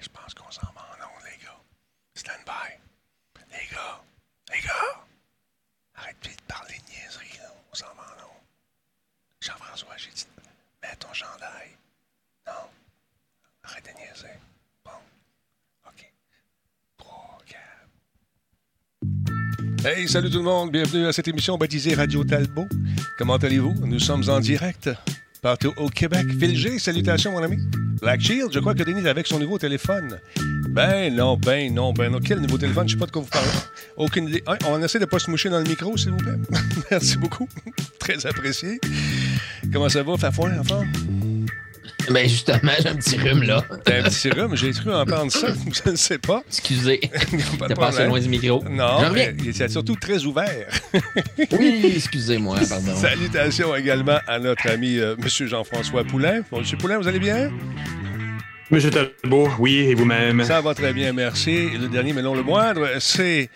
je pense qu'on s'en va en les gars. Stand by. Les gars, les gars, arrêtez de parler de niaiseries, là. On s'en va en. Jean-François, j'ai dit, mets ton chandail. Non, arrête de niaiser. Bon, OK. 3, 4. Hey, salut tout le monde. Bienvenue à cette émission baptisée Radio Talbot. Comment allez-vous? Nous sommes en direct partout au Québec. Phil G, salutations, mon ami. Black Shield, je crois que Denis est avec son nouveau téléphone. Ben non, ben non, ben non. Quel nouveau téléphone? Je sais pas de quoi vous parlez. Aucune idée. Hein, on essaie de pas se moucher dans le micro, s'il vous plaît. Merci beaucoup. Très apprécié. Comment ça va, Fafouin, enfin? Ben justement, j'ai un petit rhume là. T'as un petit rhume, j'ai cru entendre ça. Je ne sais pas. Excusez. Pas de T'es passé loin du micro. Non, mais il est surtout très ouvert. Oui, excusez-moi, pardon. Salutations également à notre ami euh, M. Jean-François Poulain. Bon, M. Poulain, vous allez bien? Monsieur Talbot, oui, et vous-même? Ça va très bien, merci. Et le dernier, mais non le moindre, c'est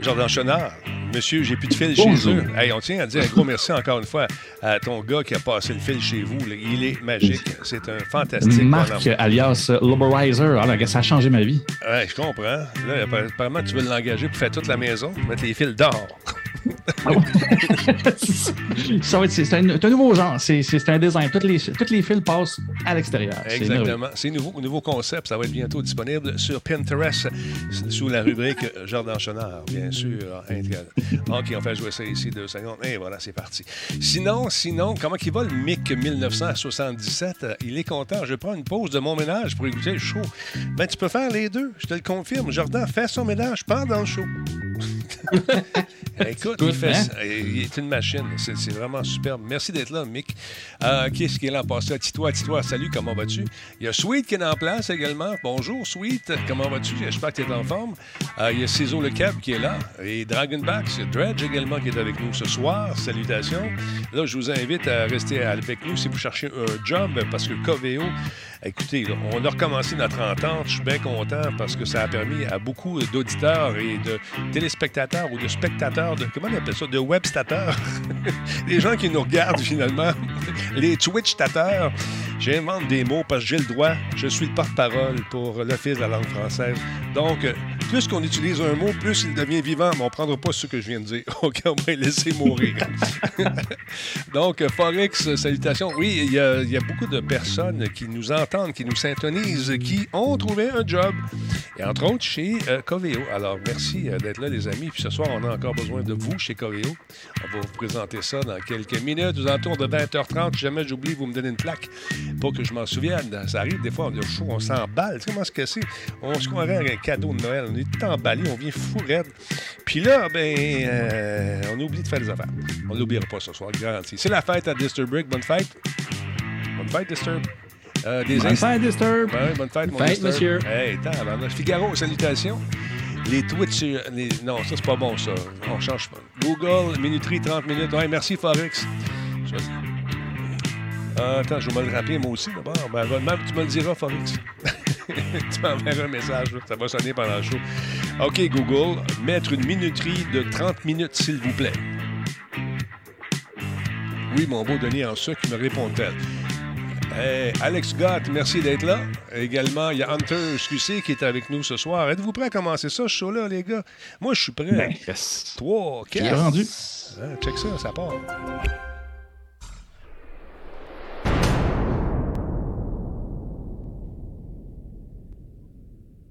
Jordan Chenard. Monsieur, j'ai plus de fil Bonjour. chez eux. Hey, on tient à dire un gros merci encore une fois à ton gars qui a passé le fil chez vous. Il est magique. C'est un fantastique Marc, bonhomme. alias Loberizer. Ah, là, ça a changé ma vie. Ouais, je comprends. Là, apparemment, tu veux l'engager pour faire toute la maison, mettre les fils d'or. ça va être, c'est, un, nouveau genre. C'est, un design. Toutes les, toutes les fils passent à l'extérieur. Exactement. C'est nouveau, nouveau concept. Ça va être bientôt disponible sur Pinterest sous la rubrique Jordan Chenard, bien sûr. OK, on fait jouer ça ici deux secondes. Et voilà, c'est parti. Sinon, sinon, comment il va le MIC 1977? Il est content. Je prends une pause de mon ménage pour écouter le show. Ben, tu peux faire les deux. Je te le confirme. Jordan fait son ménage pendant le show. Écoute, il, fait, hein? il est une machine. C'est vraiment superbe. Merci d'être là, Mick. Euh, Qu'est-ce qui est là en passé? Titois, Titois, salut, comment vas-tu? Il y a Sweet qui est en place également. Bonjour, Sweet. Comment vas-tu? J'espère que tu es en forme. Euh, il y a Ciseau le Cab qui est là. Et Dragonbacks, Dredge également qui est avec nous ce soir. Salutations. Là, je vous invite à rester avec nous si vous cherchez un job parce que Coveo, écoutez, on a recommencé notre entente. Je suis bien content parce que ça a permis à beaucoup d'auditeurs et de téléspectateurs ou de spectateurs, de, comment on appelle ça, de webstateurs, les gens qui nous regardent finalement, les Twitch-tateurs. J'invente des mots parce que j'ai le droit. Je suis le porte-parole pour l'Office de la langue française. Donc, euh, plus qu'on utilise un mot, plus il devient vivant, mais on ne prendra pas ce que je viens de dire. OK, on va laisser mourir. Donc, euh, Forex, salutations. Oui, il y, a, il y a beaucoup de personnes qui nous entendent, qui nous syntonisent, qui ont trouvé un job. Et entre autres, chez euh, Coveo. Alors, merci euh, d'être là, les amis. Puis ce soir, on a encore besoin de vous chez Coveo. On va vous présenter ça dans quelques minutes, aux alentours de 20h30. Si jamais j'oublie, vous me donnez une plaque pour que je m'en souvienne. Ça arrive des fois, on est chaud, on s'emballe. Tu sais comment c'est que c'est? On se croirait avec un cadeau de Noël. On est tout emballé, on vient fou raide. Puis là, ben, euh, on oublie de faire des affaires. On l'oubliera pas ce soir, garanti. C'est la fête à Disturbrick. Bonne fête. Bonne fête, Disturb. Euh, des Bonne fête, Disturb. Ouais, bonne fête, mon Fête, monsieur. Hey. Figaro, salutations. Les Twitch, euh, les- non, ça, c'est pas bon, ça. On change pas. Google, minuterie, 30 minutes. Ouais, merci, Forex. Ah, attends, je vais me le rappeler, moi aussi, d'abord. Ben, même, tu me le diras, Forex. tu m'enverras un message, là. ça va sonner pendant le show. OK, Google, mettre une minuterie de 30 minutes, s'il vous plaît. Oui, mon beau Denis en qui me répond-elle. Hey, Alex Gott, merci d'être là. Également, il y a Hunter SQC qui est avec nous ce soir. Êtes-vous prêts à commencer ça, ce show-là, les gars? Moi, je suis prêt. Ben, yes. 3, J'ai 4. rendu? check ça, ça part.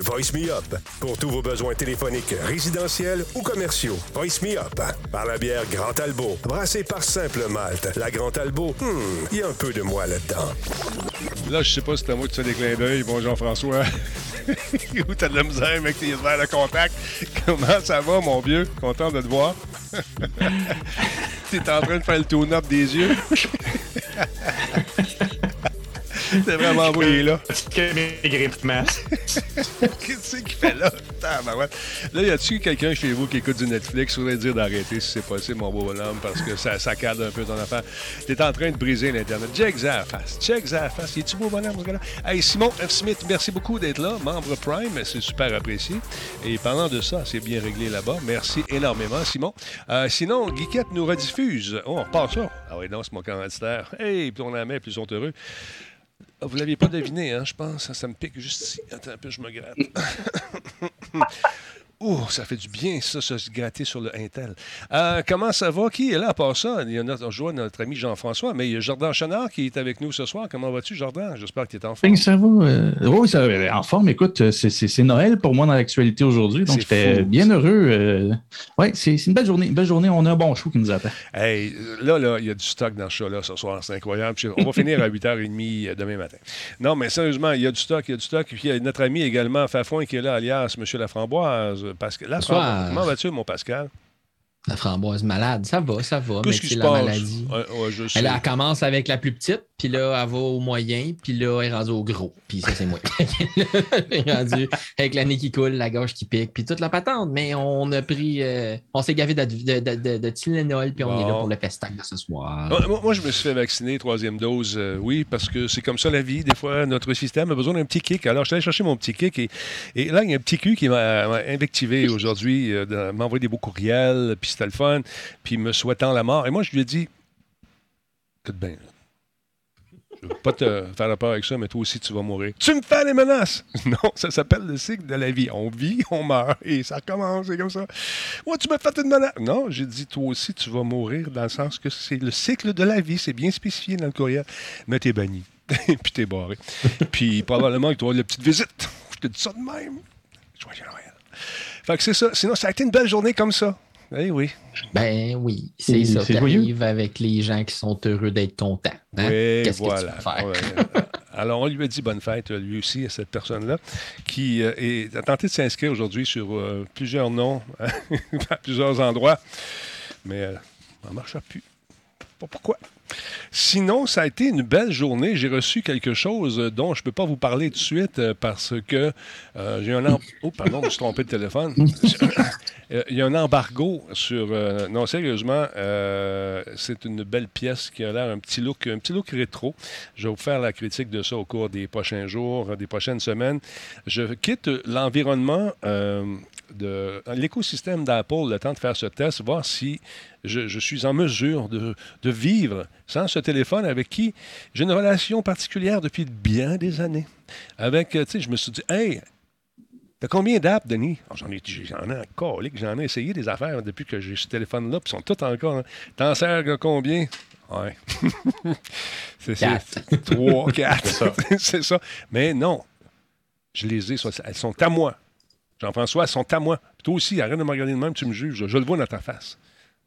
Voice Me Up pour tous vos besoins téléphoniques, résidentiels ou commerciaux. Voice Me Up par la bière Grand Talbot, brassée par Simple Malte. La Grand Talbot, hmm, il y a un peu de moi là-dedans. Là, je sais pas si à moi tu fais des clins d'œil. Bon, Jean-François. Ou t'as de la misère avec tes verres de contact. Comment ça va, mon vieux? Content de te voir. T'es en train de faire le tune-up des yeux. C'est vraiment beau, il est là. Qu'est-ce qu'il fait là? Là, y a-tu quelqu'un chez vous qui écoute du Netflix? Je voudrais dire d'arrêter si c'est possible, mon beau bonhomme, parce que ça, ça cadre un peu ton affaire? T'es en train de briser l'Internet. Check ça face. Check ça face. Es-tu beau bonhomme, ce gars-là? Hey, Simon F. Smith, merci beaucoup d'être là. Membre Prime, c'est super apprécié. Et parlant de ça, c'est bien réglé là-bas. Merci énormément, Simon. Euh, sinon, Guiquette nous rediffuse. Oh, on repart ça. Ah oui, non, c'est mon commanditaire. Hey, plus on en met, plus ils sont heureux. Ah, Vous l'aviez pas deviné, hein, je pense. Ça, ça me pique juste ici. Attends un peu, je me gratte. Ouh, ça fait du bien, ça, ça, se gratter sur le Intel. Euh, comment ça va? Qui est là à part ça? Il y a notre, je vois notre ami Jean-François, mais il y a Jordan Chenard qui est avec nous ce soir. Comment vas-tu, Jordan? J'espère que tu es en forme. Ça va. euh, oui, ça va. En forme. Écoute, euh, c'est- Noël pour moi dans l'actualité aujourd'hui. Donc, j'étais bien heureux. oui, c'est une belle journée. Une belle journée. On a un bon show qui nous attend. Hey, là, là, il y a du stock dans ce show-là ce soir. C'est incroyable. On va finir à 8h30 demain matin. Non, mais sérieusement, il y a du stock, il y a du stock. Puis il y a notre ami également, Fafouin, qui est là, alias M. Laframboise. Pascal. Bonsoir. Comment vas-tu, mon Pascal? La framboise malade, ça va, ça va. Mais Qu'est-ce qui c'est se la passe? maladie. Ouais, ouais, je sais. Elle, elle commence avec la plus petite, puis là, elle va au moyen, puis là, elle est rendue au gros. Puis ça, c'est moi. elle est rendue avec la nez qui coule, la gorge qui pique, puis toute la patente. Mais on a pris... euh, on s'est gavé de, de, de, de- de Tylenol, puis on est là pour le festac de ce soir. Ouais, Moi, moi, je me suis fait vacciner, troisième dose, euh, oui, parce que c'est comme ça la vie. Des fois, notre système a besoin d'un petit kick. Alors, je suis allé chercher mon petit kick et, et là, il y a un petit cul qui m'a invectivé aujourd'hui, euh, m'a envoyé des beaux courriels, puis c'était le fun, puis me souhaitant la mort. Et moi, je lui ai dit Écoute bien. Je pas te faire peur avec ça, mais toi aussi, tu vas mourir. Tu me fais des menaces Non, ça s'appelle le cycle de la vie. On vit, on meurt, et ça recommence, c'est comme ça. Ouais, tu m'as fait une menace. Non, j'ai dit, toi aussi, tu vas mourir dans le sens que c'est le cycle de la vie. C'est bien spécifié dans le courriel. Mais t'es banni. Puis t'es barré. Puis probablement que tu auras la petite visite. Je te dis ça de même. Joyeux Noël. Fait que c'est ça. Sinon, ça a été une belle journée comme ça. Eh oui. Ben oui, c'est ça c'est qui joyeux. arrive avec les gens qui sont heureux d'être contents. hein? Oui, Qu'est-ce que tu voilà. veux faire? Ouais. Alors, on lui a dit bonne fête, euh, lui aussi, à cette personne-là, qui euh, est- a tenté de s'inscrire aujourd'hui sur euh, plusieurs noms, à plusieurs endroits, mais euh, ça ne marche plus. Pas pourquoi. Sinon, ça a été une belle journée. J'ai reçu quelque chose euh, dont je ne peux pas vous parler tout de suite euh, parce que euh, j'ai un... em- Oh, pardon, je me suis trompé de téléphone. Euh, Il y a un embargo sur... euh, non, sérieusement, euh, c'est une belle pièce qui a l'air un petit look, un petit look rétro. Je vais vous faire la critique de ça au cours des prochains jours, des prochaines semaines. Je quitte l'environnement de l'écosystème d'Apple le temps de faire ce test, voir si je, suis en mesure de, de vivre sans ce téléphone avec qui j'ai une relation particulière depuis bien des années. Avec, tu sais, je me suis dit, hey, T'as combien d'apps, Denis? Ah, j'en ai, j'en ai encore, j'en ai essayé des affaires depuis que j'ai ce téléphone-là, puis ils sont toutes encore. hein. T'en sers combien? Ouais. c'est ça. Trois, quatre. c'est ça. Mais non. Je les ai, elles sont à moi. Jean-François, elles sont à moi. Puis toi aussi, arrête de me regarder de même, tu me juges. Je le vois dans ta face.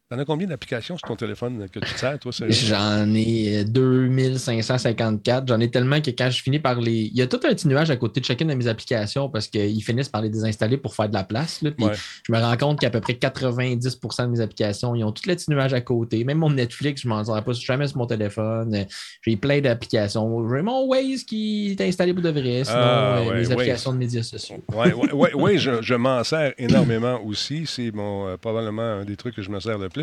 T'en as combien d'applications sur ton téléphone que tu te sers, toi? J'en ai euh, 2554. J'en ai tellement que quand je finis par les. Il y a tout un petit nuage à côté de chacune de mes applications parce qu'ils finissent par les désinstaller pour faire de la place. là. Puis Ouais. je me rends compte qu'à peu près 90% de mes applications, ils ont tout le petit nuage à côté. Même mon Netflix, je m'en sers pas jamais sur mon téléphone. Euh, J'ai plein d'applications. J'ai mon Waze qui est installé pour de vrai. Sinon, Ah, euh, ouais, mes applications de médias sociaux. Oui, ouais, ouais, ouais, je, je m'en sers énormément aussi. C'est mon, euh, probablement un des trucs que je me sers le plus.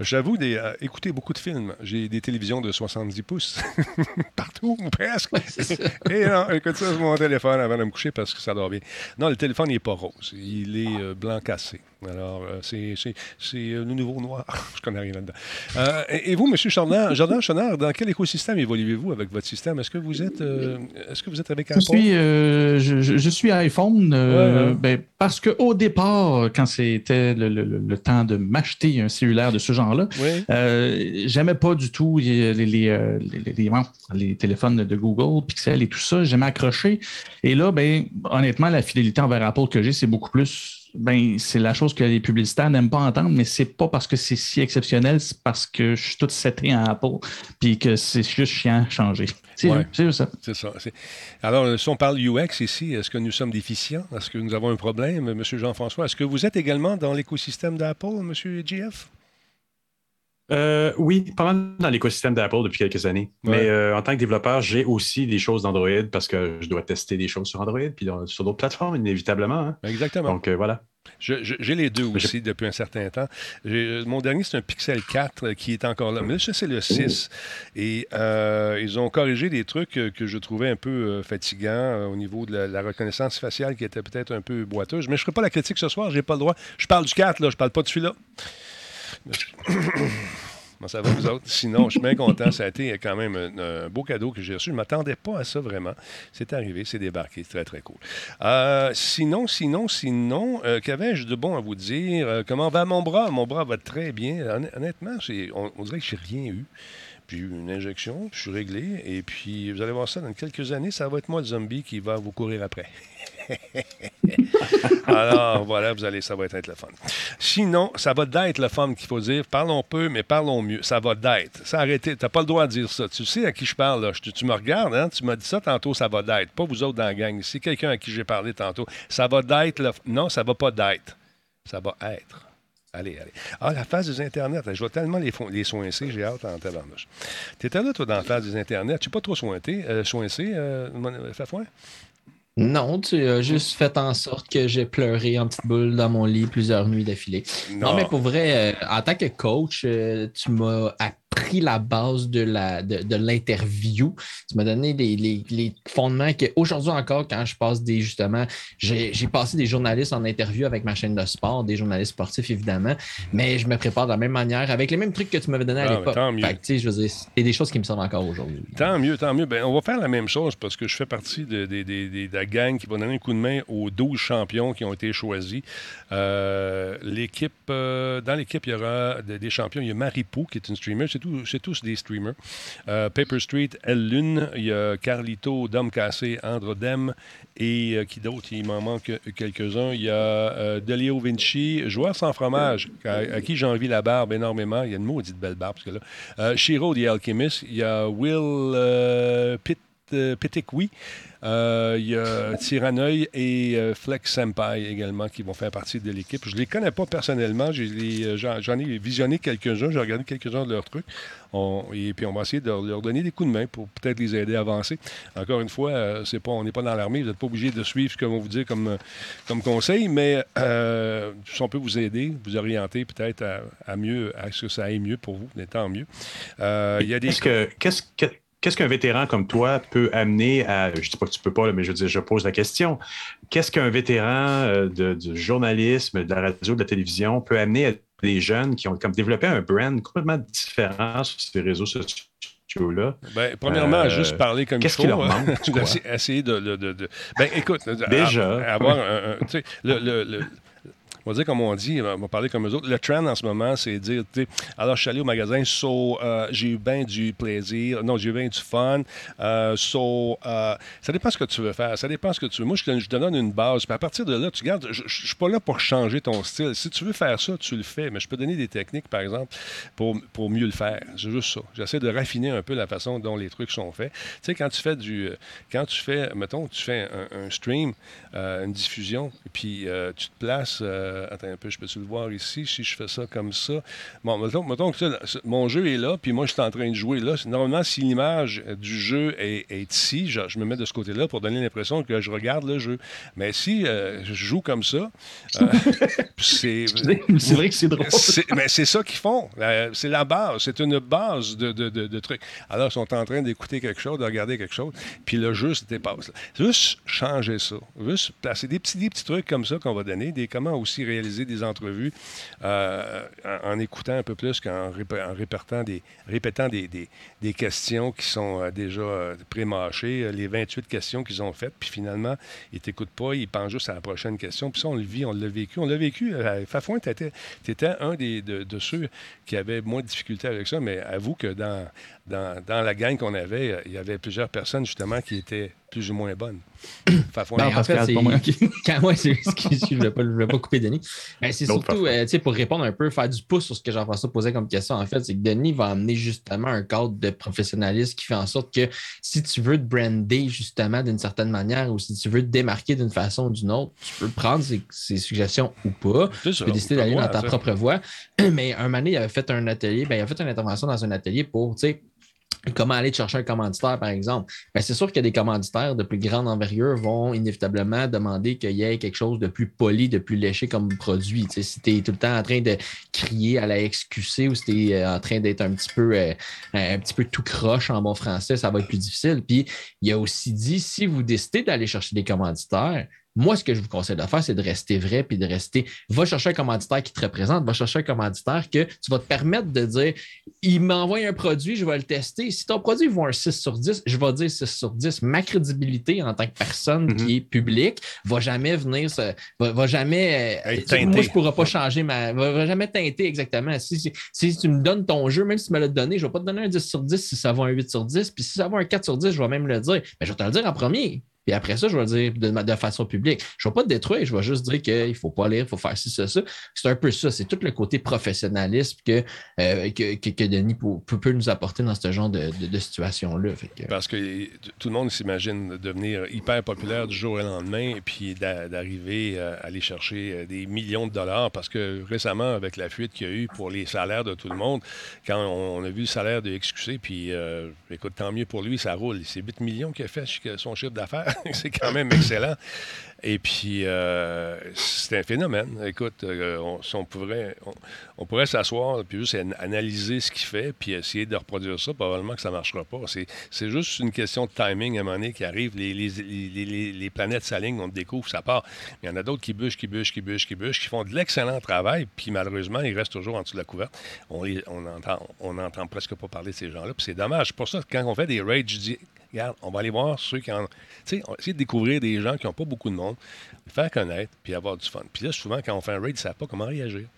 J'avoue des, euh, écouter beaucoup de films. J'ai des télévisions de 70 pouces. Partout, ou presque. Et non, écoute ça sur mon téléphone avant de me coucher parce que ça dort bien. Non, le téléphone, n'est pas rose. Il est euh, blanc cassé. Alors, euh, c'est c'est- c'est, euh, le nouveau noir. je connais rien là-dedans. Euh, et, et vous, M. Jordan Chenard, dans quel écosystème évoluez-vous avec votre système? Est-ce que vous êtes, euh, est-ce que vous êtes avec Je Apple? suis, euh, je, je- je suis iPhone euh, Ouais, hein. ben, parce qu'au départ, quand c'était le, le- le- le temps de m'acheter un cellulaire de ce genre-là, j'aimais pas du tout les, les, les, les téléphones de Google, Pixel et tout ça. J'aimais accrocher. Et là, ben, honnêtement, la fidélité envers Apple que j'ai, c'est beaucoup plus. Ben, c'est la chose que les publicitaires n'aiment pas entendre, mais c'est pas parce que c'est si exceptionnel, c'est parce que je suis tout seté en Apple, puis que c'est juste chiant à changer. C'est Ouais. juste- ça. C'est ça. Alors, euh, si on parle UX ici, est-ce que nous sommes déficients? Est-ce que nous avons un problème, M. Jean-François? Est-ce que vous êtes également dans l'écosystème d'Apple, M. GF? Euh, oui, pas mal dans l'écosystème d'Apple depuis quelques années. Ouais. Mais euh, en tant que développeur, j'ai aussi des choses d'Android parce que je dois tester des choses sur Android puis sur d'autres plateformes, inévitablement. hein. Exactement. Donc euh, voilà. J'ai les deux aussi depuis un certain temps. Mon dernier, c'est un Pixel 4 euh, qui est encore là. Mais là, c'est le 6. Et euh, ils ont corrigé des trucs que je trouvais un peu euh, fatigants euh, au niveau de la, la reconnaissance faciale qui était peut-être un peu boiteuse. Mais je ne ferai pas la critique ce soir, j'ai pas le droit. Je parle du 4, là, je parle pas de celui-là. Comment ça va, vous autres? Sinon, je suis bien content. Ça a été quand même un, beau cadeau que j'ai reçu. Je ne m'attendais pas à ça vraiment. C'est arrivé, c'est débarqué. C'est très, très cool. Euh, sinon, sinon, sinon, euh, qu'avais-je de bon à vous dire? Euh, comment va mon bras? Mon bras va très bien. Honn- Honnêtement, on, on dirait que je n'ai rien eu. Puis une injection, puis je suis réglé. Et puis, vous allez voir ça dans quelques années, ça va être moi le zombie qui va vous courir après. Alors, voilà, vous allez, ça va être le fun. Sinon, ça va d'être le fun qu'il faut dire. Parlons peu, mais parlons mieux. Ça va d'être. Ça arrêté. T'as pas le droit de dire ça. Tu sais à qui je parle, là. Tu me regardes, hein? Tu m'as dit ça tantôt, ça va d'être. Pas vous autres dans la gang. C'est quelqu'un à qui j'ai parlé tantôt. Ça va d'être le... Non, ça va pas d'être. Ça va être. Allez, allez. Ah, la phase des Internets. Je vois tellement les, les soincer, j'ai hâte en tabarnouche. T'étais là, toi, dans la phase des Internets. Tu n'es pas trop sointé, euh, soincé, euh, mon- Fafouin? Non, tu as juste fait en sorte que j'ai pleuré en petite boule dans mon lit plusieurs nuits d'affilée. Non. mais pour vrai, euh, en tant que coach, euh, tu m'as appris la base de la de, de l'interview. Tu m'as donné les, les- les fondements que aujourd'hui encore, quand je passe des justement, j'ai j'ai passé des journalistes en interview avec ma chaîne de sport, des journalistes sportifs évidemment, mais je me prépare de la même manière avec les mêmes trucs que tu m'avais donné à Ah, l'époque. tant mieux. Fait que, je veux dire, c'est des choses qui me servent encore aujourd'hui. Tant mieux, tant mieux. Ben, on va faire la même chose parce que je fais partie de, de- de- la gang qui va donner un coup de main aux 12 champions qui ont été choisis. Euh, l'équipe, euh, dans l'équipe, il y aura de- des champions. Il y a Maripou qui est une streamer. C'est, c'est tous des streamers. Euh, Paper Street, Elle Lune. Il y a Carlito, Dom Cassé, Androdem. Et euh, qui d'autre? Il m'en manque quelques-uns. Il y a euh, Delio Vinci, joueur sans fromage, à, à qui j'envie la barbe énormément. Il y a une maudite belle barbe, parce que là. Shiro, The Alchemist. Il y a Will Pitt, euh, Pitikwi. Euh, il y a Tyranneuil et euh, Flex Senpai également qui vont faire partie de l'équipe. Je ne les connais pas personnellement. Euh, J'en ai visionné quelques-uns. J'ai regardé quelques-uns de leurs trucs. On- et puis, on va essayer de leur donner des coups de main pour peut-être les aider à avancer. Encore une fois, euh, c'est pas, on n'est pas dans l'armée. Vous n'êtes pas obligé de suivre ce que vont vous dire comme, comme conseil, mais si on peut vous aider, vous orienter peut-être à, à mieux, à ce que ça aille mieux pour vous, mais tant mieux. Il y a des... Qu'est-ce que- qu'est-ce que- qu'est-ce qu'un vétéran comme toi peut amener à. Je ne dis pas que tu peux pas, là, mais je veux dire, je pose la question. Qu'est-ce qu'un vétéran euh, de, du journalisme, de la radio, de la télévision peut amener à des jeunes qui ont comme développé un brand complètement différent sur ces réseaux sociaux-là? Ben, premièrement, Euh, juste parler comme il qu'est-ce faut. hein. Essayer- de, de- de- de- Ben, écoute, Déjà. avoir un. un- tu sais, le, le- le- on va dire comme on dit, on va parler comme eux autres. Le trend en ce moment, c'est dire, alors je suis allé au magasin, so, euh, j'ai eu bien du plaisir, non, j'ai eu bien du fun, euh, so, euh, ça dépend ce que tu veux faire, ça dépend ce que tu veux. Moi, je te, je donne une base, puis à partir de là, tu gardes, je ne suis pas là pour changer ton style. Si tu veux faire ça, tu le fais, mais je peux donner des techniques, par exemple, pour, pour mieux le faire. C'est juste ça. J'essaie de raffiner un peu la façon dont les trucs sont faits. Tu sais, quand tu fais du. Quand tu fais, mettons, tu fais un, stream, une diffusion, puis tu te places. Attends un peu, je peux-tu le voir ici, si je fais ça comme ça? Bon, mettons, mettons que ça, mon jeu est là, puis moi, je suis en train de jouer là. Normalement, si l'image euh, du jeu est, est ici, je, je me mets de ce côté-là pour donner l'impression que je regarde le jeu. Mais si euh, je joue comme ça, euh, c'est. C'est vrai que c'est drôle. C'est- mais c'est ça qu'ils font. Euh, c'est la base. C'est une base de, de- de- de trucs. Alors, ils sont en train d'écouter quelque chose, de regarder quelque chose, puis le jeu se dépasse. Juste changer ça. Juste placer des petits, des petits trucs comme ça qu'on va donner, des comment aussi réaliser des entrevues euh, en, écoutant un peu plus qu'en des, répétant des, des- questions qui sont euh, déjà euh, pré-mâchées, les 28 questions qu'ils ont faites, puis finalement, ils t'écoutent pas, ils pensent juste à la prochaine question. Puis ça, on le vit, on l'a vécu. On l'a vécu. Fafouin, tu étais, un des, de, de ceux qui avaient moins de difficultés avec ça, mais avoue que dans, dans, dans la gang qu'on avait, euh, il y avait plusieurs personnes justement qui étaient plus ou moins bonne. Fafouin. Ben, en fait, c'est- pas moi, ok. Quand moi, c'est excuse, je ne vais, pas- je vais pas couper Denis. Ben, c'est surtout, euh, tu sais, pour répondre un peu, faire du pouce sur ce que Jean-François posait comme question, en fait, c'est que Denis va amener justement un cadre de professionnalisme qui fait en sorte que si tu veux te brander justement d'une certaine manière ou si tu veux te démarquer d'une façon ou d'une autre, tu peux prendre ces, ces suggestions ou pas. Tu peux décider d'aller dans ta propre voie. Mais un moment donné, il avait fait un atelier, ben, il a fait une intervention dans un atelier pour, tu sais, comment aller chercher un commanditaire, par exemple. Ben, c'est sûr que des commanditaires de plus grande envergure vont inévitablement demander qu'il y ait quelque chose de plus poli, de plus léché comme produit. Si tu es tout le temps en train de crier à la XQC ou si tu es en train d'être un petit peu euh, un petit peu tout croche en bon français, ça va être plus difficile. Puis il a aussi dit si vous décidez d'aller chercher des commanditaires, moi, ce que je vous conseille de faire, c'est de rester vrai puis de rester. Va chercher un commanditaire qui te représente, va chercher un commanditaire que tu vas te permettre de dire il m'envoie un produit, je vais le tester. Si ton produit vaut un 6 sur 10, je vais dire 6 sur 10. Ma crédibilité en tant que personne Mhm. qui est publique va jamais venir se. va, va jamais. euh, moi, je ne pourrai pas changer ma. va, va jamais teinter exactement. Si, si, si tu me donnes ton jeu, même si tu me l'as donné, je ne vais pas te donner un 10 sur 10 si ça vaut un 8 sur 10. Puis si ça vaut un 4 sur 10, je vais même le dire. Mais je vais te le dire en premier. Puis après ça, je vais le dire de, façon publique. Je ne vais pas te détruire, je vais juste dire qu'il ne faut pas lire, il faut faire ci, ça, ça. C'est un peu ça. C'est tout le côté professionnalisme que, euh, que, que, Denis peut, nous apporter dans ce genre de, de- situation-là. Parce que tout le monde s'imagine devenir hyper populaire du jour au lendemain et puis d'a- d'arriver euh, à aller chercher euh, des millions de dollars. Parce que récemment, avec la fuite qu'il y a eu pour les salaires de tout le monde, quand on, a vu le salaire de XQC, puis euh, écoute, tant mieux pour lui, ça roule. C'est 8 millions qu'il a fait son chiffre d'affaires. C'est quand même excellent. Et puis, euh, c'est un phénomène. Écoute, euh, on, pourrait, on, pourrait s'asseoir puis juste an- analyser ce qu'il fait puis essayer de reproduire ça. Probablement que ça ne marchera pas. C'est, juste une question de timing à un moment donné qui arrive. Les, les, les, les- planètes s'alignent, on découvre, ça part. Il y en a d'autres qui bûchent, qui bûchent, qui bûchent, qui bûchent, qui font de l'excellent travail. Puis malheureusement, ils restent toujours en dessous de la couverte. On les- on entend, n'entend presque pas parler de ces gens-là. Puis c'est dommage. Pour ça, quand on fait des raids, je dis, on va aller voir ceux qui en. Tu sais, essayer de découvrir des gens qui n'ont pas beaucoup de monde, les faire connaître, puis avoir du fun. Puis là, souvent, quand on fait un raid, ils ne savent pas comment réagir.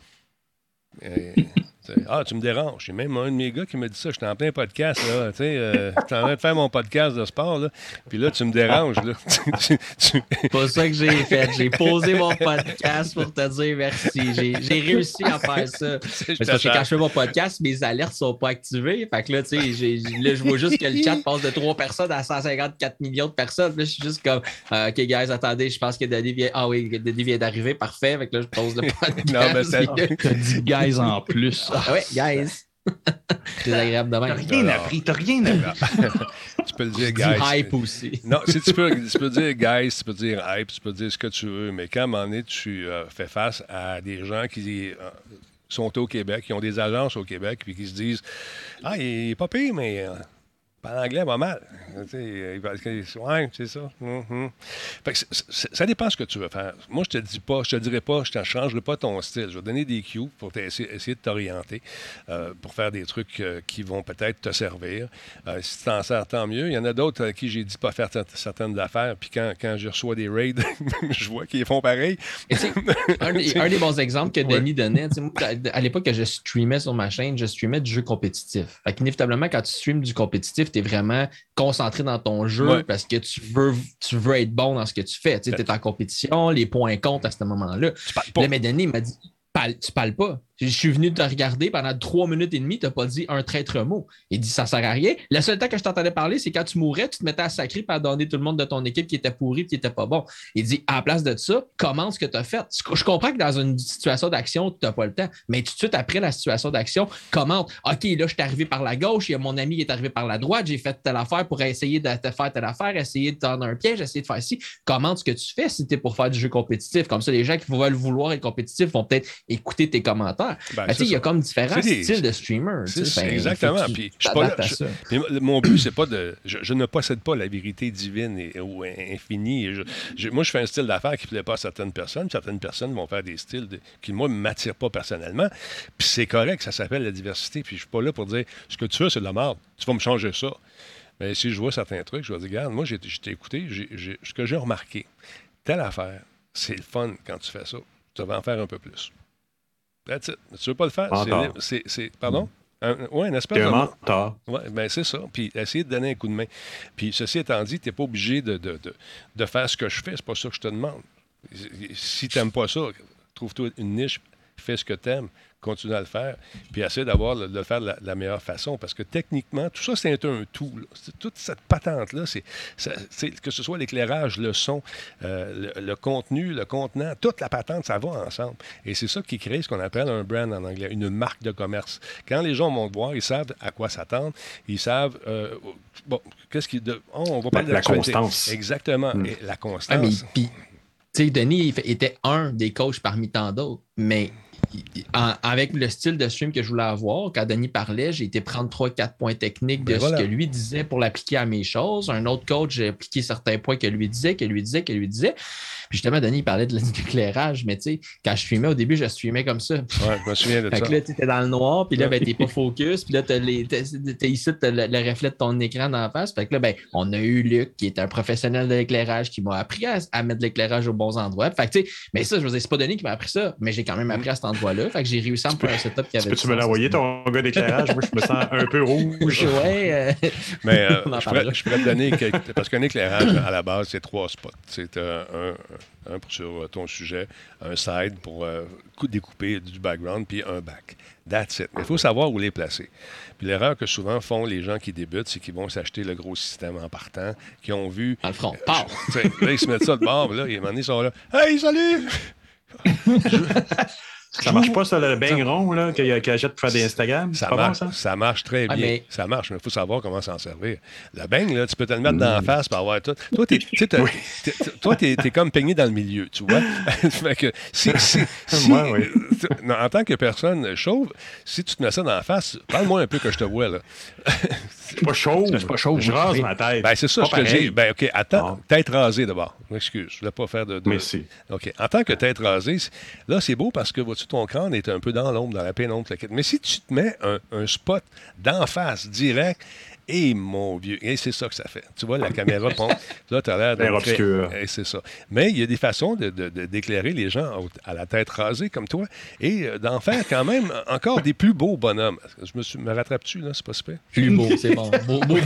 Ah, tu me déranges. J'ai même un de mes gars qui me dit ça. J'étais en plein podcast, là. Tu sais, euh, en train de faire mon podcast de sport, là. Puis là, tu me déranges, là. Tu- tu- C'est pas ça que j'ai fait. J'ai posé mon podcast pour te dire merci. J'ai réussi à faire ça. parce que quand je fais mon podcast, mes alertes sont pas activées. Fait que là, tu sais, là, je vois juste que le chat passe de 3 personnes à 154 millions de personnes. Là, je suis juste comme, euh, OK, guys, attendez, je pense que Denis vient. Ah oui, Denis vient d'arriver. Parfait. Fait que là, je pose le podcast. Non, mais là, T'as dit guys en plus. Ah ouais, guys. C'est désagréable de T'as rien appris, t'as rien appris. tu peux le dire, guys. hype aussi. Non, si tu peux, tu peux dire guys, tu peux dire hype, tu peux dire ce que tu veux, mais quand à un moment donné, tu euh, fais face à des gens qui euh, sont au Québec, qui ont des agences au Québec, puis qui se disent Ah, il est pas pire, mais euh, parle anglais pas mal. Tu sais, euh, Ouais, c'est ça. Mhm. Fait que ça dépend ce que tu veux faire. Moi, je te dis pas, je te dirais pas, je ne changerai pas ton style. Je vais donner des cues pour essayer de t'orienter, euh, pour faire des trucs euh, qui vont peut-être te servir. Euh, si tu t'en sers, tant mieux. Il y en a d'autres à qui j'ai dit pas faire cer- certaines affaires, puis quand, quand je reçois des raids, je vois qu'ils font pareil. Un, des, un des bons exemples que Denis donnait, moi, à l'époque que je streamais sur ma chaîne, je streamais du jeu compétitif. Fait qu'inévitablement, quand tu streames du compétitif, tu es vraiment concentré dans ton jeu Ouais. parce que tu veux, tu veux être bon dans ce que tu fais. Tu es en compétition, les points comptent à ce moment-là. Mais Denis m'a dit Tu parles pas. Je suis venu te regarder pendant trois minutes et demie, tu n'as pas dit un traître mot. Il dit Ça sert à rien. Le seul temps que je t'entendais parler, c'est quand tu mourais, tu te mettais à sacrer pour donner tout le monde de ton équipe qui était pourri qui était pas bon. Il dit À la place de ça, comment ce que tu as fait. Je comprends que dans une situation d'action, tu n'as pas le temps, mais tout de suite après la situation d'action, commente OK, là, je suis arrivé par la gauche, mon ami est arrivé par la droite, j'ai fait telle affaire pour essayer de te faire telle affaire, essayer de tendre un piège, essayer de faire ci. Commente ce que tu fais si tu es pour faire du jeu compétitif. Comme ça, les gens qui veulent vouloir être compétitifs vont peut-être écouter tes commentaires. Ben, Ben, il y a comme différents des- styles de streamers. ben, exactement. Puis, je pas là- je- mon but, c'est pas de. Je, je ne possède pas la vérité divine et- ou infinie. Et je- je- moi, je fais un style d'affaires qui ne plaît pas à certaines personnes. Certaines personnes vont faire des styles de- qui, moi, ne m'attirent pas personnellement. Puis c'est correct, ça s'appelle la diversité. Puis je suis pas là pour dire ce que tu veux, c'est de la merde. Tu vas me changer ça. Mais si je vois certains trucs, je vais dire, regarde, moi, j'ai t'ai écouté, j'ai- ce que j'ai remarqué, telle affaire, c'est le fun quand tu fais ça. Tu vas en faire un peu plus. That's it. Tu veux pas le faire? c'est. C'est- Pardon? Un, ouais, une espèce un mentor. Oui, ben c'est ça. Puis essayer de donner un coup de main. Puis ceci étant dit, tu n'es pas obligé de, de, de, de faire ce que je fais. C'est pas ça que je te demande. Si tu n'aimes pas ça, trouve-toi une niche, fais ce que tu aimes, continue à le faire, puis essaie d'avoir de le faire de la, de la meilleure façon. Parce que techniquement, tout ça, c'est un tout. Toute cette patente-là, c'est, ça- c'est- que ce soit l'éclairage, le son, euh, le, le contenu, le contenant, toute la patente, ça va ensemble. Et c'est ça qui crée ce qu'on appelle un brand en anglais, une marque de commerce. Quand les gens vont te voir, ils savent à quoi s'attendre, ils savent, euh, bon, qu'est-ce qui... De, oh, on va parler de la constance. Exactement, Mm. et la Ah, constance. mais puis, tu sais, Denis il fait- était un des coachs parmi tant d'autres, mais en- avec le style de stream que je voulais avoir, quand Denis parlait, j'ai été prendre 3-4 points techniques de Ben voilà. ce que lui disait pour l'appliquer à mes choses. Un autre coach, j'ai appliqué certains points que lui disait, que lui disait, que lui disait. Puis justement, Denis il parlait de l'éclairage, mais tu sais, quand je streamais au début, je streamais comme ça. Ouais, je me souviens de Fait ça. que là, tu étais dans le noir, puis là, ben, t'es pas focus, puis là, t'as les- t'as- t'es ici, t'as le, le reflet de ton écran d'en face. Fait que là, ben, on a eu Luc, qui est un professionnel de l'éclairage, qui m'a appris à, à mettre l'éclairage aux bons endroits. Fait que, tu sais, mais ça, je veux dire, c'est pas Denis qui m'a appris ça, mais j'ai quand même appris à cet endroit-là. Fait que j'ai réussi à me faire un setup qui avait. Peux-tu me l'envoyer, ton gars d'éclairage? Moi, je me sens un peu rouge. Ouais, euh, Mais euh, je, pourrais, je pourrais te donner quelques- parce qu'un éclairage à la base c'est trois spots. C'est euh, un, un pour sur euh, ton sujet, un side pour euh, cou- découper du background, puis un back. That's it. Mais il faut savoir où les placer. Puis l'erreur que souvent font les gens qui débutent, c'est qu'ils vont s'acheter le gros système en partant, qui ont vu. dans le front. Sais, là, ils se mettent ça de bord, là, ils, à un moment donné, ils sont là. Hey, salut! Ça marche pas, ça, le bang rond là, qu'il achète pour faire des Instagram? Ça bon, marche, ça? ça marche très Ah, bien. mais- Ça marche, mais il faut savoir comment s'en servir. Le bang, là, tu peux te le mettre dans la face pour avoir tout. Toi, tu t'es, t'es comme peigné dans le milieu, tu vois. fait que si, si, si- Moi, oui. tu- non, en tant que personne chauve, si tu te mets ça dans la face, parle-moi un peu que je te vois, là. C'est pas chaud. C'est pas chauve, Je rase ma tête. Ben, c'est ça, Pas je te dis. Ben, OK, attends, tête rasée d'abord. M'excuse, je voulais pas faire de. si. OK. En tant que tête rasée, là, c'est beau parce que vois-tu, ton crâne est un peu dans l'ombre, dans la pénombre. Mais si tu te mets un spot d'en face, direct, et mon vieux, et c'est ça que ça fait. Tu vois, la caméra pompe. Là, tu as l'air d'un obscur. Et c'est ça. Mais il y a des façons de- de- de- d'éclairer les gens à la tête rasée comme toi et euh, d'en faire quand même encore des plus beaux bonhommes. Je me, suis, me rattrape-tu, là? C'est pas super? Plus beau, c'est bon. Beau, beau.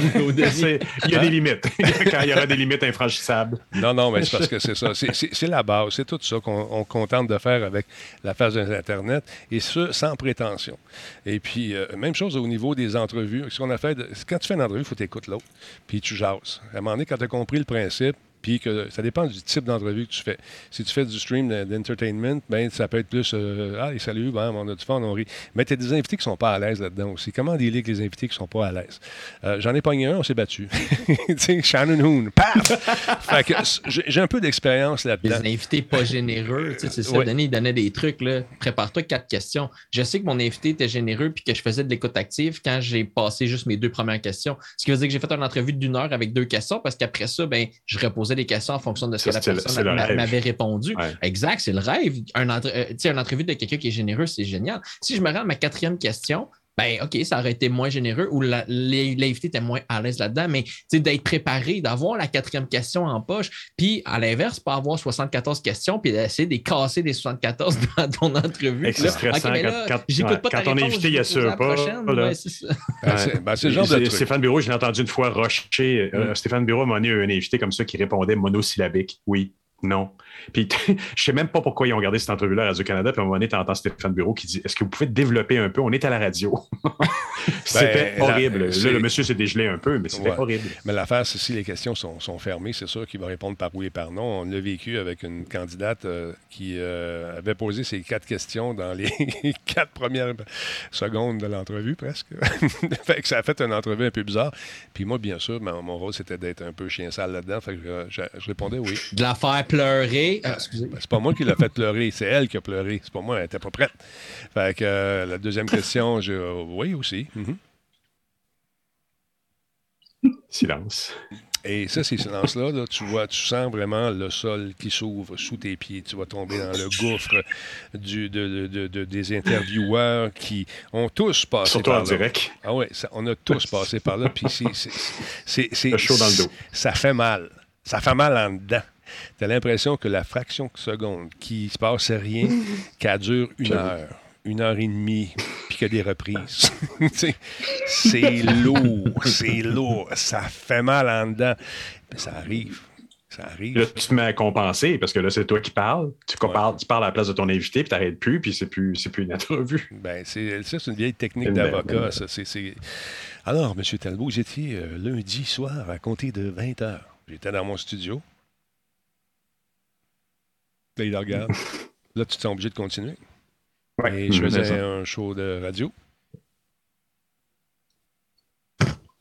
C'est- Il y a des limites. Quand il y aura des limites infranchissables. Non, non, mais c'est parce que c'est ça. C'est- C'est c'est la base. C'est tout ça qu'on on contente de faire avec la phase d'Internet et ce, sans prétention. Et puis, euh, même chose au niveau des entrevues. Ce qu'on a fait, de- quand tu fais une entrevue, il faut t'écouter l'autre, puis tu jases. À un moment donné, quand tu as compris le principe, puis que ça dépend du type d'entrevue que tu fais. Si tu fais du stream de- d'entertainment, ben ça peut être plus euh, Ah, salut, ben, on a du fun, on rit. Mais tu as des invités qui sont pas à l'aise là-dedans aussi. Comment dealer avec les invités qui sont pas à l'aise? Euh, J'en ai pogné un, on s'est battu. Shannon Hoon, paf! fait que s- j'ai un peu d'expérience Les là-dedans. invités pas généreux, tu sais, c'est ça. Ouais. Denis, il donnait des trucs, là. Prépare-toi quatre questions. Je sais que mon invité était généreux puis que je faisais de l'écoute active quand j'ai passé juste mes deux premières questions. Ce qui veut dire que j'ai fait une entrevue d'une heure avec deux questions parce qu'après ça, ben, je reposais des questions en fonction de ce que la personne m'avait répondu. Ouais. Exact, c'est le rêve. Un entre- euh, tu sais, une entrevue de quelqu'un qui est généreux, c'est génial. Si je me rends à ma quatrième question, ben OK, ça aurait été moins généreux ou l'invité était moins à l'aise là-dedans, mais tu sais, d'être préparé, d'avoir la quatrième question en poche, puis à l'inverse, pas avoir 74 questions, puis d'essayer de les casser des 74 dans ton entrevue. Là, stressant mais quand- ouais, pas quand ton réponse, invité, il assure poser la pas. Ouais, c'est ça. Ben, ben, genre de. Stéphane Bureau, je l'ai entendu une fois rocher. euh, Stéphane Bureau m'a donné un invité comme ça qui répondait monosyllabique. Oui, non. Puis je sais même pas pourquoi ils ont gardé cette entrevue-là à Radio-Canada. Puis à un moment donné, tu entends Stéphane Bureau qui dit Est-ce que vous pouvez développer un peu? On est à la radio. c'était Ben, horrible. Là, c'est- le monsieur s'est dégelé un peu, mais c'était Ouais. horrible. Mais l'affaire, c'est si les questions sont, sont fermées, c'est sûr qu'il va répondre par oui et par non. On l'a vécu avec une candidate euh, qui euh, avait posé ces quatre questions dans les quatre premières secondes de l'entrevue, presque. fait que ça a fait une entrevue un peu bizarre. Puis moi, bien sûr, mon, mon rôle, c'était d'être un peu chien sale là-dedans. Fait que je, je répondais oui. De la faire pleurer. Ah, excusez. Ben, c'est pas moi qui l'ai fait pleurer, c'est elle qui a pleuré. C'est pas moi, elle était pas prête. Fait que euh, la deuxième question, euh, oui aussi. Mhm. Silence. Et ça, ces silences-là, là, tu vois, tu sens vraiment le sol qui s'ouvre sous tes pieds. Tu vas tomber dans le gouffre du, de, de- de- des intervieweurs qui ont tous passé Surtout par en là. direct. Ah oui, on a tous passé par là. Puis c'est- chaud dans le dos. Ça fait mal. Ça fait mal en dedans. Tu as l'impression que la fraction de seconde qui se passe rien, qu'elle dure une heure. une heure et demie, puis qu'il y a des reprises. C'est lourd, c'est lourd. Ça fait mal en dedans. Mais ça arrive. Ça arrive. Là, tu te mets à compenser parce que là, c'est toi qui parles. Tu, parles, tu parles à la place de ton invité, puis tu n'arrêtes plus, puis c'est plus, c'est plus une entrevue. Ben, c'est, ça, c'est une vieille technique d'avocat. ça. C'est, c'est- Alors, M. Talbot, étiez euh, lundi soir à compter de 20 heures. J'étais dans mon studio. Là, il regarde. Là, tu te sens obligé de continuer. Ouais. Et je Mhm, c'est faisais un show de radio.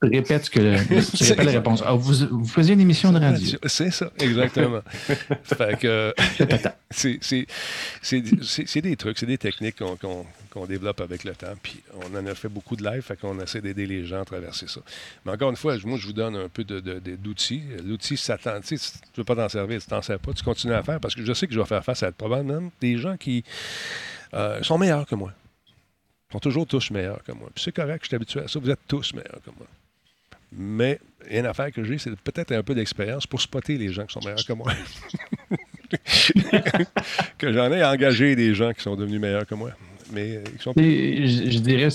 Répète ce que le, tu répètes la réponse. Ah, vous, vous faisiez une émission de radio. C'est ça, exactement. fait que c'est- des trucs, c'est des techniques qu'on développe avec le temps. Puis on en a fait beaucoup de live, fait qu'on essaie d'aider les gens à traverser ça. Mais encore une fois, moi, je vous donne un peu de- de- de- d'outils. L'outil, ça t'en- tu sais, si tu ne veux pas t'en servir, tu t'en sers pas, tu continues à faire parce que je sais que je vais faire face à probablement des gens qui euh, sont meilleurs que moi. Ils sont toujours tous meilleurs que moi. Puis c'est correct, je suis habitué à ça. Vous êtes tous meilleurs que moi. Mais il y a une affaire que j'ai, c'est peut-être un peu d'expérience pour spotter les gens qui sont meilleurs que moi. que j'en ai engagé des gens qui sont devenus meilleurs que moi. Mais euh, ils sont Et je, je dirais,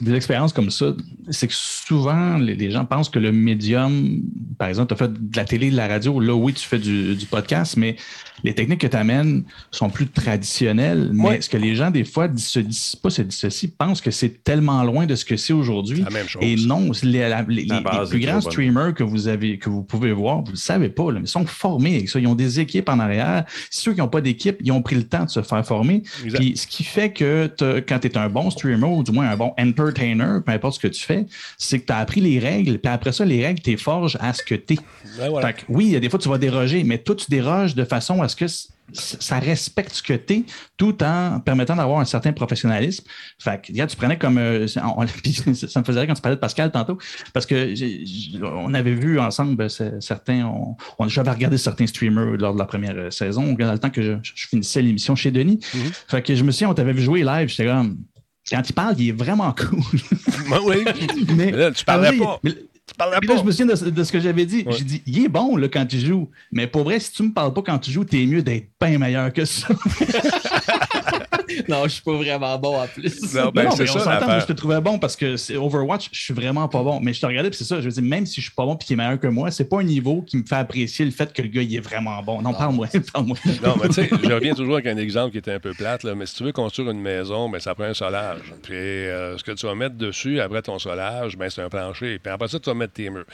des expériences comme ça, c'est que souvent, les, les gens pensent que le médium, par exemple, tu as fait de la télé, de la radio, là, oui, tu fais du, du podcast, mais les techniques que tu amènes sont plus traditionnelles. Mais Ouais. ce que les gens, des fois, dissocient, pas se dissocient, pensent que c'est tellement loin de ce que c'est aujourd'hui. la même chose. Et non, les, la- les- La les- plus grands streamers que vous avez, que vous pouvez voir, vous ne le savez pas, là, mais ils sont formés avec ça. Ils ont des équipes en arrière. Ceux qui n'ont pas d'équipe, ils ont pris le temps de se faire former. Puis ce qui fait que quand tu es un bon streamer ou du moins un bon entertainer, peu importe ce que tu fais, c'est que tu as appris les règles, puis après ça, les règles, tu forges à ce que tu es. Ben voilà. Que oui, il y a des fois, tu vas déroger, mais toi, tu déroges de façon à ce que ça respecte ce que tu es, tout en permettant d'avoir un certain professionnalisme. Fait que, regarde, tu prenais comme. euh, on- ça me faisait rire quand tu parlais de Pascal tantôt, parce que on avait vu ensemble c'est- certains. On, on, J'avais regardé certains streamers lors de la première euh, saison, dans le temps que je, je finissais l'émission chez Denis. Mhm. Fait que je me suis dit, on t'avait vu jouer live, j'étais comme. Quand il parle, il est vraiment cool. Ben oui. mais, Mais là, tu parlais Ah pas. mais- Tu parlais puis là, pas. je me souviens de, de ce que j'avais dit. Ouais. J'ai dit, il est bon là, quand tu joues. Mais pour vrai, si tu me parles pas quand tu joues, t'es mieux d'être bien meilleur que ça. Non, je suis pas vraiment bon en plus. Non, ben, non, mais ça, on s'entend, moi, je te trouvais bon parce que c'est Overwatch, je suis vraiment pas bon. Mais je te regardais, puis c'est ça. Je veux dire, même si je suis pas bon puis qu'il est meilleur que moi, c'est pas un niveau qui me fait apprécier le fait que le gars, il est vraiment bon. Non, parle-moi, parle-moi. Non, mais tu sais, je reviens toujours avec un exemple qui était un peu plate, là, mais si tu veux construire une maison, ben, ça prend un solage. Puis euh, ce que tu vas mettre dessus après ton solage, ben, c'est un plancher. Puis après ça, tu vas mettre tes murs.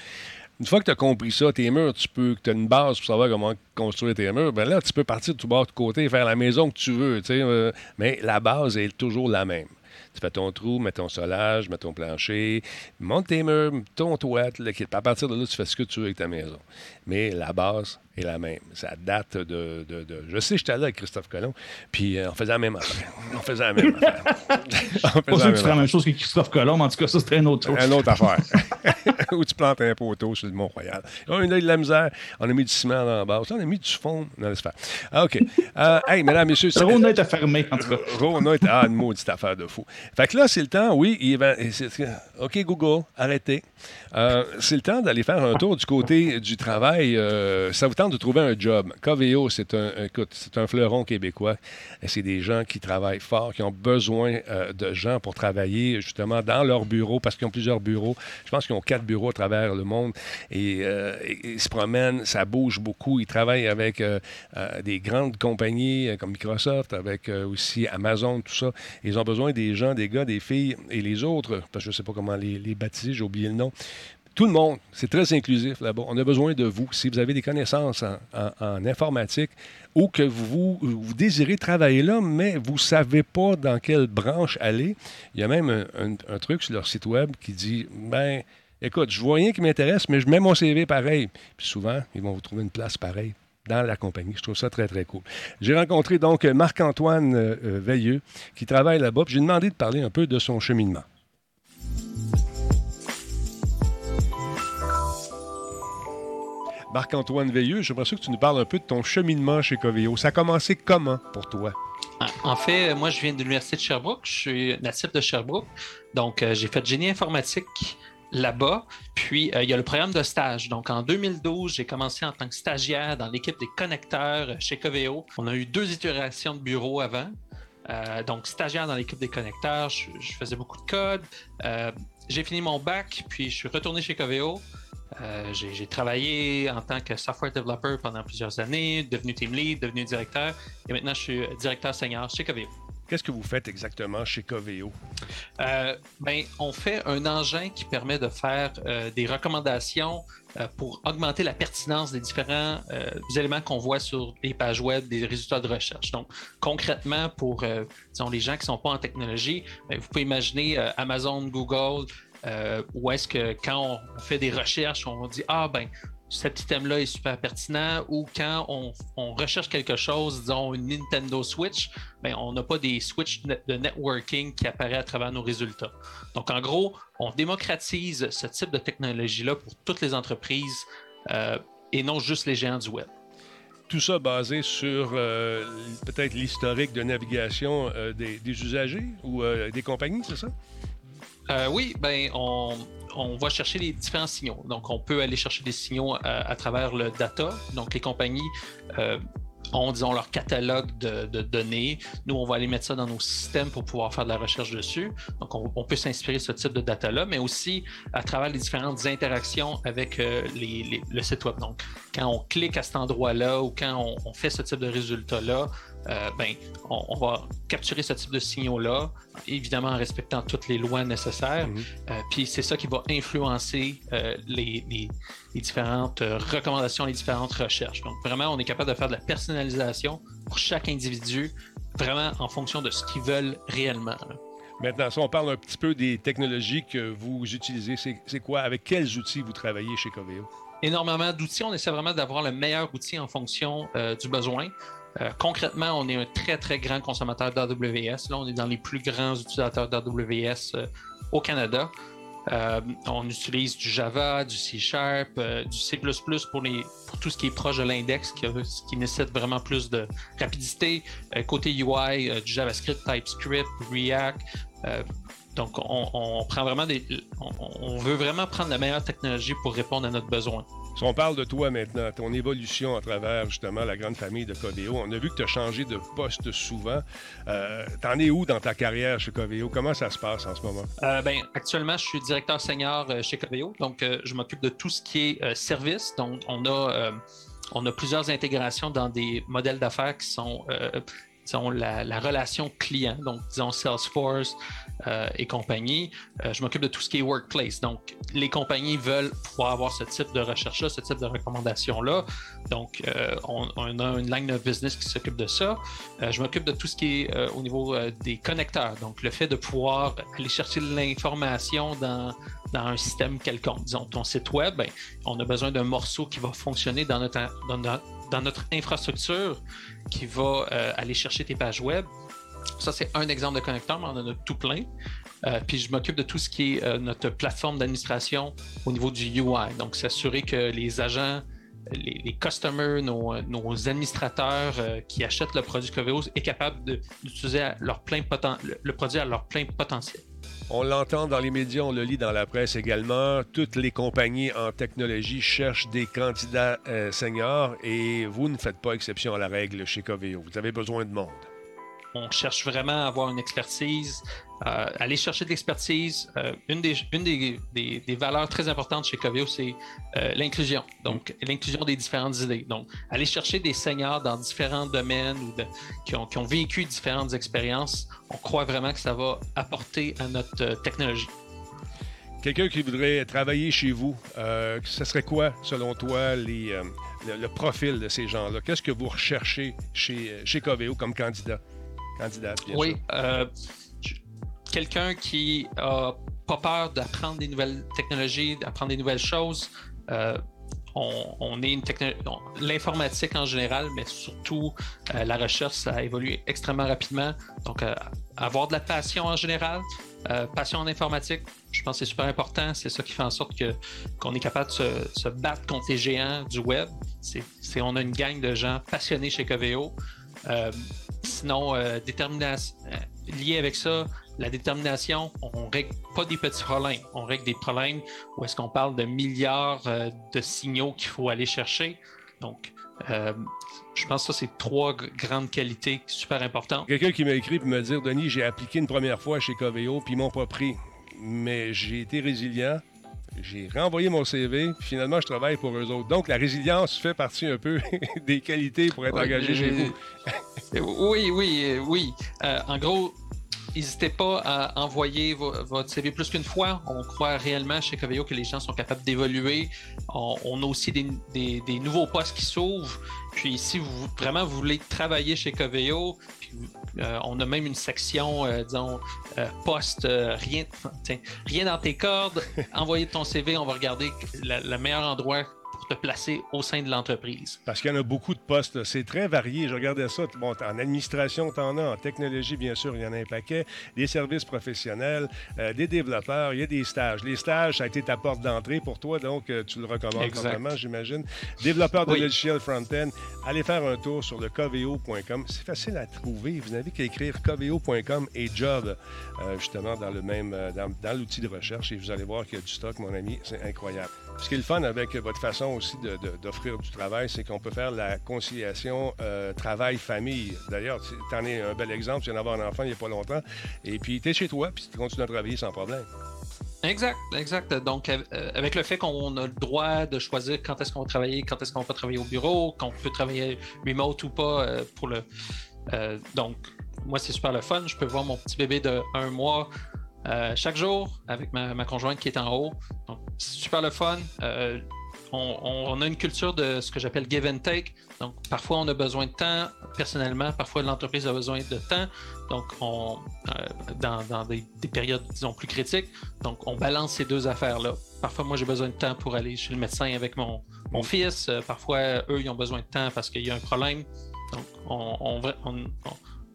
Une fois que tu as compris ça, tes murs, tu peux, que tu as une base pour savoir comment construire tes murs, ben là, tu peux partir de tout bord de côté et faire la maison que tu veux. euh, mais la base est toujours la même. Tu fais ton trou, mets ton solage, mets ton plancher, monte tes murs, ton toit, À partir de là, tu fais ce que tu veux avec ta maison. Mais la base est la même. Ça date de. de- de- Je sais, j'étais allé avec Christophe Colomb, puis euh, on faisait la même affaire. On faisait la même affaire. On Pas sûr que tu feras la même chose que Christophe Colomb, mais en tout cas, ça, c'était une autre chose. affaire. Une autre affaire. Où tu plantes un poteau sur le Mont-Royal. On a eu de la misère. On a mis du ciment dans la base. On a mis du fond. Non, laisse faire. Ah, OK. Euh, hey, mesdames, messieurs. Est à fermer, en tout cas. Rona ah, une maudite affaire de fou. Fait que là, c'est le temps, oui, il va- OK, Google, arrêtez. Euh, c'est le temps d'aller faire un tour du côté du travail. Euh, ça vous tente de trouver un job. KVO, c'est un, écoute, c'est un fleuron québécois. C'est des gens qui travaillent fort, qui ont besoin euh, de gens pour travailler justement dans leur bureau, parce qu'ils ont plusieurs bureaux. Je pense qu'ils ont quatre bureaux à travers le monde. Et, euh, ils se promènent, ça bouge beaucoup. Ils travaillent avec euh, des grandes compagnies comme Microsoft, avec aussi Amazon, tout ça. Ils ont besoin des gens, des gars, des filles et les autres, parce que je ne sais pas comment les, les baptiser, j'ai oublié le nom. Tout le monde, c'est très inclusif là-bas. On a besoin de vous. Si vous avez des connaissances en, informatique ou que vous, désirez travailler là, mais vous ne savez pas dans quelle branche aller, il y a même un, truc sur leur site web qui dit ben, écoute, je vois rien qui m'intéresse, mais je mets mon CV pareil. Puis souvent, ils vont vous trouver une place pareille dans la compagnie. Je trouve ça très, très cool. J'ai rencontré donc Marc-Antoine euh, euh, Veilleux qui travaille là-bas. J'ai demandé de parler un peu de son cheminement. Marc-Antoine Veilleux, j'aimerais ça que tu nous parles un peu de ton cheminement chez Coveo. Ça a commencé comment pour toi? En- En fait, moi, je viens de l'Université de Sherbrooke. Je suis natif de Sherbrooke. Donc, euh, j'ai fait génie informatique là-bas. Puis, euh, il y a le programme de stage. Donc, en 2012, j'ai commencé en tant que stagiaire dans l'équipe des connecteurs euh, chez Coveo. On a eu deux itérations de bureau avant. Euh, donc, stagiaire dans l'équipe des connecteurs, je, je faisais beaucoup de code. Euh, j'ai fini mon bac, puis je suis retourné chez Coveo. Euh, j'ai travaillé en tant que software developer pendant plusieurs années, devenu team lead, devenu directeur, et maintenant je suis directeur senior chez Coveo. Qu'est-ce que vous faites exactement chez Coveo? Euh, ben, on fait un engin qui permet de faire euh, des recommandations euh, pour augmenter la pertinence des différents euh, éléments qu'on voit sur les pages web des résultats de recherche. Donc, concrètement, pour euh, disons, les gens qui ne sont pas en technologie, ben, vous pouvez imaginer euh, Amazon, Google, euh, où est-ce que quand on fait des recherches, on dit Ah, ben, cet item-là est super pertinent, ou quand on, recherche quelque chose, disons une Nintendo Switch, ben, on n'a pas des switches de networking qui apparaissent à travers nos résultats. Donc, en gros, on démocratise ce type de technologie-là pour toutes les entreprises euh, et non juste les géants du web. Tout ça basé sur euh, peut-être l'historique de navigation des, usagers ou des compagnies, c'est ça? Euh, oui, ben on, va chercher les différents signaux. Donc, on peut aller chercher des signaux à, à travers le data. Donc, les compagnies euh, ont, disons, leur catalogue de, données. Nous, on va aller mettre ça dans nos systèmes pour pouvoir faire de la recherche dessus. Donc, on, peut s'inspirer de ce type de data-là, mais aussi à travers les différentes interactions avec euh, les, le site web. Donc, quand on clique à cet endroit-là ou quand on fait ce type de résultat-là, euh, ben, on, on va capturer ce type de signaux-là, évidemment en respectant toutes les lois nécessaires. Mhm. Euh, puis c'est ça qui va influencer euh, les, les- les différentes recommandations, les différentes recherches. Donc vraiment, on est capable de faire de la personnalisation pour chaque individu, vraiment en fonction de ce qu'ils veulent réellement. là. Maintenant, si on parle un petit peu des technologies que vous utilisez, c'est quoi? Avec quels outils vous travaillez chez Coveo? énormément d'outils. On essaie vraiment d'avoir le meilleur outil en fonction du besoin. Euh, concrètement, on est un très, très grand consommateur d'AWS. Là, on est dans les plus grands utilisateurs d'AWS euh, au Canada. Euh, on utilise du Java, du C Sharp, du C++ pour, pour tout ce qui est proche de l'index, ce qui nécessite vraiment plus de rapidité. Côté UI, du JavaScript, TypeScript, React. Donc, on, prend vraiment on veut vraiment prendre la meilleure technologie pour répondre à notre besoin. Si on parle de toi maintenant, ton évolution à travers justement la grande famille de Coveo, on a vu que tu as changé de poste souvent. Euh, T'en es où dans ta carrière chez Coveo? Comment ça se passe en ce moment? Euh, ben, actuellement, je suis directeur senior euh, chez Coveo, donc euh, je m'occupe de tout ce qui est service. Donc, on a, plusieurs intégrations dans des modèles d'affaires qui sont, disons, la, la relation client, donc disons Salesforce euh, et compagnie. Euh, je m'occupe de tout ce qui est workplace. Donc, les compagnies veulent pouvoir avoir ce type de recherche-là, ce type de recommandation-là. Donc, euh, on, a une line of business qui s'occupe de ça. Je m'occupe de tout ce qui est au niveau des connecteurs. Donc, le fait de pouvoir aller chercher l'information dans, dans un système quelconque. Disons, ton site web, ben, on a besoin d'un morceau qui va fonctionner dans, notre- dans notre infrastructure, qui va euh, aller chercher tes pages web. Ça, c'est un exemple de connecteur, mais on en a tout plein. Euh, puis je m'occupe de tout ce qui est euh, notre plateforme d'administration au niveau du UI. Donc, s'assurer que les agents, les, customers, nos, administrateurs qui achètent le produit Coveo est capable d'utiliser leur plein le produit à leur plein potentiel. On l'entend dans les médias, on le lit dans la presse également. Toutes les compagnies en technologie cherchent des candidats euh, seniors et vous ne faites pas exception à la règle chez Coveo. Vous avez besoin de monde. On cherche vraiment à avoir une expertise, euh, aller chercher de l'expertise. Euh, une des, une des, des- valeurs très importantes chez Coveo, c'est euh, l'inclusion. Donc, l'inclusion des différentes idées. Donc, aller chercher des seniors dans différents domaines ou qui, ont, qui ont vécu différentes expériences, on croit vraiment que ça va apporter à notre euh, technologie. Quelqu'un qui voudrait travailler chez vous, ce serait quoi, selon toi, les, le, le profil de ces gens-là? Qu'est-ce que vous recherchez chez, chez Coveo comme candidat? Candidate, bien Oui, euh, quelqu'un qui a pas peur d'apprendre des nouvelles technologies, d'apprendre des nouvelles choses. Euh, on, on est une technologie, l'informatique en général, mais surtout euh, la recherche, ça a évolué extrêmement rapidement. Donc, euh, avoir de la passion en général, euh, passion en informatique, je pense que c'est super important. C'est ça qui fait en sorte que qu'on est capable de se, se battre contre les géants du web. C'est, c'est- on a une gang de gens passionnés chez Coveo. Euh, sinon, euh, détermination, euh, lié avec ça, la détermination, on règle pas des petits problèmes, on règle des problèmes où est-ce qu'on parle de milliards de signaux qu'il faut aller chercher. Donc, je pense que ça, c'est trois grandes qualités super importantes. Quelqu'un qui m'a écrit pour me dire Denis, j'ai appliqué une première fois chez Coveo, puis ils m'ont pas pris. Mais j'ai été résilient. J'ai renvoyé mon CV, puis finalement, je travaille pour eux autres. Donc, la résilience fait partie un peu des qualités pour être engagé chez vous. Oui, oui, euh, oui. Euh, en gros, n'hésitez pas à envoyer vo- votre CV plus qu'une fois. On croit réellement chez Coveo que les gens sont capables d'évoluer. On, on a aussi des, des- des nouveaux postes qui s'ouvrent. Puis si vous vraiment vous voulez travailler chez Coveo, euh, on a même une section, euh, disons, euh, poste, rien, tiens, rien dans tes cordes. Envoyez ton CV, on va regarder le meilleur endroit pour te placer au sein de l'entreprise. Parce qu'il y en a beaucoup de postes. C'est très varié. Je regardais ça. Bon, en administration, tu en as. En technologie, bien sûr, il y en a un paquet. Des services professionnels, euh, des développeurs, il y a des stages. Les stages, ça a été ta porte d'entrée pour toi, donc euh, tu le recommandes complètement, j'imagine. Développeur de Oui. logiciels front-end, allez faire un tour sur le coveo.com. C'est facile à trouver. Vous n'avez qu'à écrire coveo.com et job, euh, justement, dans le même dans, dans l'outil de recherche et vous allez voir qu'il y a du stock, mon ami. C'est incroyable. Ce qui est le fun avec votre façon aussi d'offrir du travail, c'est qu'on peut faire la conciliation euh, travail-famille. D'ailleurs, tu en es un bel exemple. Tu viens d'avoir un enfant il n'y a pas longtemps. Et puis, tu es chez toi, puis tu continues à travailler sans problème. Exact, exact. Donc, euh, avec le fait qu'on a le droit de choisir quand est-ce qu'on va travailler, quand est-ce qu'on va travailler au bureau, qu'on peut travailler remote ou pas euh, pour le. donc, moi, c'est super le fun. Je peux voir mon petit bébé de un mois euh, chaque jour avec ma, conjointe qui est en haut. Donc, super le fun. Euh, on, a une culture de ce que j'appelle give and take. Donc, parfois, on a besoin de temps personnellement, parfois, l'entreprise a besoin de temps. Donc, on, euh, dans, des, des périodes, disons, plus critiques. Donc, on balance ces deux affaires-là. Parfois, moi, j'ai besoin de temps pour aller chez le médecin avec mon, mon fils. Euh, parfois, eux, ils ont besoin de temps parce qu'il y a un problème. Donc, on-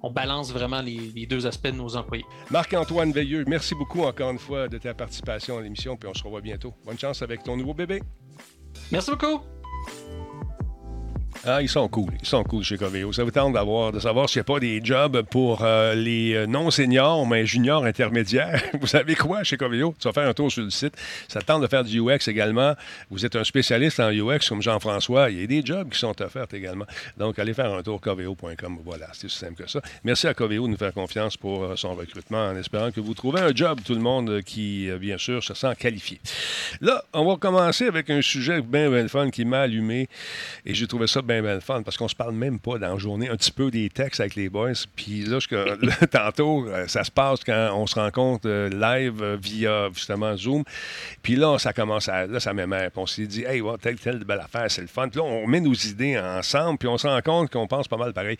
on- balance vraiment les, les deux aspects de nos employés. Marc-Antoine Veilleux, merci beaucoup encore une fois de ta participation à l'émission, puis on se revoit bientôt. Bonne chance avec ton nouveau bébé. Merci beaucoup. Ah, ils sont cool. Ils sont cool chez Coveo. Ça vous tente de savoir s'il n'y a pas des jobs pour euh, les euh, non-seniors, mais juniors intermédiaires? vous savez quoi chez Coveo? Tu vas faire un tour sur le site. Ça te tente de faire du UX également. Vous êtes un spécialiste en UX comme Jean-François. Il y a des jobs qui sont offerts également. Donc, allez faire un tour coveo.com. Voilà, c'est aussi simple que ça. Merci à Coveo de nous faire confiance pour euh, son recrutement en espérant que vous trouvez un job, tout le monde qui, bien sûr, se sent qualifié. Là, on va commencer avec un sujet bien, bien fun qui m'a allumé et j'ai trouvé ça bien, bien le fun parce qu'on se parle même pas dans la journée un petit peu des textes avec les boys. Puis là, je- là, tantôt, euh, ça se passe quand on se rencontre euh, live euh, via justement Zoom. Puis là, ça commence à. Là, ça. Puis on s'est dit, hey, ouais, telle, telle belle affaire, c'est le fun. Puis là, on met nos idées ensemble, puis on se rend compte qu'on pense pas mal pareil.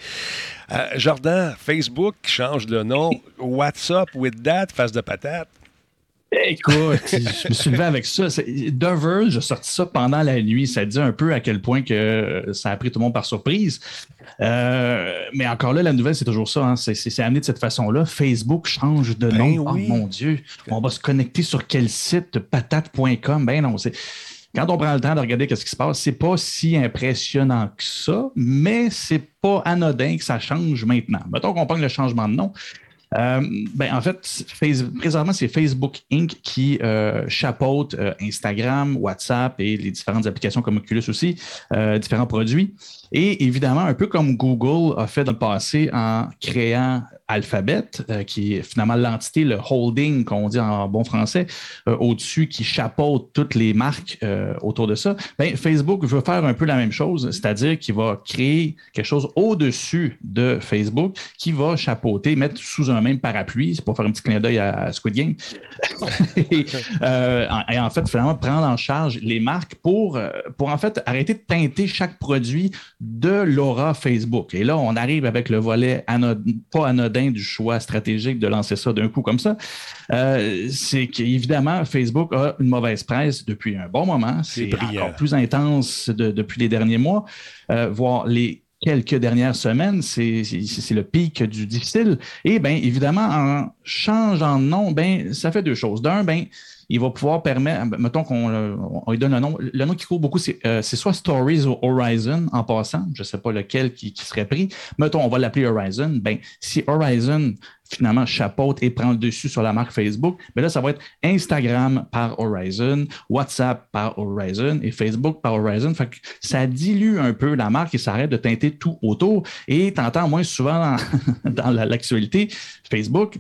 Jordan, Facebook change de nom. What's up with that, face de patate? Écoute, je me suis levé avec ça. Dover, j'ai sorti ça pendant la nuit. Ça dit un peu à quel point que euh, ça a pris tout le monde par surprise. Euh, mais encore là, la nouvelle, c'est toujours ça. hein. C'est- amené de cette façon-là. Facebook change de nom. Ben oui. Oh mon Dieu. On va se connecter sur quel site? Patate.com. Ben non, c'est. Quand on prend le temps de regarder ce qui se passe, c'est pas si impressionnant que ça, mais c'est pas anodin que ça change maintenant. Mettons qu'on prenne le changement de nom. Euh, ben, en fait, présentement, c'est Facebook Inc. qui euh, chapeaute euh, Instagram, WhatsApp et les différentes applications comme Oculus aussi, différents produits. Et évidemment, un peu comme Google a fait dans le passé en créant Alphabet, euh, qui est finalement l'entité, le holding, qu'on dit en bon français, euh, au-dessus, qui chapeaute toutes les marques euh, autour de ça. Ben, Facebook veut faire un peu la même chose, c'est-à-dire qu'il va créer quelque chose au-dessus de Facebook qui va chapeauter, mettre sous un même parapluie, c'est pour faire un petit clin d'œil à, Squid Game. et, en, et en fait, finalement, prendre en charge les marques pour, pour en fait arrêter de teinter chaque produit de l'aura Facebook. Et là, on arrive avec le volet pas anodin du choix stratégique de lancer ça d'un coup comme ça. Euh, c'est qu'évidemment, Facebook a une mauvaise presse depuis un bon moment. C'est encore plus intense de- depuis les derniers mois, euh, voire les quelques dernières semaines, c'est le pic du difficile. Et bien, évidemment, en changeant de nom, ben, ça fait deux choses. D'un, ben, il va pouvoir permettre, mettons qu'on euh, lui donne un nom. Le nom qui court beaucoup, c'est euh, c'est soit Stories ou Horizon en passant. Je ne sais pas lequel qui, serait pris. Mettons, on va l'appeler Horizon. Ben, si Horizon finalement chapeaute et prend le dessus sur la marque Facebook. Mais là, ça va être Instagram par Horizon, WhatsApp par Horizon et Facebook par Horizon. Fait que ça dilue un peu la marque et ça arrête de teinter tout autour. Et tu entends moins souvent dans, dans la- l'actualité Facebook.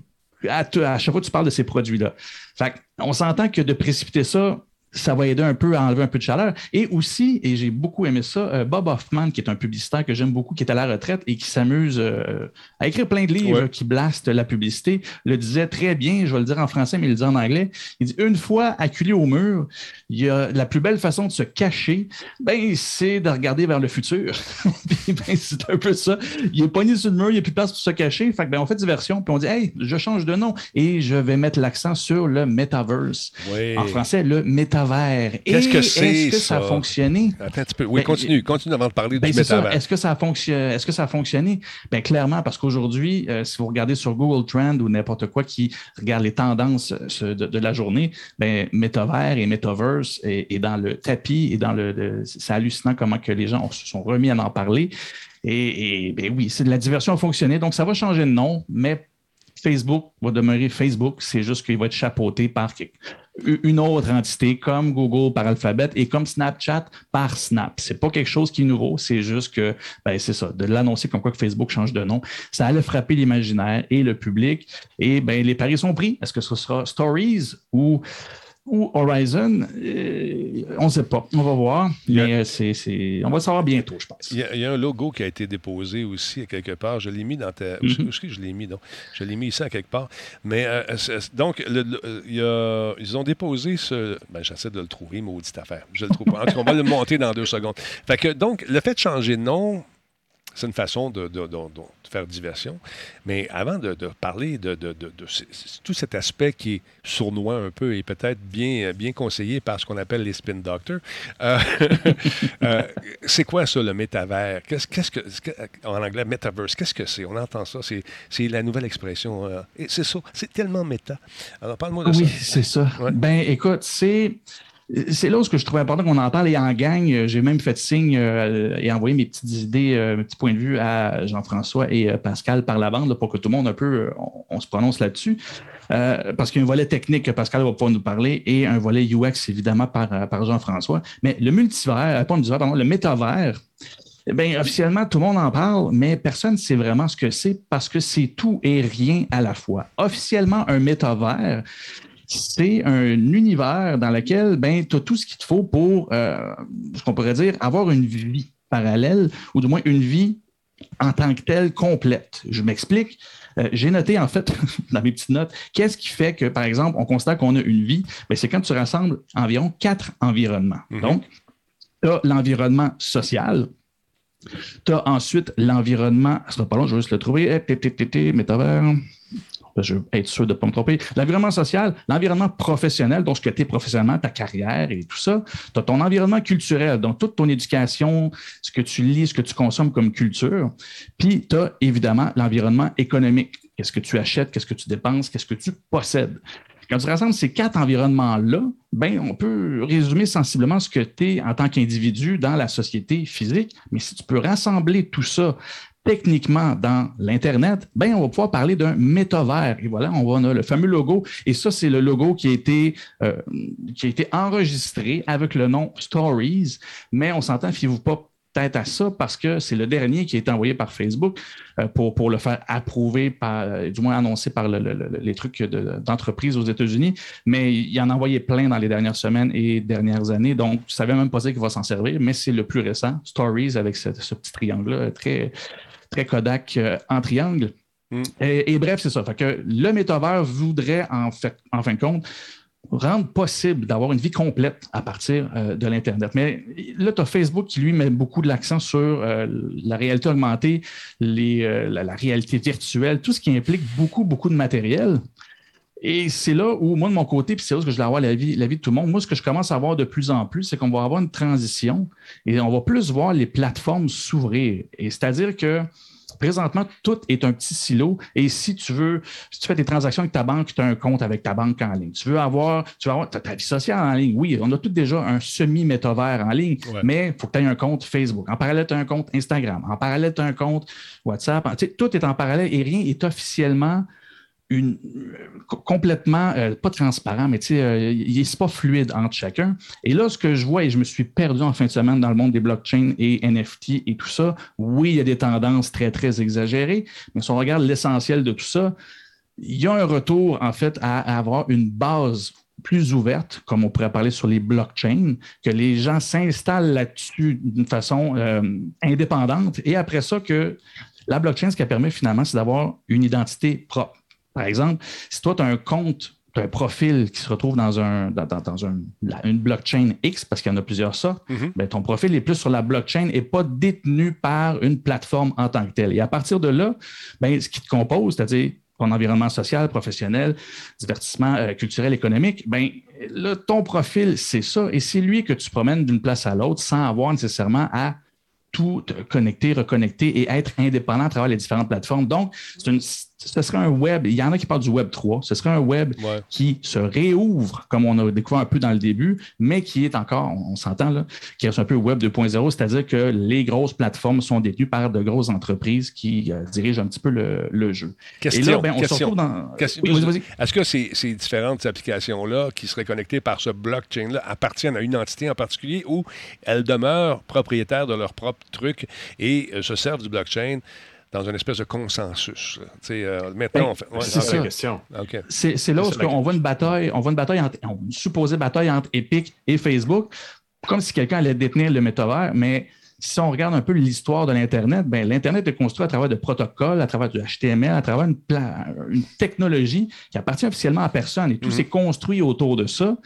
À, à chaque fois que tu parles de ces produits-là. Fait on s'entend que de précipiter ça, ça va aider un peu à enlever un peu de chaleur. Et aussi, et j'ai beaucoup aimé ça, euh, Bob Hoffman, qui est un publicitaire que j'aime beaucoup, qui est à la retraite et qui s'amuse euh, à écrire plein de livres Ouais. qui blastent la publicité, le disait très bien, je vais le dire en français, mais il le dit en anglais. Il dit Une fois acculé au mur, il y a la plus belle façon de se cacher, ben, c'est de regarder vers le futur. Ben, c'est un peu ça. Il est pogné sur le mur, il n'y a plus de place pour se cacher. Fait que, ben, on fait diversion, puis on dit Hey, je change de nom et je vais mettre l'accent sur le metaverse. En français, le métavers. Qu'est-ce Et que c'est, Est-ce que ça a fonctionné? Attends un petit peu. Oui, Ben, continue. Continue avant de parler Ben, du métavers. Est-ce que ça a fonctionné? Est-ce que ça a fonctionné? Ben, clairement, parce qu'aujourd'hui, euh, si vous regardez sur Google Trend ou n'importe quoi qui regarde les tendances euh, de, de la journée, ben, métavers et metaverse est, est dans le tapis et dans le, le- c'est hallucinant comment que les gens se sont remis à en parler. Et, et, ben oui, c'est de la diversion a fonctionné. Donc, ça va changer de nom, mais Facebook va demeurer Facebook. C'est juste qu'il va être chapeauté par quelque- une autre entité comme Google par alphabet et comme Snapchat par Snap. C'est pas quelque chose qui est nouveau, c'est juste que ben, c'est ça, de l'annoncer comme quoi que Facebook change de nom, ça allait frapper l'imaginaire et le public. Et ben les paris sont pris. Est-ce que ce sera Stories ou ou Horizon, Euh, on ne sait pas. On va voir. A- Mais euh, c'est, c'est- on va le savoir bientôt, je pense. Il y, a, il y a un logo qui a été déposé aussi à quelque part. Je l'ai mis dans ta. Où Mhm. est-ce que je l'ai mis, donc? Je l'ai mis ici à quelque part. Mais euh, donc, le- le- il y a- ils ont déposé ce. Ben, j'essaie de le trouver, maudite affaire. Je le trouve pas. En tout cas, on va le monter dans deux secondes. Fait que, donc, le fait de changer de nom, c'est une façon de, de- de- de faire diversion. Mais avant de, parler de, tout cet aspect qui est sournois un peu et peut-être bien, bien conseillé par ce qu'on appelle les spin doctors, euh, euh, c'est quoi ça, le métavers? Qu'est-ce, qu'est-ce que, en anglais, metaverse, qu'est-ce que c'est? On entend ça, c'est, c'est la nouvelle expression. euh, et c'est ça, c'est tellement méta. Alors, parle-moi de Oui, ça. c'est ça. Ouais. Ben, écoute, c'est. C'est là où ce que je trouvais important qu'on en parle et en gang. euh, J'ai même fait signe euh, et envoyé mes petites idées, euh, mes petits points de vue à Jean-François et Pascal par la bande pour que tout le monde un peu on, se prononce là-dessus. Parce qu'il y a un volet technique que Pascal va pouvoir nous parler et un volet UX évidemment par, par Jean-François. Mais le multivers, le pardon, le métavers, eh bien, officiellement, tout le monde en parle, mais personne ne sait vraiment ce que c'est parce que c'est tout et rien à la fois. Officiellement, un métavers, c'est un univers dans lequel ben, tu as tout ce qu'il te faut pour, euh, ce qu'on pourrait dire, avoir une vie parallèle ou du moins une vie en tant que telle complète. Je m'explique. Euh, J'ai noté, en fait, dans mes petites notes, qu'est-ce qui fait que, par exemple, on constate qu'on a une vie? Ben, c'est quand tu rassembles environ quatre environnements. Mhm. Donc, tu as l'environnement social, tu as ensuite l'environnement, ce sera pas long, je vais juste le trouver, Eh, té, té, té, té, métavers. Je veux être sûr de ne pas me tromper. L'environnement social, l'environnement professionnel, donc ce que tu es professionnellement, ta carrière et tout ça. Tu as ton environnement culturel, donc toute ton éducation, ce que tu lis, ce que tu consommes comme culture. Puis tu as évidemment l'environnement économique. Qu'est-ce que tu achètes, qu'est-ce que tu dépenses, qu'est-ce que tu possèdes. Quand tu rassembles ces quatre environnements-là, ben, on peut résumer sensiblement ce que tu es en tant qu'individu dans la société physique. Mais si tu peux rassembler tout ça techniquement dans l'Internet, ben, on va pouvoir parler d'un métavers. Et voilà, on, va, le fameux logo. Et ça, c'est le logo qui a, été, euh, qui a été enregistré avec le nom Stories. Mais on s'entend, fiez-vous pas peut-être à ça parce que c'est le dernier qui a été envoyé par Facebook euh, pour, pour le faire approuver, par, euh, du moins annoncé par le- le- le- les trucs de- d'entreprise aux États-Unis. Mais il en a envoyé plein dans les dernières semaines et dernières années. Donc, je ne savais même pas dire qu'il va s'en servir, mais c'est le plus récent, Stories, avec ce, ce petit triangle-là, très, très Kodak euh, en triangle. Mm. Et, et bref, c'est ça. Fait que le métavers voudrait, en, fait, en fin de compte, rendre possible d'avoir une vie complète à partir euh, de l'Internet. Mais là, tu as Facebook qui, lui, met beaucoup de l'accent sur euh, la réalité augmentée, euh, la, la réalité virtuelle, tout ce qui implique beaucoup, beaucoup de matériel. Et c'est là où, moi, de mon côté, puis c'est là que je vais avoir l'avis la vie de tout le monde, moi, ce que je commence à voir de plus en plus, c'est qu'on va avoir une transition et on va plus voir les plateformes s'ouvrir. Et c'est-à-dire que présentement, tout est un petit silo. Et si tu veux, si tu fais des transactions avec ta banque, tu as un compte avec ta banque en ligne. Tu veux avoir, tu veux avoir ta, ta vie sociale en ligne. Oui, on a tout déjà un semi-métavers en ligne, Ouais. mais il faut que tu aies un compte Facebook. En parallèle, tu as un compte Instagram. En parallèle, tu as un compte WhatsApp. Tu sais, tout est en parallèle et rien est officiellement euh, complètement, euh, pas transparent, mais tu sais, euh, c'est pas fluide entre chacun. Et là, ce que je vois, et je me suis perdu en fin de semaine dans le monde des blockchains et NFT et tout ça, oui, il y a des tendances très, très exagérées, mais si on regarde l'essentiel de tout ça, il y a un retour, en fait, à, avoir une base plus ouverte, comme on pourrait parler sur les blockchains, que les gens s'installent là-dessus d'une façon indépendante. Et après ça, que la blockchain, ce qu'elle permet finalement, c'est d'avoir une identité propre. Par exemple, si toi, tu as un compte, tu as un profil qui se retrouve dans, un, dans, une blockchain X, parce qu'il y en a plusieurs sortes, mm-hmm. ben, ton profil est plus sur la blockchain et pas détenu par une plateforme en tant que telle. Et à partir de là, ben, ce qui te compose, c'est-à-dire ton environnement social, professionnel, divertissement euh, culturel, économique, ben, là, ton profil, c'est ça. Et c'est lui que tu promènes d'une place à l'autre sans avoir nécessairement à tout connecter, reconnecter et être indépendant à travers les différentes plateformes. Donc, une, ce serait un web, il y en a qui parlent du web 3, ce serait un web qui se réouvre, comme on a découvert un peu dans le début, mais qui est encore, on, s'entend là, qui est un peu web 2.0, c'est-à-dire que les grosses plateformes sont détenues par de grosses entreprises qui euh, dirigent un petit peu le, jeu. Question, Et là, ben, on se retrouve dans... Est-ce que ces, ces différentes applications-là qui seraient connectées par ce blockchain-là appartiennent à une entité en particulier ou elles demeurent propriétaires de leur propre truc et euh, se servent du blockchain? Dans une espèce de consensus. Euh, maintenant, ben, c'est ça. Question. C'est là où on voit une bataille, on voit une bataille entre, une supposée bataille entre Epic et Facebook, comme si quelqu'un allait détenir le métavers, mais si on regarde un peu l'histoire de l'Internet, ben, l'Internet est construit à travers de protocoles, à travers du HTML, à travers une, une technologie qui appartient officiellement à personne et tout mhm. s'est construit autour de ça.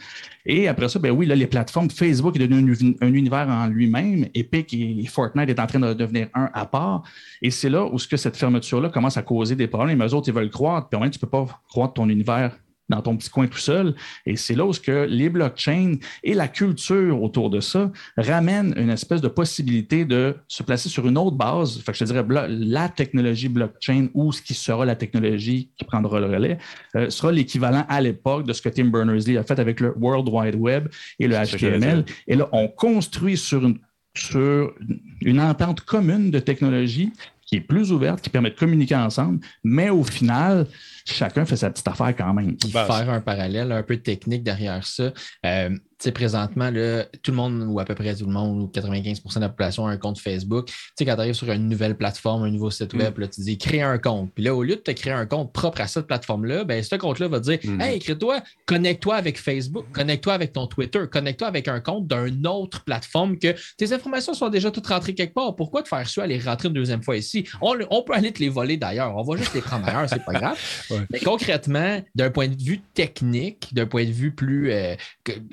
Et après ça, ben oui, là, les plateformes, Facebook est devenu un, univers en lui-même. Epic et Fortnite est en train de devenir un à part. Et c'est là où ce que cette fermeture-là commence à causer des problèmes. Les autres, ils veulent croire, puis au moins, tu ne peux pas croire ton univers dans ton petit coin tout seul. Et c'est là où que les blockchains et la culture autour de ça ramènent une espèce de possibilité de se placer sur une autre base. Fait que je te dirais, la technologie blockchain ou ce qui sera la technologie qui prendra le relais euh, sera l'équivalent à l'époque de ce que Tim Berners-Lee a fait avec le World Wide Web et le HTML. Et là, on construit sur une, sur une entente commune de technologie qui est plus ouverte, qui permet de communiquer ensemble, mais au final, chacun fait sa petite affaire quand même. Puis faire un parallèle un peu technique derrière ça. Euh, présentement, là, tout le monde, ou à peu près tout le monde, ou 95% de la population a un compte Facebook. Tu sais, quand tu arrives sur une nouvelle plateforme, un nouveau site mm. web, là, tu dis crée un compte. Puis là, au lieu de te créer un compte propre à cette plateforme-là, ben, ce compte-là va te dire mm. Hey, crée-toi, connecte-toi avec Facebook, connecte-toi avec ton Twitter, connecte-toi avec un compte d'une autre plateforme que tes informations sont déjà toutes rentrées quelque part. Pourquoi te faire ça, aller rentrer une deuxième fois ici? On, peut aller te les voler d'ailleurs. On va juste les prendre ailleurs, c'est pas grave. Mais concrètement, d'un point de vue technique, d'un point de vue plus euh,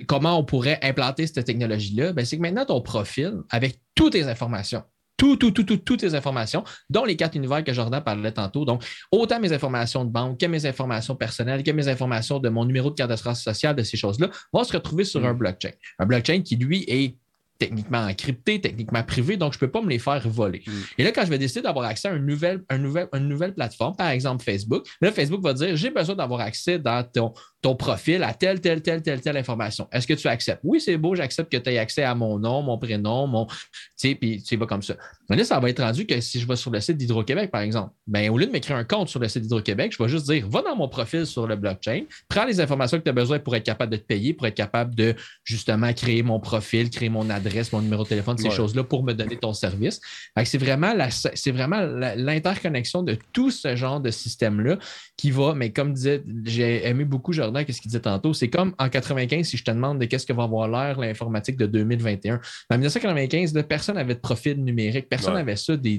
comment on pourrait implanter cette technologie-là, ben, c'est que maintenant, ton profil, avec toutes tes informations, tout, tout, tout, toutes tes informations, dont les quatre univers que Jordan parlait tantôt. Donc, autant mes informations de banque que mes informations personnelles, que mes informations de mon numéro de carte d'assurance sociale, de ces choses-là, vont se retrouver sur un mm. blockchain. Un blockchain qui, lui, est techniquement encrypté, techniquement privé, donc je ne peux pas me les faire voler. Mm. Et là, quand je vais décider d'avoir accès à une nouvelle, une nouvelle plateforme, par exemple Facebook, là, Facebook va dire j'ai besoin d'avoir accès dans ton, ton profil à telle, telle, telle, telle, telle information. Est-ce que tu acceptes? Oui, c'est beau, j'accepte que tu aies accès à mon nom, mon prénom, mon. Tu sais, puis tu vas comme ça. Mais là, ça va être rendu que si je vais sur le site d'Hydro-Québec, par exemple, ben, au lieu de m'écrire un compte sur le site d'Hydro-Québec, je vais juste dire va dans mon profil sur le blockchain, prends les informations que tu as besoin pour être capable de te payer, pour être capable de justement créer mon profil, créer mon adresse, mon numéro de téléphone, ces choses-là pour me donner ton service. C'est vraiment, la, c'est vraiment l'interconnexion de tout ce genre de système-là qui va, mais comme disait, j'ai aimé beaucoup Jordan, qu'est-ce qu'il disait tantôt, c'est comme en 95, si je te demande de qu'est-ce que va avoir l'air l'informatique de 2021. En 1995, personne n'avait de profil numérique, personne n'avait ça, des,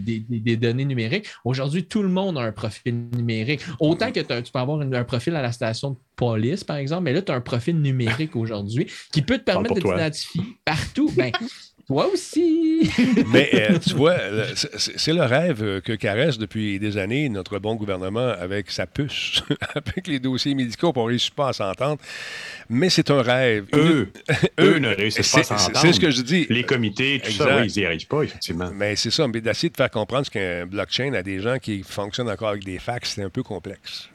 données numériques. Aujourd'hui, tout le monde a un profil numérique. Autant que tu peux avoir un profil à la station de police, par exemple, mais là, tu as un profil numérique aujourd'hui qui peut te permettre de t'identifier partout. Ben, toi aussi! Mais euh, tu vois, c'est le rêve que caresse depuis des années notre bon gouvernement avec sa puce, avec les dossiers médicaux, pour on ne réussit pas à s'entendre. Mais c'est un rêve. Eux, eux ne réussissent pas à s'entendre. C'est ce que je dis. Les comités, tout ça, oui, ils n'y arrivent pas, effectivement. Mais c'est ça, mais d'essayer de faire comprendre qu'un blockchain à des gens qui fonctionnent encore avec des fax, c'est un peu complexe.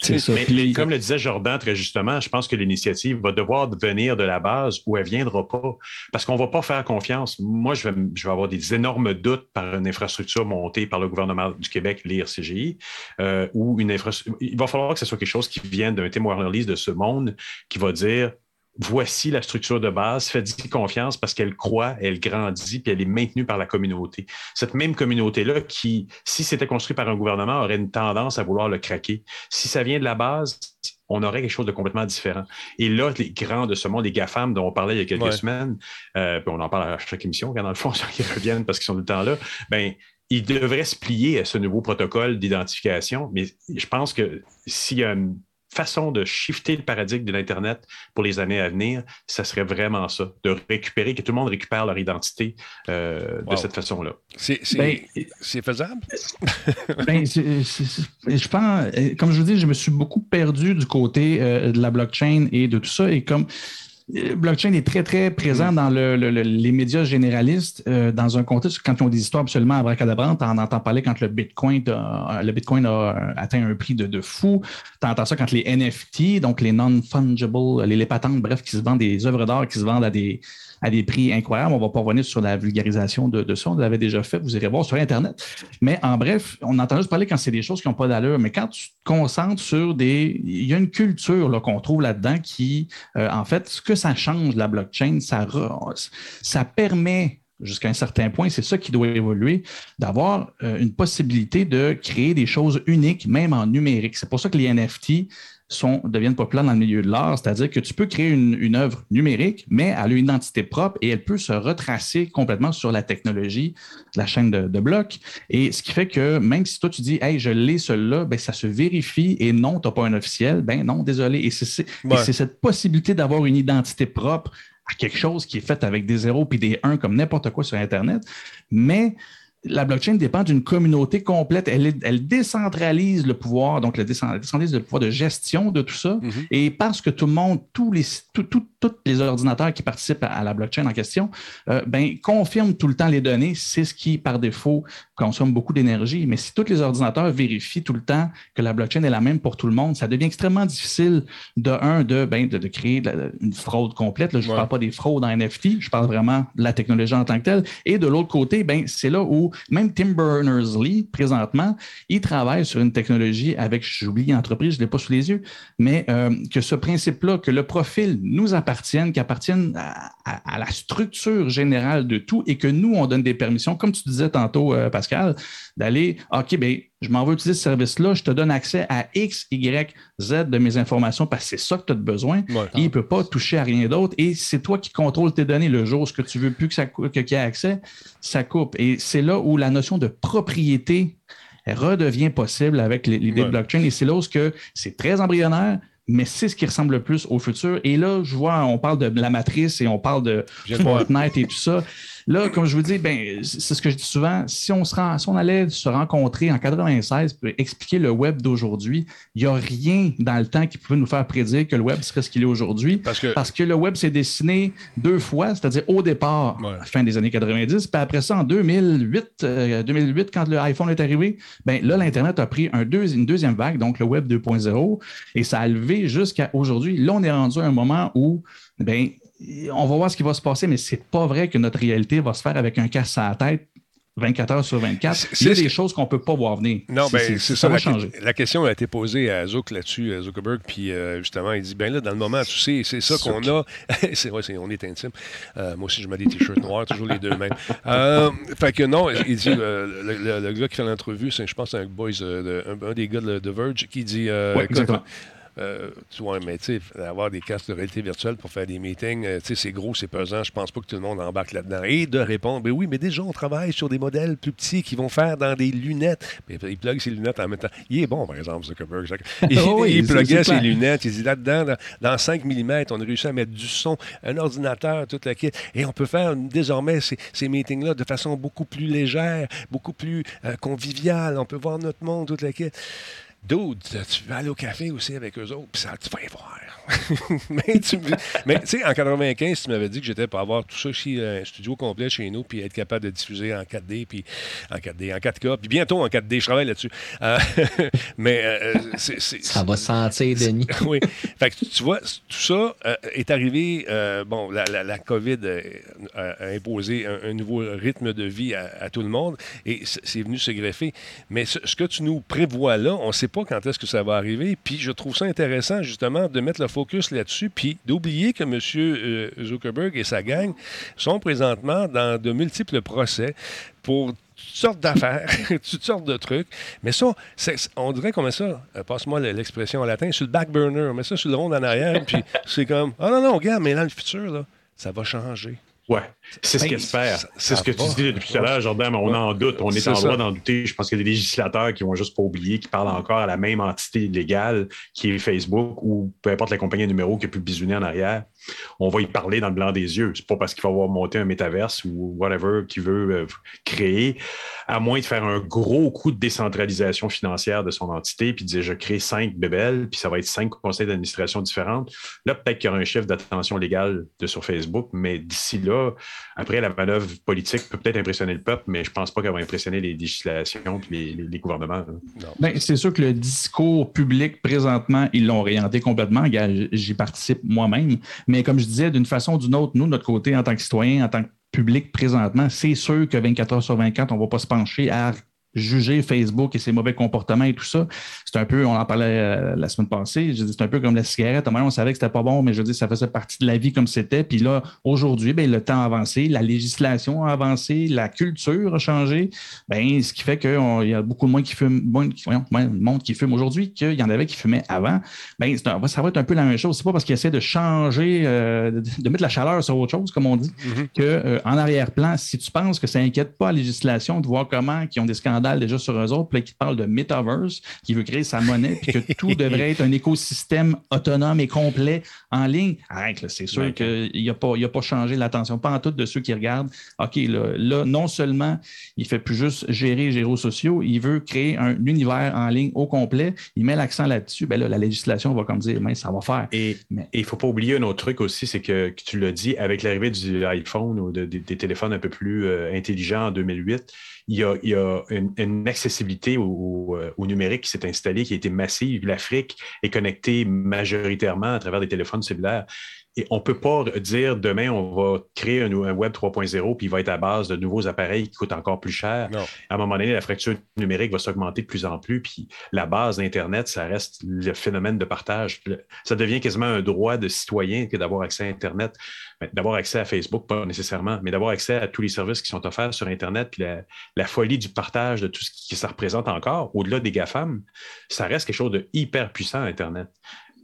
c'est ça. Mais, comme le disait Jordan très justement, je pense que l'initiative va devoir venir de la base où elle ne viendra pas. Parce qu'on ne va pas faire confiance. Moi, je vais, avoir des énormes doutes par une infrastructure montée par le gouvernement du Québec, l'IRCGI, euh, ou une infrastructure. Il va falloir que ce soit quelque chose qui vienne d'un Tim Warner-Lise de ce monde qui va dire voici la structure de base, faites-y confiance parce qu'elle croit, elle grandit, puis elle est maintenue par la communauté. Cette même communauté-là qui, si c'était construit par un gouvernement, aurait une tendance à vouloir le craquer. Si ça vient de la base, on aurait quelque chose de complètement différent. Et là, les grands de ce monde, les GAFAM dont on parlait il y a quelques Ouais. semaines, euh, puis on en parle à chaque émission, quand dans le fond, ils reviennent parce qu'ils sont tout le temps là, ben, ils devraient se plier à ce nouveau protocole d'identification. Mais je pense que s'il y a une façon de shifter le paradigme de l'Internet pour les années à venir, ça serait vraiment ça, de récupérer, que tout le monde récupère leur identité euh, Wow. de cette façon-là. C'est c'est- Ben, c'est faisable? Ben, c'est- c'est- c'est- je pense, euh, comme je vous dis, je me suis beaucoup perdu du côté euh, de la blockchain et de tout ça. Et comme blockchain est très, très présent dans le- le- le- les médias généralistes, euh, dans un contexte, quand ils ont des histoires absolument abracadabrantes, on entend parler quand le Bitcoin, a- le Bitcoin a atteint un prix de, de fou. Tu entends ça quand les NFT, donc les non-fungible, les, les patentes, bref, qui se vendent des œuvres d'art qui se vendent à des, à des prix incroyables. On ne va pas revenir sur la vulgarisation de, ça. On l'avait déjà fait. Vous irez voir sur Internet. Mais en bref, on entend juste parler quand c'est des choses qui n'ont pas d'allure. Mais quand tu te concentres sur des. Il y a une culture là, qu'on trouve là-dedans qui, euh, en fait, ce que ça change, la blockchain, ça permet jusqu'à un certain point, c'est ça qui doit évoluer, d'avoir euh, une possibilité de créer des choses uniques, même en numérique. C'est pour ça que les NFT sont, deviennent populaires dans le milieu de l'art, c'est-à-dire que tu peux créer une, une œuvre numérique, mais elle a une identité propre et elle peut se retracer complètement sur la technologie la chaîne de, de blocs. Et ce qui fait que même si toi tu dis, hey, je l'ai celui-là, ben, ça se vérifie et non, tu n'as pas un officiel, ben non, désolé. Et Ouais. c'est cette possibilité d'avoir une identité propre à quelque chose qui est fait avec des zéros puis des 1 comme n'importe quoi sur Internet. Mais la blockchain dépend d'une communauté complète. Elle, est- elle décentralise le pouvoir, donc le décen- décentralise le pouvoir de gestion de tout ça. Mhm. Et parce que tout le monde, tous les, tous les ordinateurs qui participent à, à la blockchain en question, euh, ben, confirment tout le temps les données. C'est ce qui, par défaut, consomme beaucoup d'énergie. Mais si tous les ordinateurs vérifient tout le temps que la blockchain est la même pour tout le monde, ça devient extrêmement difficile de un, de, ben, de, de créer de la- une fraude complète. Là, je ne Ouais. parle pas des fraudes en NFT, je parle vraiment de la technologie en tant que telle. Et de l'autre côté, ben, c'est là où même Tim Berners-Lee, présentement, il travaille sur une technologie avec, j'oublie l'entreprise, je ne l'ai pas sous les yeux, mais euh, que ce principe-là, que le profil nous appartienne, qu'appartienne à, à- à la structure générale de tout et que nous, on donne des permissions, comme tu disais tantôt, euh, Pascal, d'aller, OK, ben, je m'en veux utiliser ce service-là, je te donne accès à X, Y, Z de mes informations parce que c'est ça que tu as besoin. Ouais. Il ne peut pas toucher à rien d'autre et c'est toi qui contrôles tes données le jour. Ce que tu veux plus que ça que- qu'il y ait accès, ça coupe. Et c'est là où la notion de propriété redevient possible avec les- l'idée Ouais. de blockchain. Et c'est là où c'est très embryonnaire, mais c'est ce qui ressemble le plus au futur. Et là, je vois, on parle de la matrice et on parle de. Fortnite et tout ça. Là, comme je vous dis, ben, c'est ce que je dis souvent, si on, se rend, si on allait se rencontrer en 96 pour expliquer le web d'aujourd'hui, il n'y a rien dans le temps qui pouvait nous faire prédire que le web serait ce qu'il est aujourd'hui. Parce que Parce que le web s'est dessiné deux fois, c'est-à-dire au départ, Ouais. fin des années 90, puis après ça, en 2008, euh, 2008 quand le iPhone est arrivé, ben là, l'Internet a pris un deux- une deuxième vague, donc le web 2.0, et ça a levé jusqu'à aujourd'hui. Là, on est rendu à un moment où, ben, on va voir ce qui va se passer, mais c'est pas vrai que notre réalité va se faire avec un casse à la tête 24 heures sur 24. C'est- Il y a des choses qu'on ne peut pas voir venir. Non, ben, c'est ça. va la, changer. la question a été posée à Zook là-dessus, à Zuckerberg, puis euh, justement, il dit ben là, dans le moment, tu sais, c'est ça qu'on a. c'est vrai, c'est- on est intime. Euh, moi aussi, je mets des t-shirts noirs, toujours les deux mêmes. Euh, fait que non, il dit euh, le, le- le gars qui fait l'entrevue, c'est, je pense, c'est un boys, euh, de- un, un des gars de, de Verge, qui dit euh, Ouais. Euh, tu vois, mais tu sais, avoir des casques de réalité virtuelle pour faire des meetings, euh, tu sais, c'est gros, c'est pesant. Je pense pas que tout le monde embarque là-dedans. Et de répondre, ben oui, mais déjà, on travaille sur des modèles plus petits qui vont faire dans des lunettes. Mais il plug ses lunettes en même temps. Il est bon, par exemple, Zuckerberg. Il, oui, il pluguait ses lunettes. Il dit là-dedans, dans, dans 5 mm, on a réussi à mettre du son, un ordinateur, toute la kit. Et on peut faire désormais ces, ces meetings-là de façon beaucoup plus légère, beaucoup plus euh, conviviale. On peut voir notre monde, toute la kit. Dude, tu vas aller au café aussi avec eux autres, puis ça, tu vas y voir. mais tu mais, en 95, tu m'avais dit que j'étais pour avoir tout ça chez euh, un studio complet chez nous, puis être capable de diffuser en 4D, puis en 4D, en 4K, puis bientôt en 4D, je travaille là-dessus. Euh, mais euh, Ça va sentir, Denis. oui. Fait que tu- vois, tout ça est arrivé. bon, la, la- la COVID a, imposé un, un nouveau rythme de vie à, à tout le monde et c'est venu se greffer. Mais ce, ce que tu nous prévois là, on ne sait pas quand est-ce que ça va arriver. Puis je trouve ça intéressant, justement, de mettre le focus là-dessus, puis d'oublier que M. euh, Zuckerberg et sa gang sont présentement dans de multiples procès pour toutes sortes d'affaires, toutes sortes de trucs. Mais ça, on dirait qu'on met ça, euh, passe-moi le- l'expression en latin, sur le back burner. On met ça sur le rond en arrière, puis c'est comme, ah non, non, regarde, mais dans le futur, là, ça va changer. Ouais, c'est ce Ben, qu'espère. ça- C'est ce que va. tu dis depuis tout à l'heure, Jordan, mais on en doute. On est, en ça. droit d'en douter. Je pense qu'il y a des législateurs qui vont juste pas oublier, qui parlent encore à la même entité légale qui est Facebook ou peu importe la compagnie numéro qui a pu bisouner en arrière. On va y parler dans le blanc des yeux. C'est pas parce qu'il va avoir monté un métaverse ou whatever qu'il veut euh, créer, à moins de faire un gros coup de décentralisation financière de son entité, puis de dire je crée cinq bébelles, puis ça va être cinq conseils d'administration différentes. Là, peut-être qu'il y aura un chiffre d'attention légale de sur Facebook, mais d'ici là, après, la manœuvre politique peut peut-être impressionner le peuple, mais je pense pas qu'elle va impressionner les législations et les, les- les gouvernements. hein. Ben, c'est sûr que le discours public, présentement, ils l'ont orienté complètement. J'y participe moi-même. Mais comme je disais, d'une façon ou d'une autre, nous, de notre côté, en tant que citoyen, en tant que public présentement, c'est sûr que 24 heures sur 24, on ne va pas se pencher à juger Facebook et ses mauvais comportements et tout ça. C'est un peu, on en parlait euh, la semaine passée, je dis, c'est un peu comme la cigarette. À un moment, on savait que c'était pas bon, mais je dis, ça faisait partie de la vie comme c'était. Puis là, aujourd'hui, ben, le temps a avancé, la législation a avancé, la culture a changé. Ben, ce qui fait qu'il y a beaucoup de moins qui fument, moins, voyons, moins de monde qui fume aujourd'hui qu'il y en avait qui fumaient avant. Un- ça va être un peu la même chose. C'est pas parce qu'ils essaient de changer, euh, de, de mettre la chaleur sur autre chose, comme on dit, que euh, en arrière-plan, si tu penses que ça inquiète pas la législation de voir comment ils ont des scandales déjà sur eux autres, puis qui te parlent de metaverse, qui veut créer sa monnaie, puis que tout devrait être un écosystème autonome et complet en ligne, arrête, là, c'est sûr qu'il n'a pas, il a pas changé l'attention, pas en tout de ceux qui regardent. OK, là, là, non seulement il fait plus juste gérer les réseaux sociaux, il veut créer un univers en ligne au complet, il met l'accent là-dessus, ben là, la législation va comme dire, mais ça va faire. Et Mais- il ne faut pas oublier un autre truc aussi, c'est que, que tu l'as dit, avec l'arrivée du iPhone ou de- des- des téléphones un peu plus euh, intelligents en 2008, il y a, il y a une, une accessibilité au, au, euh, au numérique qui s'est installée, qui a été massive. L'Afrique est connectée majoritairement à travers des téléphones cellulaires. Et on ne peut pas dire demain, on va créer un, un Web 3.0 puis il va être à base de nouveaux appareils qui coûtent encore plus cher. Non. À un moment donné, la fracture numérique va s'augmenter de plus en plus. Puis la base d'Internet, ça reste le phénomène de partage. Ça devient quasiment un droit de citoyen que d'avoir accès à Internet. Ben, D'avoir accès à Facebook, pas nécessairement, mais d'avoir accès à tous les services qui sont offerts sur Internet. La folie du partage de tout ce qui ça représente encore, au-delà des GAFAM, ça reste quelque chose de hyper puissant, Internet.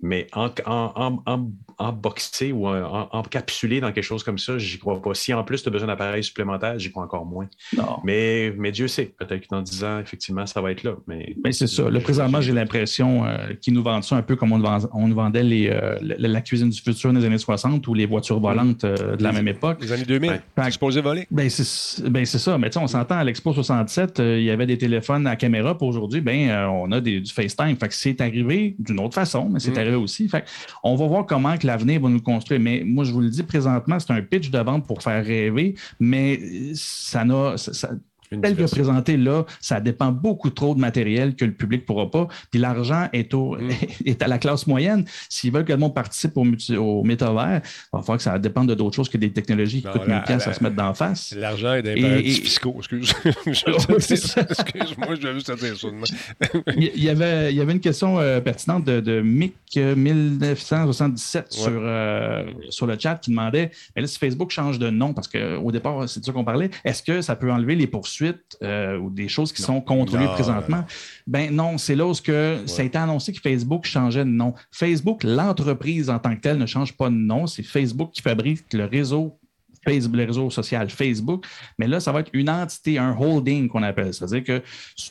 Mais en, en, en, en- emboxé ou en- en- encapsulé dans quelque chose comme ça, j'y crois pas. Si en plus tu as besoin d'appareils supplémentaires, j'y crois encore moins. Non. Mais, mais Dieu sait, peut-être que dans 10 ans, effectivement, ça va être là. Mais, Ben, c'est ça. Là, présentement, j'ai l'impression euh, qu'ils nous vendent ça un peu comme on, nous vend- on nous vendait les, euh, la, cuisine du futur dans les années 60 ou les voitures volantes euh, de la même époque. Les années 2000, Ouais. supposé voler. Ben, c'est ben, c'est ça. Mais tu sais, on s'entend à l'Expo 67, euh, il y avait des téléphones à caméra. Pour aujourd'hui, ben, euh, on a des, du FaceTime. Fait que c'est arrivé d'une autre façon, mais c'est Mm. arrivé aussi. On va voir comment que l'avenir va nous construire. Mais moi, je vous le dis présentement, c'est un pitch de vente pour faire rêver, mais ça n'a. Tel que présenté là, ça dépend beaucoup trop de matériel que le public ne pourra pas. Puis l'argent est, au, Mm. est à la classe moyenne. S'ils veulent que le monde participe au, au métavers, il va falloir que ça dépende de d'autres choses que des technologies qui Non, coûtent la- 1000 piastres la- à se mettre d'en face. L'argent est des Et- fiscaux, excuse. Excuse-moi, je vais juste dire ça. Il y avait, il y avait une question euh, pertinente de, de Mick euh, 1977 Ouais. sur, euh, sur le chat qui demandait mais là, si Facebook change de nom, parce qu'au départ, c'est de ça qu'on parlait, est-ce que ça peut enlever les poursuites euh, ou des choses qui sont contrôlées Non, présentement? Ben non, c'est là où ce que ça a été annoncé que Facebook changeait de nom. Facebook, l'entreprise en tant que telle, ne change pas de nom. C'est Facebook qui fabrique le réseau Facebook, le réseau social Facebook, mais là, ça va être une entité, un holding qu'on appelle. C'est-à-dire que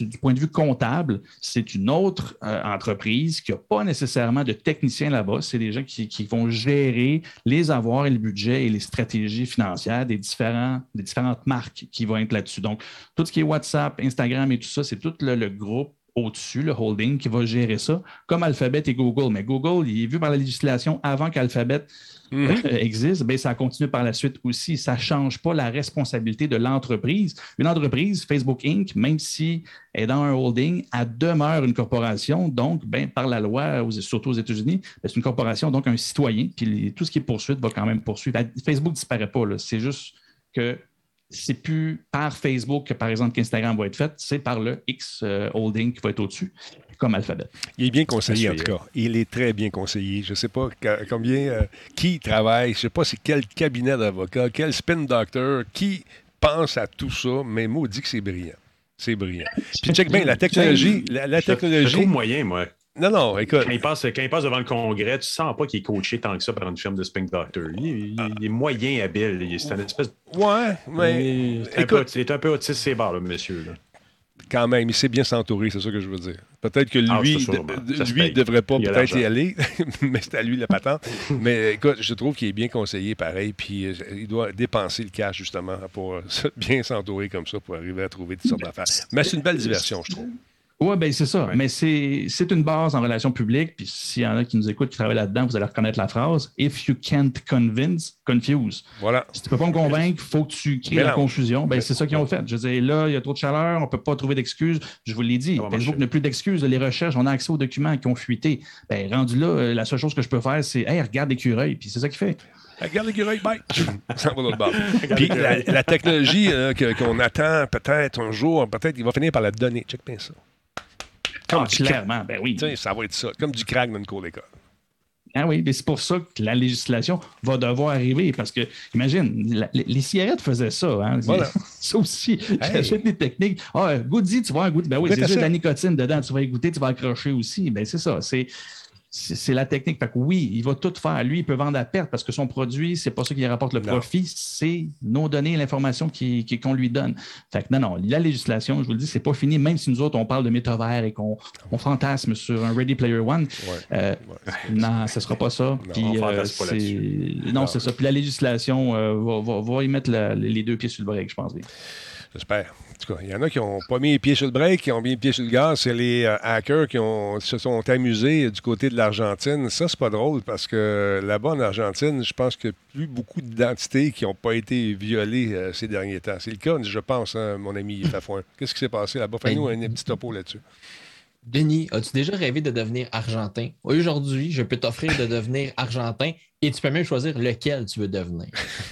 du point de vue comptable, c'est une autre euh, entreprise qui n'a pas nécessairement de techniciens là-bas. C'est des gens qui, vont gérer les avoirs et le budget et les stratégies financières des, différents, des différentes marques qui vont être là-dessus. Donc, tout ce qui est WhatsApp, Instagram et tout ça, c'est tout le groupe au-dessus, le holding, qui va gérer ça, comme Alphabet et Google. Mais Google, il est vu par la législation avant qu'Alphabet Mhm. euh, existe, ben, ça continue par la suite aussi. Ça ne change pas la responsabilité de l'entreprise. Une entreprise, Facebook Inc., même si elle est dans un holding, elle demeure une corporation. Donc, ben, par la loi, surtout aux États-Unis, ben, c'est une corporation, donc un citoyen. Puis tout ce qui est poursuite va quand même poursuivre. Facebook ne disparaît pas. C'est juste que c'est plus par Facebook que, par exemple, qu'Instagram va être fait, c'est par le X euh, holding qui va être au-dessus, comme Alphabet. Il est bien conseillé, en tout cas. Il est très bien conseillé. Je ne sais pas combien, euh, qui travaille, je ne sais pas c'est quel cabinet d'avocats, quel spin doctor, qui pense à tout ça, mais maudit que c'est brillant. C'est brillant. Puis check bien, la technologie, la, la Je- Je technologie... trouve moyen, moi. Non, non, écoute, Quand il, passe, quand il passe devant le congrès, tu sens pas qu'il est coaché tant que ça par une firme de Spin Doctor. Il, il- il est moyen habile. Il- C'est une espèce ouais, mais il est un écoute- peu- c'est un peu autiste ses barres, le monsieur. là. quand même, il sait bien s'entourer, c'est ça que je veux dire. Peut-être que Ah, lui, se lui devrait pas peut-être y aller, mais c'est à lui la patente. mais écoute, je trouve qu'il est bien conseillé pareil, puis euh, il doit dépenser le cash justement pour euh, bien s'entourer comme ça pour arriver à trouver toutes sortes d'affaires. Mais c'est une belle diversion, je trouve. Oui, ben c'est ça. Ouais. Mais c'est une base en relations publiques. Puis s'il y en a qui nous écoutent, qui travaillent là-dedans, vous allez reconnaître la phrase If you can't convince, confuse. Voilà. Si tu peux pas me convaincre, il faut que tu crées la confusion. Ben, c'est ça qu'ils ont fait. Je dire, là, il y a trop de chaleur, on ne peut pas trouver d'excuses. Je vous l'ai dit, Facebook n'a plus d'excuses. Les recherches, on a accès aux documents qui ont fuité. Ben, rendu là, euh, la seule chose que je peux faire, c'est Hey, regarde l'écureuil. Puis c'est ça qu'il fait. Regarde l'écureuil, bye! Ça va. Puis la, la technologie que- qu'on attend peut-être un jour, peut-être il va finir par la donner. Check bien ça. Comme Ah, du clairement, ben oui. Ça va être ça. Comme du crack dans une cour d'école. Ah oui, mais c'est pour ça que la législation va devoir arriver. Parce que, imagine, la- les, les cigarettes faisaient ça. Hein? Voilà. ça aussi. Hey. J'achète des techniques. Ah, goûte-y, tu vas goûter. Ben oui, c'est juste de la nicotine dedans. Tu vas y goûter, tu vas accrocher aussi. Ben c'est ça. C'est. C'est la technique. Fait que oui, il va tout faire. Lui, il peut vendre à perte parce que son produit, c'est pas ça qui rapporte le Non. profit, c'est nos données, l'information qu'on lui donne. Fait que non, non, la législation, je vous le dis, c'est pas fini, même si nous autres, on parle de métavers et qu'on on fantasme sur un Ready Player One. Ouais. Euh, Ouais. non, ce ne sera pas ça. Puis, euh, non, c'est ça. Puis la législation euh, va, va- va y mettre la- les deux pieds sur le break, je pense. bien. J'espère. En tout cas, il y en a qui n'ont pas mis les pieds sur le break, qui ont mis les pieds sur le gaz. C'est les euh, hackers qui ont, se sont amusés du côté de l'Argentine. Ça, c'est pas drôle parce que là-bas, en Argentine, je pense qu'il y a plus beaucoup d'identités qui n'ont pas été violées euh, ces derniers temps. C'est le cas, je pense, hein, mon ami Fafouin. Qu'est-ce qui s'est passé là-bas? Fais-nous un, petit topo là-dessus. Denis, as-tu déjà rêvé de devenir argentin? Aujourd'hui, je peux t'offrir de devenir argentin et tu peux même choisir lequel tu veux devenir.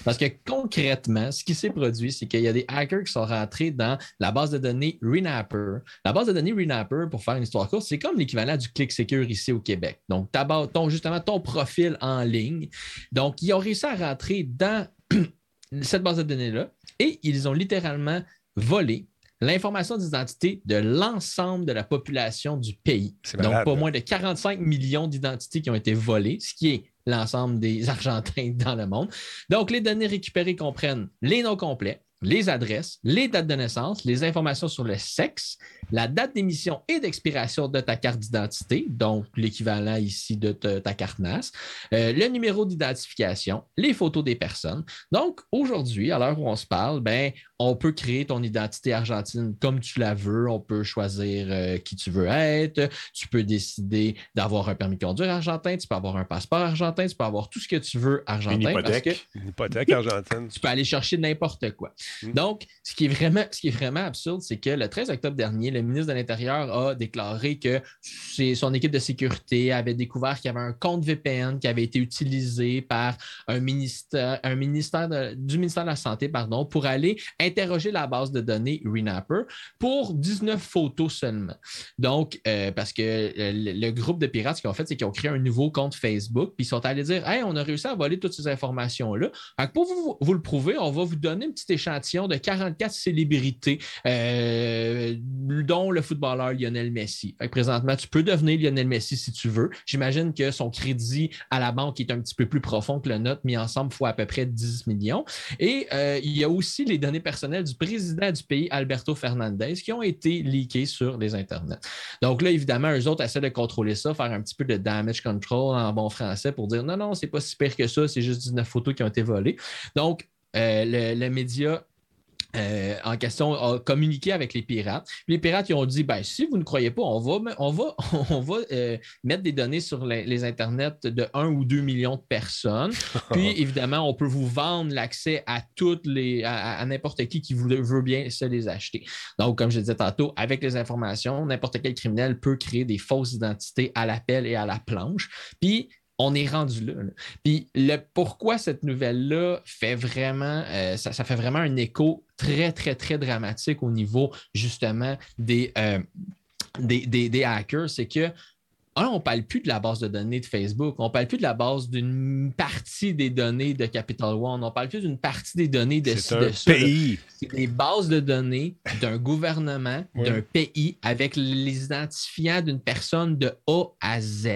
Parce que concrètement, ce qui s'est produit, c'est qu'il y a des hackers qui sont rentrés dans la base de données Renapper. La base de données Renapper, pour faire une histoire courte, c'est comme l'équivalent du Click Secure ici au Québec. Donc, ta base- ton, justement, ton profil en ligne. Donc, ils ont réussi à rentrer dans cette base de données-là et ils ont littéralement volé l'information d'identité de l'ensemble de la population du pays. Donc, pas moins de 45 millions d'identités qui ont été volées, ce qui est l'ensemble des Argentins dans le monde. Donc, les données récupérées comprennent les noms complets, les adresses, les dates de naissance, les informations sur le sexe, la date d'émission et d'expiration de ta carte d'identité, donc l'équivalent ici de ta, ta carte NAS, euh, le numéro d'identification, les photos des personnes. Donc, aujourd'hui, à l'heure où on se parle, ben, on peut créer ton identité argentine comme tu la veux. On peut choisir euh, qui tu veux être. Tu peux décider d'avoir un permis de conduire argentin. Tu peux avoir un passeport argentin. Tu peux avoir tout ce que tu veux argentin. Une parce que hypothèque. Une hypothèque argentine. tu peux aller chercher n'importe quoi. Mm. Donc, ce qui est vraiment, ce qui est vraiment absurde, c'est que le 13 octobre dernier, le ministre de l'Intérieur a déclaré que son équipe de sécurité avait découvert qu'il y avait un compte VPN qui avait été utilisé par un ministère, un ministère de- du ministère de la Santé pardon, pour aller interroger la base de données Renapper pour 19 photos seulement. Donc, euh, parce que euh, le, groupe de pirates, ce qu'ils ont fait, c'est qu'ils ont créé un nouveau compte Facebook, puis ils sont allés dire Hey, on a réussi à voler toutes ces informations-là. Pour vous, vous le prouver, on va vous donner un petit échantillon de 44 célébrités, euh, dont le footballeur Lionel Messi. Présentement, tu peux devenir Lionel Messi si tu veux. J'imagine que son crédit à la banque est un petit peu plus profond que le nôtre, mis ensemble, fois à peu près 10 millions. Et il y a aussi les données personnelles du président du pays, Alberto Fernandez, qui ont été leakées sur les internets. Donc là, évidemment, eux autres essaient de contrôler ça, faire un petit peu de damage control en bon français pour dire non, non, c'est pas si pire que ça, c'est juste 19 photos qui ont été volées. Donc, euh, le, le média euh, en question a communiqué avec les pirates. Les pirates ils ont dit ben, si vous ne croyez pas, on va, on va, on va euh, mettre des données sur les, les, internets de 1 ou 2 millions de personnes. Puis évidemment, on peut vous vendre l'accès à toutes les à, n'importe qui qui veut, veut, bien se les acheter. Donc, comme je disais tantôt, avec les informations, n'importe quel criminel peut créer des fausses identités à l'appel et à la planche. Puis on est rendu là. Puis le pourquoi cette nouvelle-là fait vraiment, euh, ça, fait vraiment un écho très, très, très dramatique au niveau justement des, euh, des, hackers, c'est que on ne parle plus de la base de données de Facebook, on ne parle plus de la base d'une partie des données de Capital One, on ne parle plus d'une partie des données de, C'est un pays. C'est des bases de données d'un gouvernement, d'un pays, avec les identifiants d'une personne de A à Z.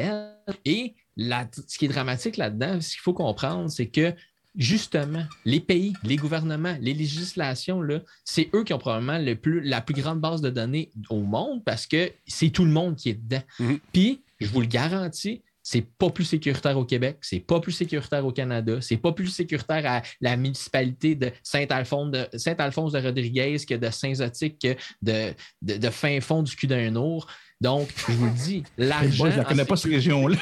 Et ce qui est dramatique là-dedans, ce qu'il faut comprendre, c'est que justement, les pays, les gouvernements, les législations, c'est eux qui ont probablement le plus, la plus grande base de données au monde parce que c'est tout le monde qui est dedans. Mhm. Puis, je vous le garantis, c'est pas plus sécuritaire au Québec, c'est pas plus sécuritaire au Canada, c'est pas plus sécuritaire à la municipalité de Saint-Alphonse de, Saint -Alphonse de Rodriguez que de Saint-Zotique, que de, de, fin fond du cul d'un ours. Donc, je vous le dis, l'argent. je ne connais pas cette région-là.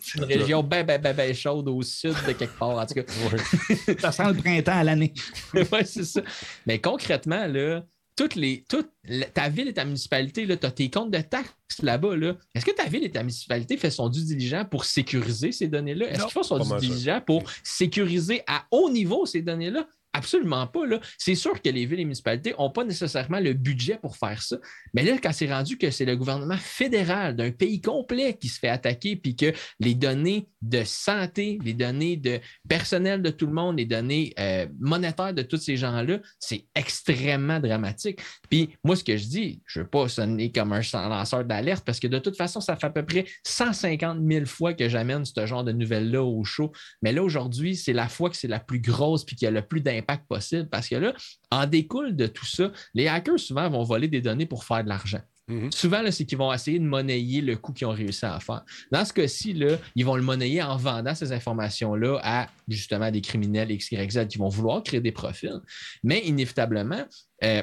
C'est une région bien, bien, bien, bien chaude au sud de quelque part. En tout cas. ça sent le printemps à l'année. oui, c'est ça. Mais concrètement, là, toutes les, toutes, ta ville et ta municipalité, tu as tes comptes de taxes là-bas. Là. Est-ce que ta ville et ta municipalité fait son dû diligent pour sécuriser ces données-là? Est-ce qu'ils font son dû diligent pour sécuriser à haut niveau ces données-là? Absolument pas. C'est sûr que les villes et municipalités n'ont pas nécessairement le budget pour faire ça. Mais là, quand c'est rendu que c'est le gouvernement fédéral d'un pays complet qui se fait attaquer, puis que les données de santé, les données de personnel de tout le monde, les données euh, monétaires de tous ces gens-là, c'est extrêmement dramatique. Puis moi, ce que je dis, je ne veux pas sonner comme un lanceur d'alerte parce que de toute façon, ça fait à peu près 150 000 fois que j'amène ce genre de nouvelles-là au show. Mais là, aujourd'hui, c'est la fois que c'est la plus grosse puis qu'il y a le plus d'impact possible parce que là, en découle de tout ça, les hackers souvent vont voler des données pour faire de l'argent. Mhm. Souvent, c'est qu'ils vont essayer de monnayer le coût qu'ils ont réussi à faire. Dans ce cas-ci, là, ils vont le monnayer en vendant ces informations-là à justement des criminels X, Y, Z qui vont vouloir créer des profils. Mais inévitablement, euh,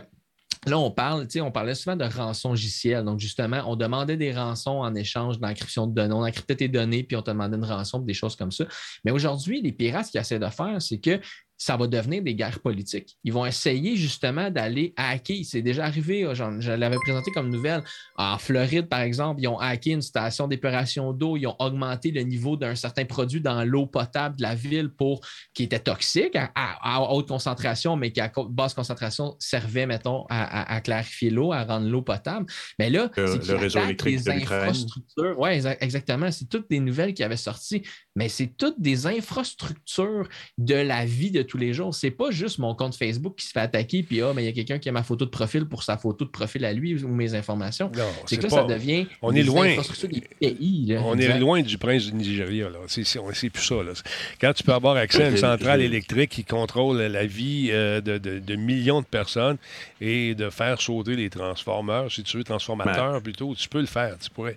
Là, on parle, on parlait souvent de rançon JCL. Donc, justement, on demandait des rançons en échange d'encryption de données. On encryptait tes données, puis on te demandait une rançon pour des choses comme ça. Mais aujourd'hui, les pirates, ce qu'ils essaient de faire, c'est que ça va devenir des guerres politiques. Ils vont essayer justement d'aller hacker. C'est déjà arrivé, euh, je l'avais présenté comme nouvelle. En Floride, par exemple, ils ont hacké une station d'épuration d'eau. Ils ont augmenté le niveau d'un certain produit dans l'eau potable de la ville pour qui était toxique à, haute concentration, mais qui à basse concentration servait, mettons, à, clarifier l'eau, à rendre l'eau potable. Mais là, c'est le réseau électrique les infrastructures. Oui, exactement. C'est toutes des nouvelles qui avaient sorti, mais c'est toutes des infrastructures de la vie de tous les jours. C'est pas juste mon compte Facebook qui se fait attaquer, puis ah, mais il y a quelqu'un qui a ma photo de profil pour sa photo de profil à lui ou mes informations. C'est que là, ça devient. On est loin. Des pays, on est loin du prince du Nigeria. C'est plus ça. Quand tu peux avoir accès à une centrale électrique qui contrôle la vie euh, de, millions de personnes et de faire sauter les transformeurs, si tu veux, transformateurs plutôt, tu peux le faire. Tu pourrais.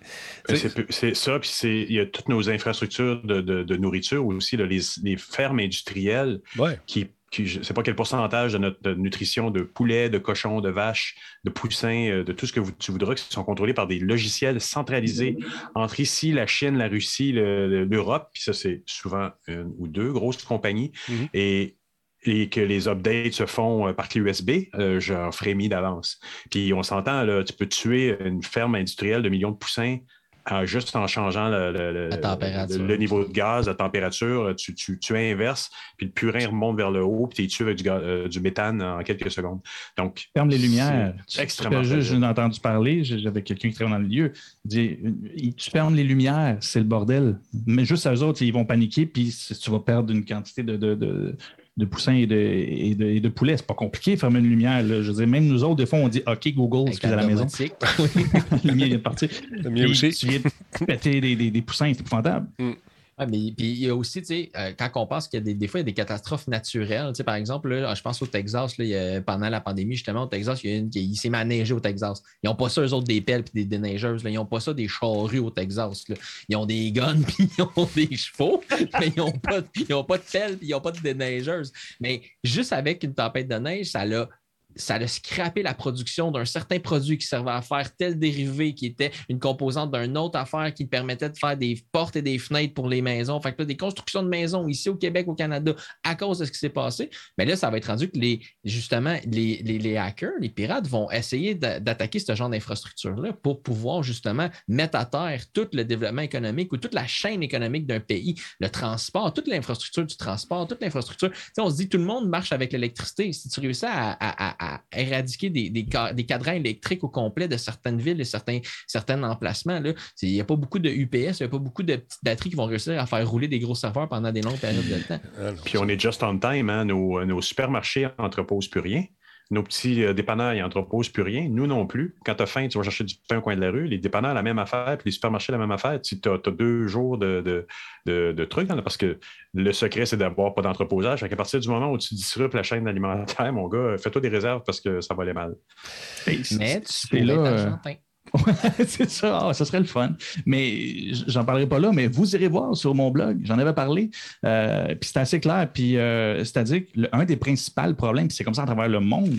C'est ça, puis il y a toutes nos infrastructures de, nourriture aussi, les, les, fermes industrielles ouais qui, je ne sais pas quel pourcentage de notre nutrition de poulet, de cochon, de vache, de poussins, euh, de tout ce que tu voudras, qui sont contrôlés par des logiciels centralisés entre ici, la Chine, la Russie, l'Europe, puis ça, c'est souvent une ou deux grosses compagnies. Mm-hmm. Et et que les updates se font euh, par clé USB, euh, j'en frémis d'avance. Puis on s'entend, tu peux tuer une ferme industrielle de millions de poussins juste en changeant le, niveau de gaz, la température, tu, tu, inverses, puis le purin remonte vers le haut, puis tu tues avec euh, du, méthane en quelques secondes. Donc, ferme les lumières. extrêmement. J'ai entendu parler, j'avais quelqu'un qui travaille dans le lieu, dit tu fermes les lumières, c'est le bordel. Mais juste eux autres, ils vont paniquer, puis tu vas perdre une quantité de de poussins et de, et de, et de poulets. C'est pas compliqué, fermer une lumière. Je veux dire, même nous autres, des fois, on dit OK, Google, c'est à la maison. la lumière vient de partir. Le aussi. Tu viens de péter des, des, des poussins, c'est épouvantable. Mm. Oui, mais puis il y a aussi, tu sais, euh, quand on pense qu'il y a des, des, fois, il y a des catastrophes naturelles. Tu sais, par exemple, là, je pense au Texas, là, pendant la pandémie, justement, au Texas, il, y a une, il s'est manégé au Texas. Ils n'ont pas ça, eux autres, des pelles et des déneigeuses. Ils n'ont pas ça, des charrues au Texas. Ils ont des guns puis ils ont des chevaux, mais ils n'ont pas, pas de pelles puis ils n'ont pas de déneigeuses. Mais juste avec une tempête de neige, ça l'a ça a scrappé la production d'un certain produit qui servait à faire tel dérivé qui était une composante d'une autre affaire qui permettait de faire des portes et des fenêtres pour les maisons. Fait que là, des constructions de maisons ici au Québec, au Canada, à cause de ce qui s'est passé. Mais là, ça va être rendu que les, justement, les, les- hackers, les pirates vont essayer d'a- d'attaquer ce genre d'infrastructure-là pour pouvoir justement mettre à terre tout le développement économique ou toute la chaîne économique d'un pays, le transport, toute l'infrastructure du transport, toute l'infrastructure. On se dit tout le monde marche avec l'électricité. Si tu réussis à- à éradiquer des, des, des cadrans électriques au complet de certaines villes et certains, certains emplacements, là, il n'y a pas beaucoup de UPS, il n'y a pas beaucoup de petites batteries qui vont réussir à faire rouler des gros serveurs pendant des longues périodes de temps. Ah, Puis on est just on time, hein? nos, nos supermarchés n'entreposent plus rien. Nos petits euh, dépanneurs n'entreposent plus rien. Nous non plus. Quand tu as faim, tu vas chercher du pain au coin de la rue. Les dépanneurs, la même affaire, puis les supermarchés, la même affaire. Tu as, deux jours de, de, de- de trucs, hein, parce que le secret, c'est d'avoir pas d'entreposage. Qu'à partir du moment où tu disruptes la chaîne alimentaire, mon gars, fais-toi des réserves parce que ça va aller mal. Mais tu peux là, c'est ça, Ah, ça serait le fun. Mais j'en parlerai pas là, mais vous irez voir sur mon blog, j'en avais parlé, euh, puis c'est assez clair. Puis euh, c'est-à-dire un des principaux problèmes, puis c'est comme ça à travers le monde,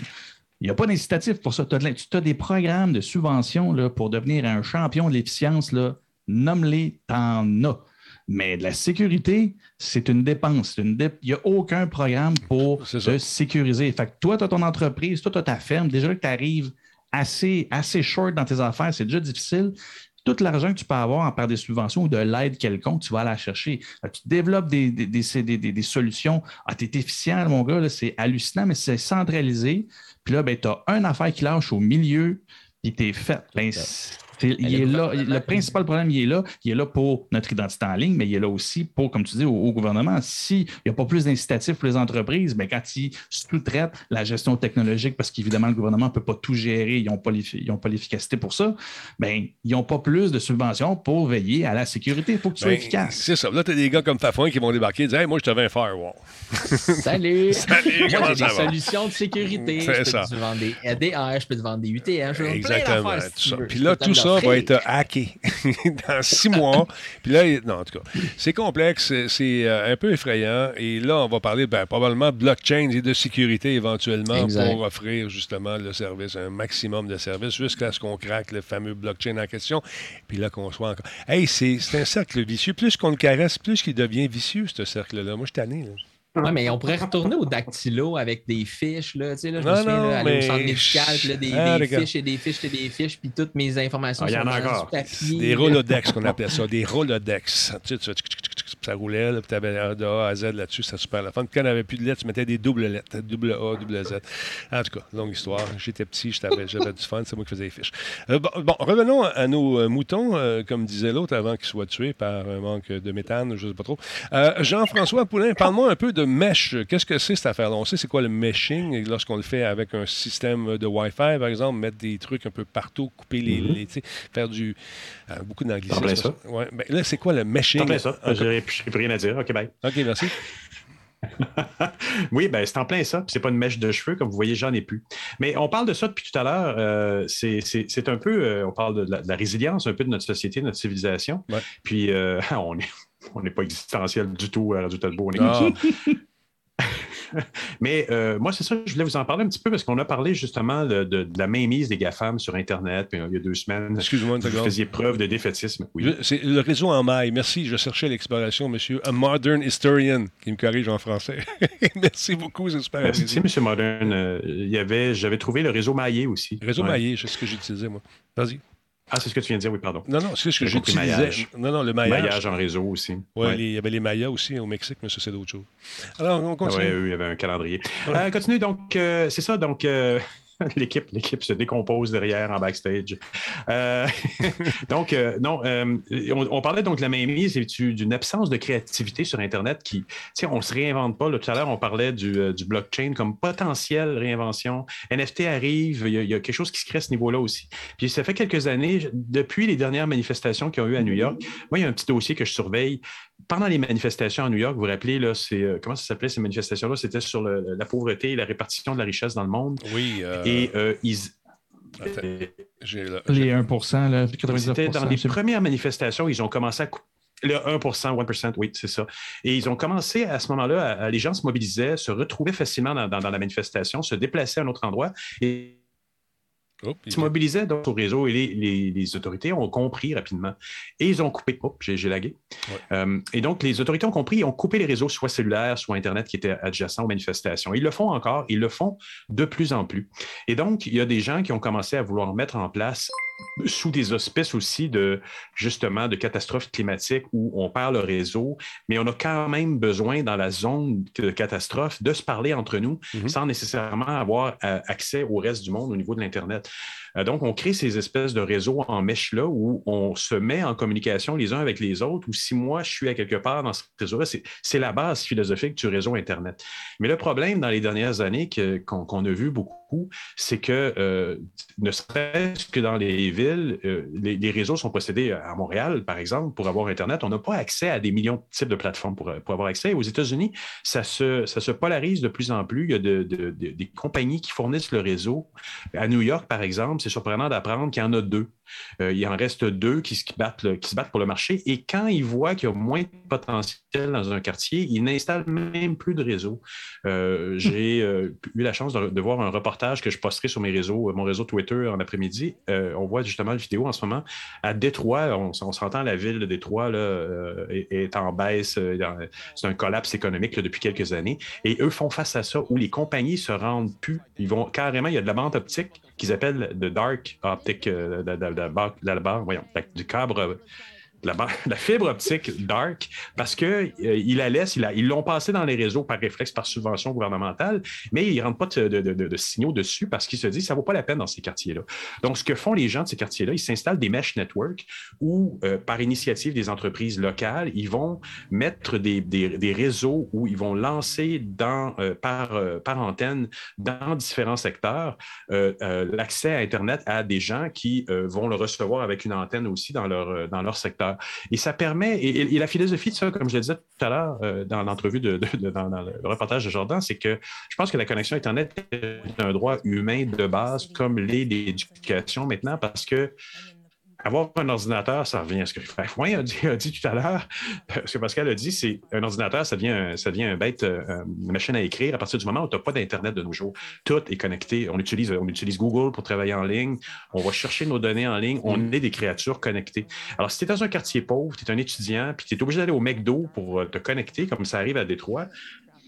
il n'y a pas d'incitatif pour ça. Tu as, des programmes de subvention là, pour devenir un champion de l'efficience, nomme-les, t'en as. Mais de la sécurité, c'est une dépense. c'est une dé- Il n'y a aucun programme pour te sécuriser. Fait que toi, tu as ton entreprise, toi, tu as ta ferme. Déjà que tu arrives assez, assez short dans tes affaires, c'est déjà difficile. Tout l'argent que tu peux avoir en par des subventions ou de l'aide quelconque, tu vas aller la chercher. Tu développes des, des, des, solutions. Ah, tu es efficient, mon gars, c'est hallucinant, mais c'est centralisé. Puis là, ben, tu as une affaire qui lâche au milieu, puis tu es fait. Ben, il le est là, le principal problème, il est là. Il est là pour notre identité en ligne, mais il est là aussi pour, comme tu dis, au, au gouvernement. S'il n'y a pas plus d'incitatifs pour les entreprises, ben, quand ils sous-traitent la gestion technologique, parce qu'évidemment, le gouvernement ne peut pas tout gérer, ils n'ont pas l'effi- ils ont pas l'efficacité pour ça, ben, ils n'ont pas plus de subventions pour veiller à la sécurité. Il faut que tu sois Ben, efficace. C'est ça. Là, tu as des gars comme Fafouin qui vont débarquer et dire Hey, Moi, je t'avais un firewall. Salut! Salut, Moi, j'ai des va? solutions de sécurité. C'est Je peux ça. te vendre des ADR, je peux te vendre des plein Exactement. tout ça. Puis là, tout ça va l'offrir. être hacké dans six mois. Puis là, non, en tout cas, c'est complexe, c'est- euh, un peu effrayant. Et là, on va parler ben, probablement de blockchain et de sécurité éventuellement Exact. pour offrir justement le service, un maximum de services jusqu'à ce qu'on craque le fameux blockchain en question. Puis là, qu'on soit encore. Hey, c'est c'est un cercle vicieux. Plus qu'on le caresse, plus qu'il devient vicieux, ce cercle-là. Moi, je suis tanné. là. Ouais, mais on pourrait retourner au dactylo avec des fiches. Là, tu sais, là, je Non, me souviens, non, là, aller mais- au centre médical, puis là, des, Ah, des fiches et des fiches et des fiches, puis toutes mes informations Ah, il y en sont a encore. papier. Des Rolodex qu'on appelait ça, des Rolodex. Tu sais, ça roulait, là, puis tu avais de A à Z là-dessus, c'était super la fun. Puis quand on n'avait plus de lettres, tu mettais des doubles lettres, double A, double Z. En tout cas, longue histoire. J'étais petit, j'avais du fun, c'est moi qui faisais les fiches. Euh, bon, bon, revenons à nos euh, moutons, euh, comme disait l'autre, avant qu'ils soient tués par un manque de méthane, je ne sais pas trop. Euh, Jean-François Poulain, parle-moi un peu de mesh. Qu'est-ce que c'est cette affaire-là? On sait c'est quoi le meshing lorsqu'on le fait avec un système de Wi-Fi, par exemple, mettre des trucs un peu partout, couper les, les- tu sais, faire du euh, beaucoup d'anglicisme. Ouais, ben là, c'est quoi le meshing? En plein ça. J'ai plus rien à dire. OK, bye. OK, merci. oui, ben, c'est en plein ça. C'est pas une mèche de cheveux, comme vous voyez, j'en ai plus. Mais on parle de ça depuis tout à l'heure. euh, c'est- un peu, euh, on parle de la, de la résilience un peu de notre société, de notre civilisation. Ouais. Puis euh, on n'est on n'est pas existentiel du tout à Radio Talbot. On est Ah. Mais euh, moi, c'est ça, je voulais vous en parler un petit peu parce qu'on a parlé justement de, de- de la mainmise des GAFAM sur Internet puis, euh, il y a deux semaines. Excuse-moi Vous faisiez preuve de défaitisme. Oui. C'est le réseau en maille. Merci. Je cherchais l'expression, monsieur. A modern historian, qui me corrige en français. Merci beaucoup, c'est super Merci, apprécié. M. Modern. Euh, il y avait, j'avais trouvé le réseau maillé aussi. Réseau Ouais. maillé, c'est ce que j'utilisais, moi. Vas-y. Ah, c'est ce que tu viens de dire, oui, pardon. Non, non, c'est ce que j'utilisais. Non, non, le maillage. Maillage en réseau aussi. Ouais. les- il y avait les Mayas aussi au Mexique, mais ça, c'est d'autres choses. Alors, on Ah continue. ouais, eux, il y avait un calendrier. Ouais. Euh, continue donc, euh, c'est ça, donc euh, l'équipe, l'équipe se décompose derrière en backstage. Euh, donc, euh, non, euh, on, parlait donc de la mainmise et du- d'une absence de créativité sur Internet qui, tu on se réinvente pas. tout à l'heure, on parlait du, blockchain comme potentielle réinvention. NFT arrive, il y, a, quelque chose qui se crée à ce niveau-là aussi. Puis ça fait quelques années, depuis les dernières manifestations qu'il y a eu à New York, moi, il y a un petit dossier que je surveille. Pendant les manifestations à New York, vous vous rappelez, là, comment ça s'appelait ces manifestations-là? C'était sur la pauvreté et la répartition de la richesse dans le monde. Oui. euh, Et euh, ils. attends, j'ai là- Les 1 là, 99 C'était dans les c'est- premières manifestations, ils ont commencé à, cou- Le 1 1 oui, c'est ça. Et ils ont commencé à ce moment-là, à- à- les gens se mobilisaient, se retrouvaient facilement dans, dans- dans la manifestation, se déplaçaient à un autre endroit et se mobilisaient donc au réseau et les, les- les autorités ont compris rapidement. Et ils ont coupé. J'ai lagué. Ouais. Euh, et donc, les autorités ont compris et ont coupé les réseaux, soit cellulaires, soit Internet, qui étaient adjacents aux manifestations. Ils le font encore, ils le font de plus en plus. Et donc, il y a des gens qui ont commencé à vouloir mettre en place sous des auspices aussi de justement de catastrophes climatiques où on perd le réseau, mais on a quand même besoin dans la zone de catastrophe de se parler entre nous Mhm. sans nécessairement avoir euh, accès au reste du monde au niveau de l'Internet. Euh, donc, on crée ces espèces de réseaux en mèche-là où on se met en communication les uns avec les autres, ou si moi, je suis à quelque part dans ce réseau-là, c'est la base philosophique du réseau Internet. Mais le problème dans les dernières années qu'on a vu beaucoup, c'est que euh, ne serait-ce que dans les villes, euh, les, réseaux sont possédés à Montréal, par exemple, pour avoir Internet. On n'a pas accès à des millions de types de plateformes pour, avoir accès. Aux États-Unis, ça se, polarise de plus en plus. Il y a de- de- de- des compagnies qui fournissent le réseau. À New York, par exemple, c'est surprenant d'apprendre qu'il y en a deux. Euh, il en reste deux qui, battent qui se battent pour le marché. Et quand ils voient qu'il y a moins de potentiel dans un quartier, ils n'installent même plus de réseau. Euh, J'ai euh, eu la chance de, voir un reportage que je posterai sur mes réseaux, mon réseau Twitter en après-midi. On voit justement une vidéo en ce moment. À Détroit, on, on s'entend, la ville de Détroit est, en baisse. C'est un collapse économique depuis quelques années. Et eux font face à ça où les compagnies se rendent plus. Ils vont carrément, il y a de la bande optique qu'ils appellent de dark optic, euh, barre, voyons, du câble. La, la fibre optique dark parce que euh, ils la laissent, ils l'ont passé dans les réseaux par réflexe, par subvention gouvernementale, mais ils ne rentrent pas de, signaux dessus parce qu'ils se disent que ça ne vaut pas la peine dans ces quartiers-là. Donc, ce que font les gens de ces quartiers-là, ils s'installent des mesh networks où, euh, par initiative des entreprises locales, ils vont mettre des, des- réseaux où ils vont lancer dans, euh, par, euh, par antenne dans différents secteurs l'accès à Internet à des gens qui vont le recevoir avec une antenne aussi dans leur, dans leur secteur. Et ça permet, et, la philosophie de ça, comme je le disais tout à l'heure euh, dans l'entrevue, de, dans le reportage de Jordan, c'est que je pense que la connexion Internet est un droit humain de base, comme l'est l'éducation maintenant, parce que avoir un ordinateur, ça revient à ce que Fouin a dit, a dit tout à l'heure. Ce que Pascal a dit, c'est un ordinateur, ça devient un, ça devient un bête, euh, une machine à écrire à partir du moment où tu n'as pas d'Internet de nos jours. Tout est connecté. On utilise, on utilise Google pour travailler en ligne. On va chercher nos données en ligne. On est des créatures connectées. Alors, si tu es dans un quartier pauvre, tu es un étudiant, puis tu es obligé d'aller au McDo pour euh, te connecter, comme ça arrive à Détroit,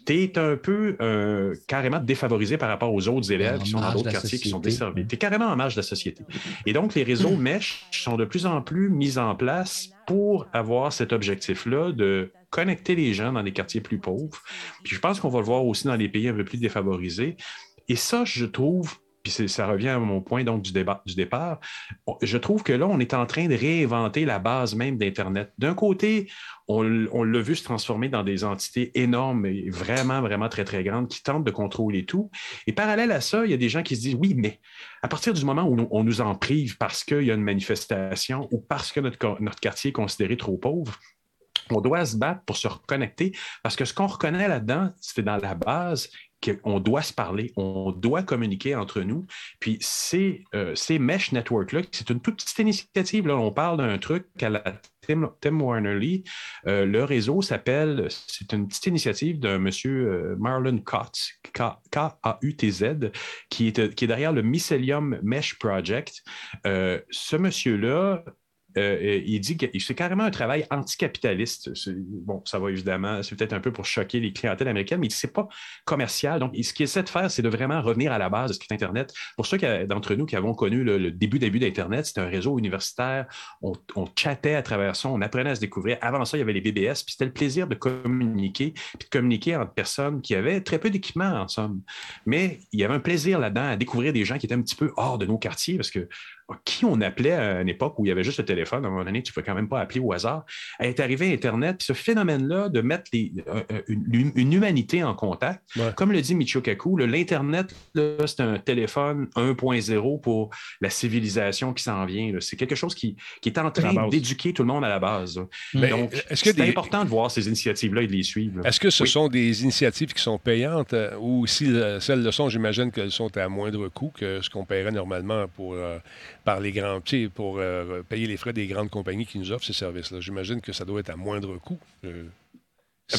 tu es un peu euh, carrément défavorisé par rapport aux autres élèves En qui sont dans d'autres quartiers qui sont desservis. Tu es carrément en marge de la société. Et donc, les réseaux mesh sont de plus en plus mis en place pour avoir cet objectif-là de connecter les gens dans les quartiers plus pauvres. Puis je pense qu'on va le voir aussi dans les pays un peu plus défavorisés. Et ça, je trouve, ça revient à mon point donc du débat du départ, je trouve que là, on est en train de réinventer la base même d'Internet. D'un côté, on, l'a vu se transformer dans des entités énormes et vraiment, vraiment très, très grandes qui tentent de contrôler tout. Et parallèle à ça, il y a des gens qui se disent, oui, mais à partir du moment où on nous en prive parce qu'il y a une manifestation ou parce que notre, notre quartier est considéré trop pauvre, on doit se battre pour se reconnecter parce que ce qu'on reconnaît là-dedans, c'est dans la base qu'on doit se parler, on doit communiquer entre nous. Puis ces, euh, mesh networks-là, c'est une toute petite initiative. Là, on parle d'un truc à la Tim, Warner-Lee. Euh, le réseau s'appelle, c'est une petite initiative d'un monsieur euh, Marlon Kotz, K-A-U-T-Z, qui est, qui est derrière le Mycelium Mesh Project. Ce monsieur-là, euh, il dit que c'est carrément un travail anticapitaliste. Bon, ça va évidemment, c'est peut-être un peu pour choquer les clientèles américaines, mais il dit c'est pas commercial. Donc, ce qu'il essaie de faire, c'est de vraiment revenir à la base de ce qu'est Internet. Pour ceux d'entre nous qui avons connu le, le début début d'Internet, c'était un réseau universitaire. On, on chattait à travers ça, on apprenait à se découvrir. Avant ça, il y avait les BBS, puis c'était le plaisir de communiquer, puis de communiquer entre personnes qui avaient très peu d'équipement, en somme. Mais il y avait un plaisir là-dedans à découvrir des gens qui étaient un petit peu hors de nos quartiers, parce que qui on appelait à une époque où il y avait juste le téléphone, à un moment donné, tu ne pouvais quand même pas appeler au hasard, est arrivé Internet, puis ce phénomène-là de mettre les- euh, euh, une, une humanité en contact, Ouais. comme le dit Michio Kaku, l'Internet, c'est un téléphone 1.0 pour la civilisation qui s'en vient. C'est quelque chose qui, qui est en train d'éduquer tout le monde à la base. Mais Donc, c'est des- important de voir ces initiatives-là et de les suivre. Est-ce que ce Oui. sont des initiatives qui sont payantes euh, ou si celles le sont, j'imagine qu'elles sont à moindre coût que ce qu'on paierait normalement pour, euh, par les grands, pour euh, payer les frais des grandes compagnies qui nous offrent ces services-là. J'imagine que ça doit être à moindre coût. Euh,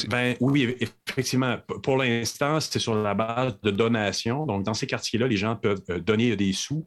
Ben, oui, effectivement. Pour l'instant, c'est sur la base de donations. Donc, dans ces quartiers-là, les gens peuvent euh, donner des sous.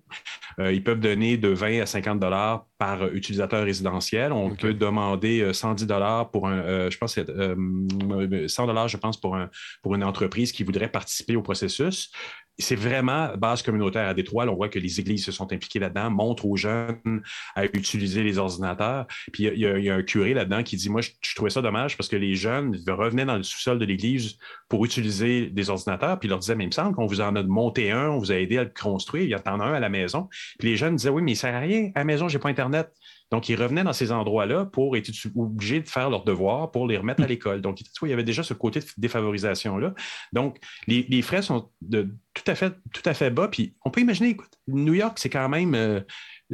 Euh, ils peuvent donner de 20 à 50 dollars par utilisateur résidentiel. On peut demander euh, 110 dollars pour un, euh, je pense, que c'est, euh, 100 dollars, je pense, pour, un, pour une entreprise qui voudrait participer au processus. C'est vraiment base communautaire à Détroit. On voit que les églises se sont impliquées là-dedans, montrent aux jeunes à utiliser les ordinateurs. Puis il y a- un curé là-dedans qui dit Moi, je, je trouvais ça dommage parce que les jeunes revenaient dans le sous-sol de l'église pour utiliser des ordinateurs. Puis il leur disait Mais il me semble qu'on vous en a monté un, on vous a aidé à le construire, il y en a un à la maison. Puis les jeunes disaient Oui, mais il ne sert à rien. À la maison, je n'ai pas Internet. Donc, ils revenaient dans ces endroits-là pour être obligés de faire leurs devoirs pour les remettre à l'école. Donc, il y avait déjà ce côté de défavorisation-là. Donc, les, frais sont tout, à fait, tout à fait bas. Puis, on peut imaginer, écoute, New York, c'est quand même euh,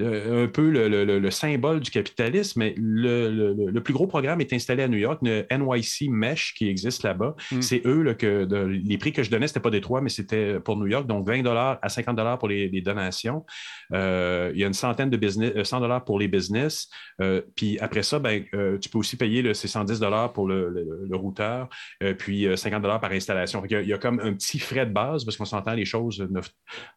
un peu le, le- le- le symbole du capitalisme, mais le, plus gros programme est installé à New York, le NYC Mesh qui existe là-bas. Mm. C'est eux là, que de- les prix que je donnais, c'était pas Détroit, mais c'était pour New York. Donc 20 à 50 pour les, les donations. Euh, il y a une centaine de business, euh, 100 pour les business. Euh, puis après ça, ben, euh, tu peux aussi payer ces 110 pour le, routeur, euh, puis euh, 50 par installation. Y a- il y, a comme un petit frais de base parce qu'on s'entend, les choses ne,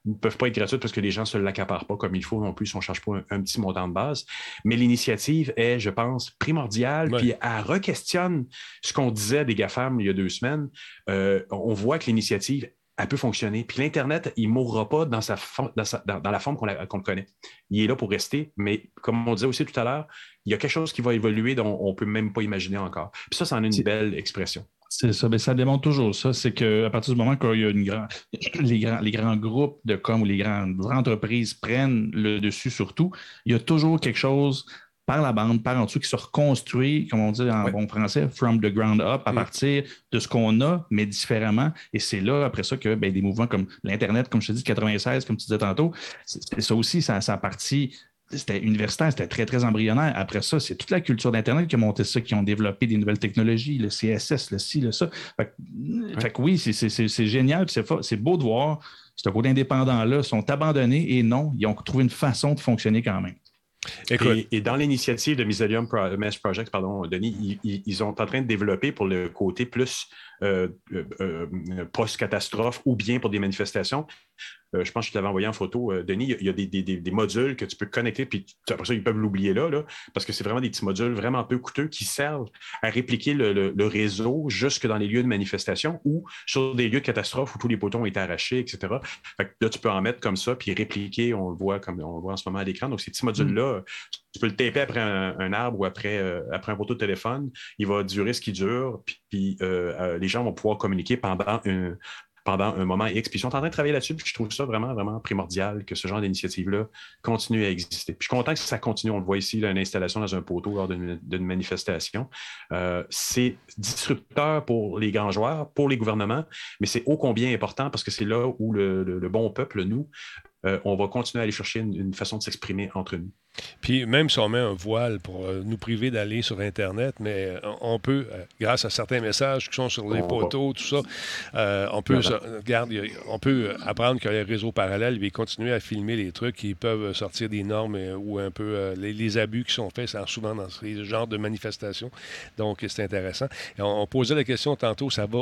ne peuvent pas être gratuites parce que les gens ne se l'accaparent pas comme il faut non plus si on cherche pas un, un petit montant de base. Mais l'initiative est, je pense, primordiale. Ouais. Puis elle requestionne ce qu'on disait des GAFAM il y a deux semaines. Euh, on voit que l'initiative, elle peut fonctionner. Puis l'Internet, il ne mourra pas dans, sa for- dans, sa- dans- dans la forme qu'on le connaît. Il est là pour rester, mais comme on disait aussi tout à l'heure, il y a quelque chose qui va évoluer dont on ne peut même pas imaginer encore. Puis ça, c'en est une belle expression. C'est ça, mais ça démontre toujours ça. C'est qu'à partir du moment qu'il y a une grand... les, grands, les grands groupes de com ou les grandes entreprises prennent le dessus sur tout, il y a toujours quelque chose par la bande, par en dessous, qui se reconstruit, comme on dit en bon français, from the ground up, à Mm. partir de ce qu'on a, mais différemment. Et c'est là, après ça, que ben, des mouvements comme l'Internet, comme je te dis, de 96, comme tu disais tantôt, c'est ça aussi, ça, ça a parti c'était universitaire, c'était très, très embryonnaire. Après ça, c'est toute la culture d'Internet qui a monté ça, qui ont développé des nouvelles technologies, le CSS, le ci, le ça. Fait que, fait que oui, c'est- génial, puis c'est beau de voir ce côté indépendant-là sont abandonnés et non, ils ont trouvé une façon de fonctionner quand même. Écoute, Et, et dans l'initiative de Mycelium Pro- Mesh Project, pardon, Denis, ils, ils- ils sont en train de développer pour le côté plus euh, euh, euh, post-catastrophe ou bien pour des manifestations. Euh, je pense que je t'avais envoyé en photo, euh, Denis, il y a- des, des- des- modules que tu peux connecter, puis tu- après ça, ils peuvent l'oublier là, là, parce que c'est vraiment des petits modules vraiment peu coûteux qui servent à répliquer le, le- le réseau jusque dans les lieux de manifestation ou sur des lieux de catastrophe où tous les potons ont été arrachés, etc. Fait que là, tu peux en mettre comme ça, puis répliquer, on le voit comme on le voit en ce moment à l'écran. Donc, ces petits modules-là, tu peux le taper après un, un arbre ou après, euh, après un poteau de téléphone. Il va durer ce qui dure, puis, puis, euh, les gens vont pouvoir communiquer pendant un, pendant un moment X. Puis ils sont en train de travailler là-dessus, puis je trouve ça vraiment, vraiment primordial que ce genre d'initiative-là continue à exister. Puis je suis content que ça continue. On le voit ici, une installation dans un poteau lors d'une manifestation. Euh, c'est disrupteur pour les grands joueurs, pour les gouvernements, mais c'est ô combien important parce que c'est là où le bon peuple, nous, euh, on va continuer à aller chercher une, une façon de s'exprimer entre nous. Puis même si on met un voile pour euh, nous priver d'aller sur Internet, mais euh, on peut, grâce à certains messages qui sont sur les On va. poteaux, tout ça, euh, on peut, Voilà. regarde, on peut apprendre que les réseaux parallèles vont continuer à filmer les trucs qui peuvent sortir des normes ou un peu les, les abus qui sont faits souvent dans ces genres de manifestations. Donc c'est intéressant. Et on, on posait la question tantôt, ça va,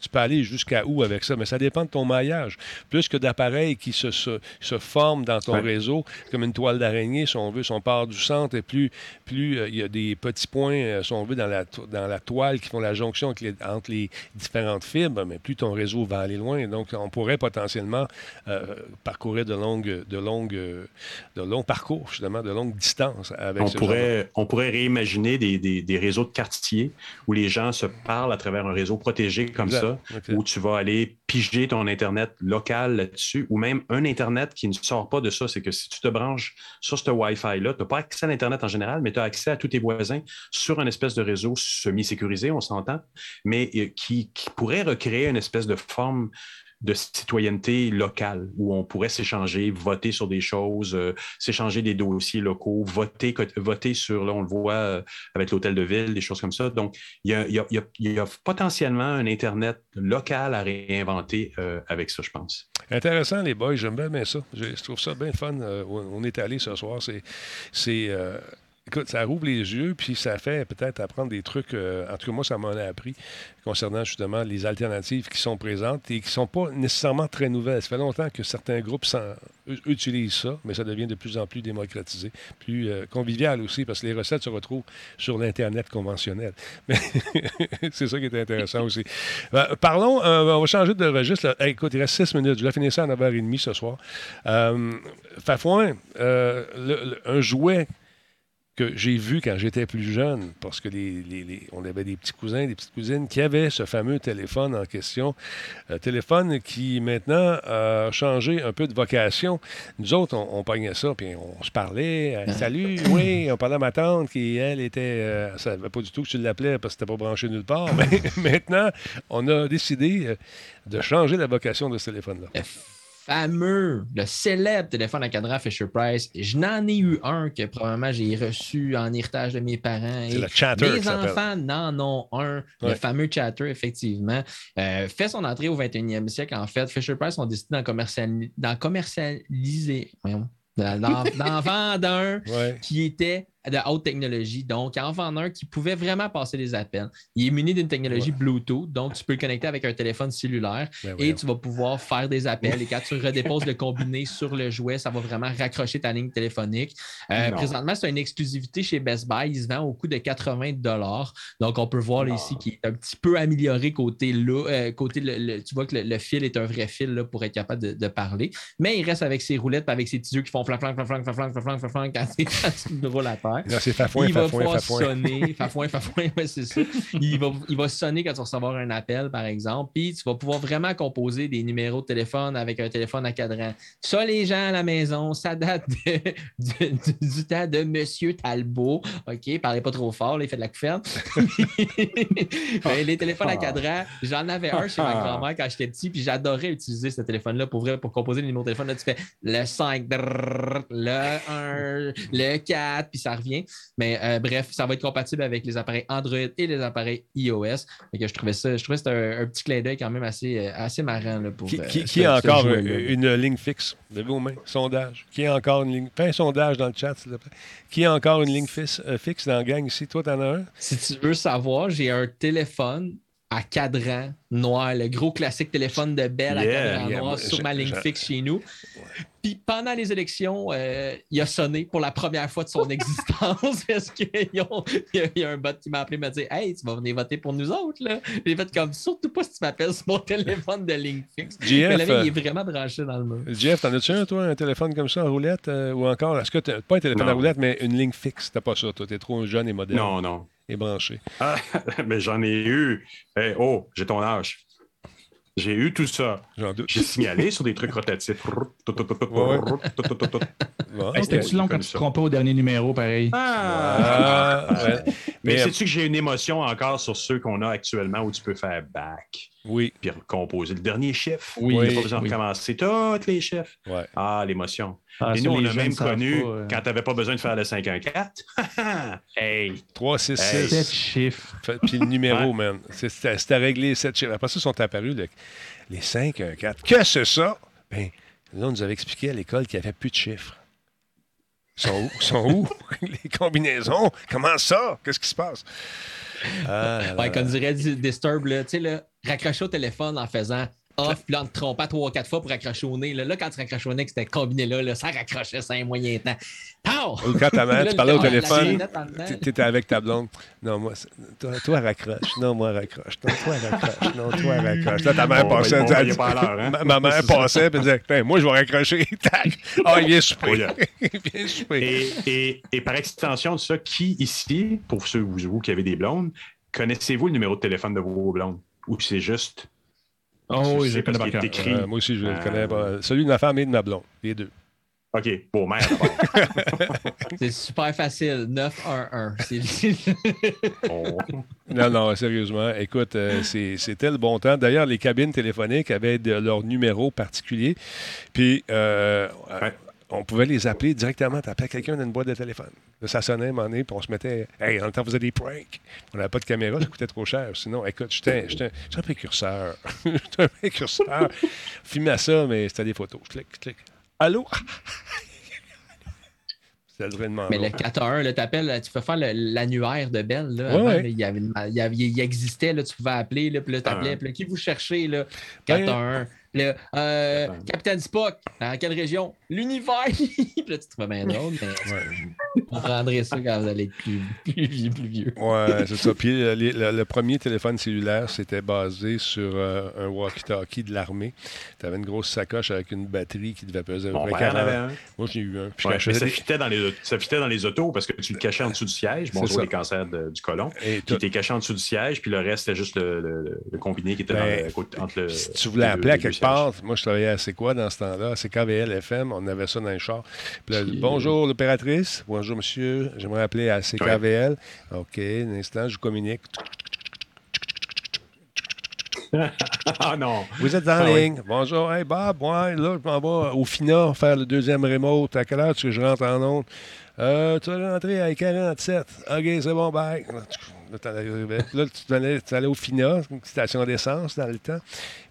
tu peux aller jusqu'à où avec ça, mais ça dépend de ton maillage. Plus que d'appareils qui se, se, se forment dans ton Ouais. réseau, comme une toile d'araignée, si on veut, si on part du centre, et plus, plus euh, il y a des petits points, euh, si on veut, dans la, dans la toile qui font la jonction entre les, entre les différentes fibres, mais plus ton réseau va aller loin. Donc, on pourrait potentiellement euh, parcourir de longues, de, longues, de longs parcours, justement, de longues distances avec On ce genre de- pourrait, on pourrait réimaginer des, des- des réseaux de quartiers où les gens se parlent à travers un réseau protégé comme Exact. ça, où tu vas aller piger ton Internet local là-dessus, ou même un Internet qui ne sort pas de ça. C'est que si tu te branches sur ce Wi-Fi-là, tu n'as pas accès à l'Internet en général, mais tu as accès à tous tes voisins sur un espèce de réseau semi-sécurisé, on s'entend, mais euh, qui, qui pourrait recréer une espèce de forme de citoyenneté locale où on pourrait s'échanger, voter sur des choses, euh, s'échanger des dossiers locaux, voter, voter sur, là, on le voit euh, avec l'hôtel de ville, des choses comme ça. Donc, il y a, potentiellement un Internet local à réinventer euh, avec ça, je pense. Intéressant, les boys. J'aime bien, ça. Je, trouve ça bien fun. On est allé ce soir. C'est. Écoute, ça rouvre les yeux, puis ça fait peut-être apprendre des trucs. euh, en tout cas, moi, ça m'en a appris concernant justement les alternatives qui sont présentes et qui ne sont pas nécessairement très nouvelles. Ça fait longtemps que certains groupes utilisent ça, mais ça devient de plus en plus démocratisé, plus euh, convivial aussi, parce que les recettes se retrouvent sur l'Internet conventionnel. Mais c'est ça qui est intéressant aussi. Ben, parlons, euh, on va changer de registre. écoute, il reste six minutes. Je vais finir ça à 9h30 ce soir. Euh, Fafouin, euh, un jouet que j'ai vu quand j'étais plus jeune, parce que les, les- les- on avait des petits cousins, des petites cousines qui avaient ce fameux téléphone en question. Euh, téléphone qui maintenant a changé un peu de vocation. Nous autres, on, on pognait ça, puis on se parlait. euh, Salut, oui, on parlait à ma tante qui, elle, était. Euh, elle savait pas du tout que tu l'appelais parce que c'était pas branché nulle part. Mais maintenant, on a décidé euh, de changer la vocation de ce téléphone-là. Le fameux, le célèbre téléphone à cadran Fisher Price. Je n'en ai eu un que probablement j'ai reçu en héritage de mes parents. Et le Chatter Mes enfants n'en ont un, le fameux Chatter, effectivement. Euh, fait son entrée au 21e siècle, en fait. Fisher Price ont décidé d'en commerciali- d'en commercialiser, voyons, d'en vendre un Ouais. qui était de haute technologie. Donc, en vendre un qui pouvait vraiment passer les appels. Il est muni d'une technologie Bluetooth, donc tu peux le connecter avec un téléphone cellulaire Ben et tu vas pouvoir faire des appels. Et quand tu redéposes le combiné sur le jouet, ça va vraiment raccrocher ta ligne téléphonique. Euh, présentement, c'est une exclusivité chez Best Buy. Il se vend au coût de 80 Donc, on peut voir là, ici qu'il est un petit peu amélioré côté là. euh, côté le- le- tu vois que le, le fil est un vrai fil là, pour être capable de, de parler. Mais il reste avec ses roulettes et avec ses petits yeux qui font flanc, flanc, flanc, flanc, flanc, flanc, flanc, flanc, flanc quand quand tu roules à terre. Non, c'est Fafouin, il va Fafouin, pouvoir Fafouin. sonner. Fafouin, fafouin, ouais, c'est ça. Il va, il va sonner quand tu vas recevoir un appel, par exemple. Puis tu vas pouvoir vraiment composer des numéros de téléphone avec un téléphone à cadran. Ça, les gens à la maison, ça date de- du, du- du temps de Monsieur Talbot. OK, parlez pas trop fort, là, il fait de la. Mais les téléphones à cadran, j'en avais un chez ma grand-mère quand j'étais petit, puis j'adorais utiliser ce téléphone-là pour vrai, pour composer les numéros de téléphone. Là, tu fais le 5, drrr, le 1, le 4, puis ça revient. Mais euh, bref, ça va être compatible avec les appareils Android et les appareils iOS. Je trouvais ça, je trouvais que c'était un, un petit clin d'œil quand même assez, euh, assez marrant là, pour Qui, euh, qui- a encore une, une ligne fixe? Levez vos mains. Sondage. Qui a encore une ligne? Fais un sondage dans le chat, s'il te plaît. Qui a encore une ligne euh, fixe dans la gang ici? Toi, t'en as un? Si tu veux savoir, j'ai un téléphone à cadran noir, le gros classique téléphone de Bell à cadran yeah, noir sur ma ligne fixe chez nous. Puis pendant les élections, euh, il a sonné pour la première fois de son existence parce qu'il y, a- il y a un bot qui m'a appelé et m'a dit Hey, tu vas venir voter pour nous autres. là. J'ai fait comme surtout pas si tu m'appelles sur mon téléphone de ligne fixe. GF, Mais euh, il est vraiment branché dans le mur. Jeff, t'en as-tu un, toi, un téléphone comme ça en roulette? euh, ou encore, est-ce que t'as pas un téléphone à roulette, mais une ligne fixe? T'as pas ça, toi? T'es trop jeune et moderne Non, non. et branché. Ah, mais j'en ai eu. Hey, oh, j'ai ton âge. J'ai eu tout ça. J'ai signalé sur des trucs rotatifs. C'était-tu long quand tu te trompais au dernier numéro, pareil? Ah! Ouais. Mais Mais, sais-tu que j'ai une émotion encore sur ceux qu'on a actuellement où tu peux faire back? Oui, puis recomposer le dernier chiffre? Oui, Il n'y a pas besoin oui. de recommencer tous les chiffres. ouais. Ah, l'émotion. Ah, Et nous, on les a jeunes même connu pas, euh, quand tu n'avais pas besoin de faire le 514. hey! 3, 6, Hey. 6. Sept chiffres. Fait- Puis le numéro, Ouais. man. C'était c'était réglé, 7 chiffres. Après ça, sont apparus le- les 5, 1, 4. Que c'est ça? Ben, là, on nous avait expliqué à l'école qu'il n'y avait plus de chiffres. Ils sont où? Ils sont où? les combinaisons? Comment ça? Qu'est-ce qui se passe? Ah, Ouais, comme dirait Di- Disturb, là, tu sais, là, raccrocher au téléphone en faisant off, puis là, en te trompant trois, quatre fois pour raccrocher au nez. Là, Là, quand tu raccrochais au nez, que c'était combiné là, là, ça raccrochait, c'est un moyen temps. Pow! Ou quand ta mère, Là, tu parlais au téléphone, sonnette en dedans. t- t'étais avec ta blonde. Non, moi, toi, toi, raccroche. Non, moi, raccroche. Non, toi, raccroche. Non, toi, raccroche. Là, ta mère Bon, passait. ben, elle bon, disait- il est pas à l'heure, hein? ma, ma mère passait et disait Tiens, Moi, je vais raccrocher. Tac. Ah, il vient souper. Oh, yeah. il vient souper. Et, et- et par extension de ça, qui ici, pour ceux vous, vous qui avez des blondes, connaissez-vous le numéro de téléphone de vos blondes? Ou c'est juste. Oh, oui, c'est j'ai connais par cœur. Euh, moi aussi, je le Ah. connais pas. Celui de ma femme et de ma blonde, les deux. OK, beau mère d'abord. C'est super facile. 911. C'est Oh. Non, non, sérieusement. Écoute, euh, c'est- c'était le bon temps. D'ailleurs, les cabines téléphoniques avaient de- leur numéro particulier. Puis, euh, Ouais. On pouvait les appeler directement. Tu quelqu'un dans une boîte de téléphone. Ça sonnait à un moment donné, puis on se mettait. Hey, en même temps, on faisait des pranks. On n'avait pas de caméra, ça coûtait trop cher. Sinon, écoute, j'étais j'étais un précurseur. j'étais un précurseur. Je filmais ça, mais c'était des photos. Clic, clic. Allô? C'était le vraiment Mais long. le 4-1, là, t'appelles, tu peux faire le- l'annuaire de Bell. Là, Ouais, avant, ouais. là, il, y avait il, y avait- il existait, là, tu pouvais appeler, là, puis là, t'appelais, puis là, qui vous cherchez, là? 4-1. Là, euh, Attends. Capitaine Spock, dans quelle région? L'univers! puis là, tu te trouvais bien drôle, mais vous prendrez ça quand vous allez être plus, plus, vieux- plus vieux. Ouais, c'est ça. Puis euh, le, le premier téléphone cellulaire, c'était basé sur euh, un walkie-talkie de l'armée. Tu avais une grosse sacoche avec une batterie qui devait peser à peu Mon près père en 40. avait un. Moi, j'ai eu un. Puis Ouais, mais ça des- fitait, dans les, ça fitait dans les autos parce que tu le cachais en dessous du siège. Bonjour les cancers de- du côlon. Et Puis t'as- t'es caché en dessous du siège, puis le reste, c'était juste le, le- le combiné qui était Ben, dans le, côté- entre le. si tu voulais appeler à quelque part, moi, je travaillais à C'est quoi dans ce temps-là? C'est KVL FM, on avait ça dans les chars. Puis là, Puis- bonjour, l'opératrice? Bonjour, monsieur. J'aimerais appeler à CKVL. OK, un instant, je vous communique. ah non! Vous êtes en Ah oui. ligne. Bonjour. Hey Bob, ouais, là, je m'en vais au FINA faire le deuxième remote. À quelle heure tu veux que je rentre en onde? Euh, tu vas rentrer à 47. OK, c'est bon, bye. Là, tu- là, tu allais, tu allais au FINA, une station d'essence dans le temps.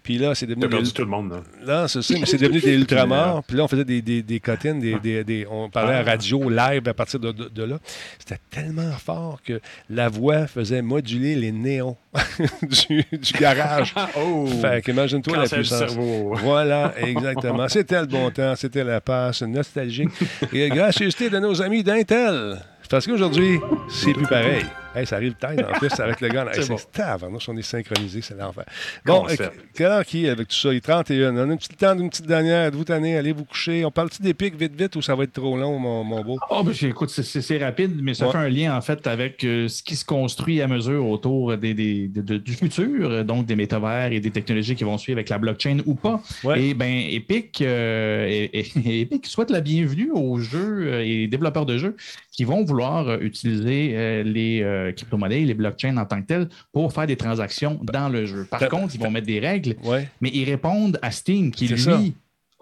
Puis là, c'est devenu. T'as des- perdu tout le monde, là. Là, c'est ça, mais c'est devenu des ultramars. Puis là, on faisait des, des, des cotines, des, des- des- on parlait à Ah. radio live à partir de, de- de là. C'était tellement fort que la voix faisait moduler les néons du, du garage. Oh! Fait qu'imagine-toi la puissance. cerveau. Voilà, exactement. C'était le bon temps, c'était la passe nostalgique. Et gracieuseté de nos amis d'Intel. Parce qu'aujourd'hui, c'est plus pareil. Hey, ça arrive tête en plus avec le gars. Hey, C'est c'est bon. tabarnouche, on est synchronisés, c'est l'enfer. Bon, euh, quelle heure qui est avec tout ça? Il est 31. On a un petit temps d'une petite dernière. Êtes-vous tanné? Allez vous coucher. On parle-tu des pics vite, vite ou ça va être trop long, mon, mon beau? Oh, ben, écoute, c'est- rapide, mais ça Ouais. fait un lien en fait avec euh, ce qui se construit à mesure autour des, des- de- de- du futur, euh, donc des métavers et des technologies qui vont suivre avec la blockchain ou pas. Ouais. Et bien, Epic, euh, et- et- Epic souhaite la bienvenue aux jeux et développeurs de jeux qui vont vouloir utiliser les euh, crypto-monnaies, les blockchains en tant que telles pour faire des transactions dans le jeu. Par contre, ils vont mettre des règles Ouais. mais ils répondent à Steam qui, lui, ça.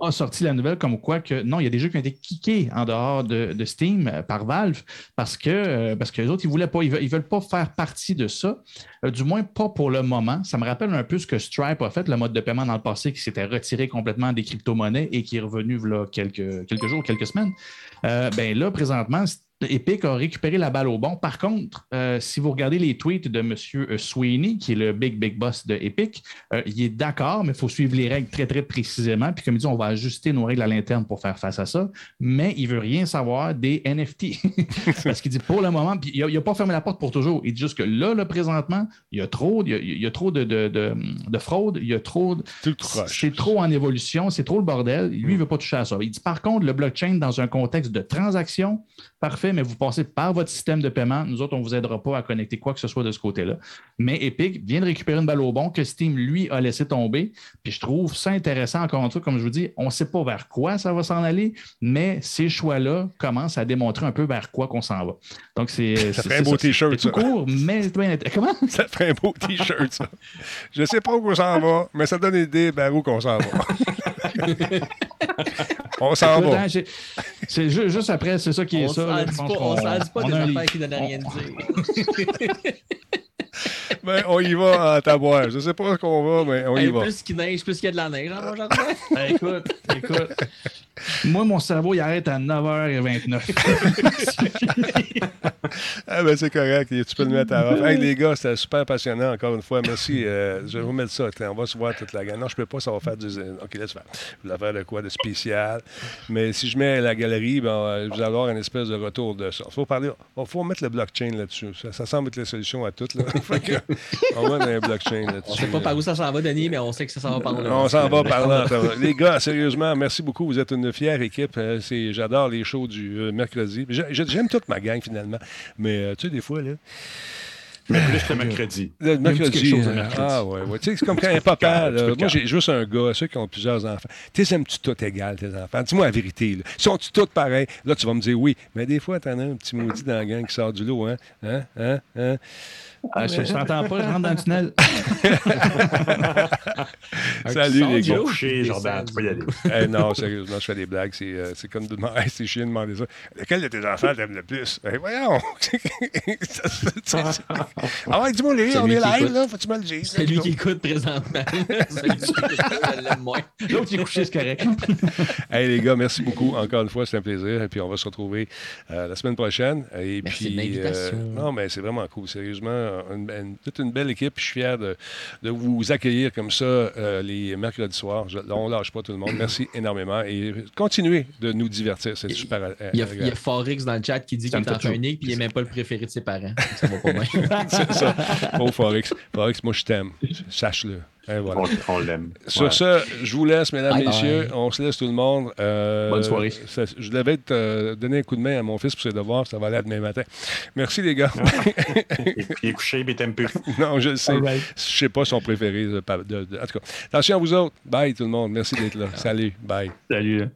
a sorti la nouvelle comme quoi que non, il y a des jeux qui ont été kickés en dehors de, de Steam euh, par Valve parce que, euh, parce que les autres, ils voulaient pas, ils veulent, ils veulent pas faire partie de ça, Euh, du moins pas pour le moment. Ça me rappelle un peu ce que Stripe a fait, le mode de paiement dans le passé qui s'était retiré complètement des crypto-monnaies et qui est revenu là, quelques, quelques jours, quelques semaines. Ben là, présentement, Epic a récupéré la balle au bon. Par contre, euh, si vous regardez les tweets de M. Sweeney, qui est le big, big boss de Epic, euh, il est d'accord, mais il faut suivre les règles très, très précisément. Puis comme il dit, on va ajuster nos règles à l'interne pour faire face à ça. Mais il veut rien savoir des NFT. Parce qu'il dit pour le moment, puis il n'a pas fermé la porte pour toujours. Il dit juste que là, là présentement, il y a trop, il y a, il y a trop de, de, de, de fraude, il y a trop de, Tout croche. c'est trop en évolution, c'est trop le bordel. Lui, il ne veut pas toucher à ça. Il dit par contre, le blockchain dans un contexte de transaction, parfait, mais vous passez par votre système de paiement. Nous autres, on ne vous aidera pas à connecter quoi que ce soit de ce côté-là. Mais Epic vient de récupérer une balle au bon que Steam, lui, a laissé tomber. Puis je trouve ça intéressant, encore une fois, comme je vous dis, on ne sait pas vers quoi ça va s'en aller, mais ces choix-là commencent à démontrer un peu vers quoi qu'on s'en va. Donc, c'est. Ça ferait un beau t-shirt, tout court, mais Comment? Ça ferait un beau t-shirt, ça. Je sais pas où on s'en va, mais ça donne une idée vers où qu'on s'en va. on s'en va. c'est ju- juste après, c'est ça qui est On ça. là, pas, on s'en dit pas des affaires qui donnent On- rien dire. Ben, on y va en taboire. Je sais pas où qu'on va, mais on y Hey, va. plus qu'il neige, plus qu'il y a de la neige dans mon jardin. Ben, écoute, écoute. Moi, mon cerveau, il arrête à 9h29. Ah ben c'est correct, tu peux le mettre à off. Hey les gars, c'était super passionnant encore une fois. Merci. Euh, je vais vous mettre ça. On va se voir toute la gamme. Non, je peux pas, ça va faire du. OK, laisse faire. Je vais faire de quoi de spécial? Mais si je mets la galerie, ben, euh, vous allez avoir une espèce de retour de ça. Il faut parler. Il faut mettre le blockchain là-dessus. Ça, ça semble être la solution à tout. Là. On va mettre un blockchain là-dessus. On sait pas par où ça s'en va, Denis, mais on sait que ça s'en va par là. On s'en va par là. Les gars, sérieusement, merci beaucoup. Vous êtes une fière équipe. Euh, c'est- J'adore les shows du euh, mercredi. J'ai- j'ai- J'aime toute ma gang, finalement. Mais, euh, tu sais, des fois, là. Mais plus le mercredi. Le mercredi. chose le mercredi. Ah, ouais, ouais. Tu sais, c'est comme quand un papa. là, moi, j'ai juste un gars, ceux qui ont plusieurs enfants. Tu sais, aimes-tu tout égal, tes enfants? Dis-moi la vérité. Là. Sont-tu tous pareils? Là, tu vas me dire oui. Mais des fois, t'en as un petit maudit dans la gang qui sort du lot, hein? Hein? Hein? Hein? Ah, je je t'entends pas, je rentre dans le tunnel. Salut, les gars. Bon coucher, Jordan, tu peux y aller. Eh, non, sérieusement, je fais des blagues. C'est, euh, c'est comme de demander, c'est chiant de demander ça. Lequel de tes enfants t'aimes le plus? Eh, voyons! Tu ah ouais, dis-moi, les, on est live, écoute. là, faut-tu me le dire? Celui qui écoute présentement. Celui qui écoute, moins. L'autre qui est couché, c'est correct. Hey, les gars, merci beaucoup. Encore une fois, c'est un plaisir. Et puis, on va se retrouver euh, la semaine prochaine. Et Merci puis, de l'invitation. euh, non, mais c'est vraiment cool. Sérieusement, une, une- toute une belle équipe. Je suis fier de, de vous accueillir comme ça euh, les mercredis soirs. Je- on lâche pas tout le monde. Merci énormément. Et continuez de nous divertir. C'est super euh, Il y, a, il y a agréable. Forex dans le chat qui dit qu'il est chaud. unique puis il n'est même pas le préféré de ses parents. Ça va pas bien. C'est ça. Oh, Forex. Forex, moi, je t'aime. Sache-le. Et voilà. On, on l'aime. Sur Ouais. ce, je vous laisse, mesdames, Bye bye. messieurs. On se laisse tout le monde. Euh, Bonne soirée. ça- je devais te euh, donner un coup de main à mon fils pour ses devoirs. Ça va aller à demain matin. Merci, les gars. Il est couché, mais il t'aime plus. non, je le sais. Right. Je sais pas son préféré. de- de- de- en tout cas, attention à vous autres. Bye, tout le monde. Merci d'être là. Salut. Bye. Salut.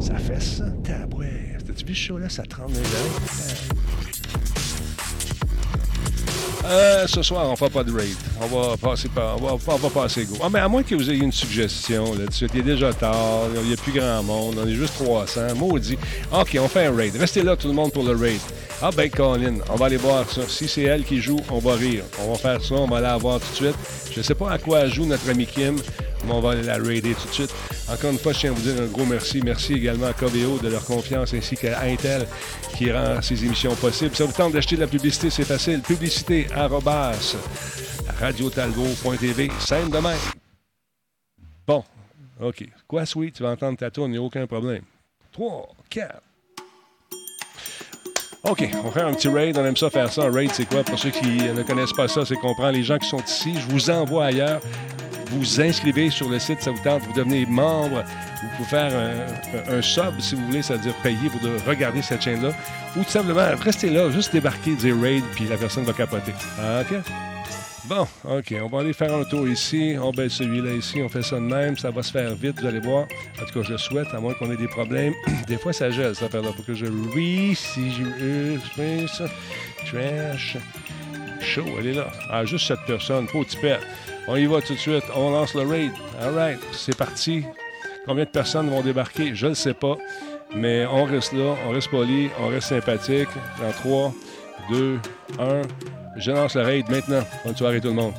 Ça fait ça, ce show-là? Ça tremble. Euh, ce soir, on fera pas de raid. On va passer par, on va, passer go. Ah, mais à moins que vous ayez une suggestion là-dessus. Il est déjà tard, il n'y a plus grand monde, on est juste 300. Maudit. OK, on fait un raid. Restez là, tout le monde, pour le raid. Ah, ben, Colin, on va aller voir ça. Si c'est elle qui joue, on va rire. On va faire ça, on va aller la voir tout de suite. Je ne sais pas à quoi joue notre ami Kim, on va aller la raider tout de suite. Encore une fois, je tiens à vous dire un gros merci. Merci également à Coveo de leur confiance ainsi qu'à Intel qui rend ces émissions possibles. Ça vous tente d'acheter de la publicité, c'est facile. Publicité arrobas même. Bon. OK. Quoi, Sweet? Tu vas entendre ta tourne, il n'y a aucun problème. 3, 4. OK, on faire un petit raid. On aime ça faire ça. Un raid, c'est quoi? Pour ceux qui ne connaissent pas ça, c'est qu'on prend les gens qui sont ici. Je vous envoie ailleurs. Vous inscrivez sur le site, ça vous tente. Vous devenez membre. Vous pouvez faire un, sub, si vous voulez, c'est-à-dire payer pour de regarder cette chaîne-là. Ou tout simplement, restez là, juste débarquer, dire raid, puis la personne va capoter. OK? Bon, OK, on va aller faire un tour ici. On baisse celui-là ici, on fait ça de même. Ça va se faire vite, vous allez voir. En tout cas, je le souhaite, à moins qu'on ait des problèmes. des fois, ça gèle, ça affaire-là. Faut que je oui, si je ça. Trash. Chaud, elle est là. Ah, juste cette personne, pas tipette. On y va tout de suite. On lance le raid. All right, c'est parti. Combien de personnes vont débarquer? Je ne sais pas. Mais on reste là, on reste poli, on reste sympathique. Dans 3, 2, 1. Je lance le raid maintenant. Bonne soirée tout le monde.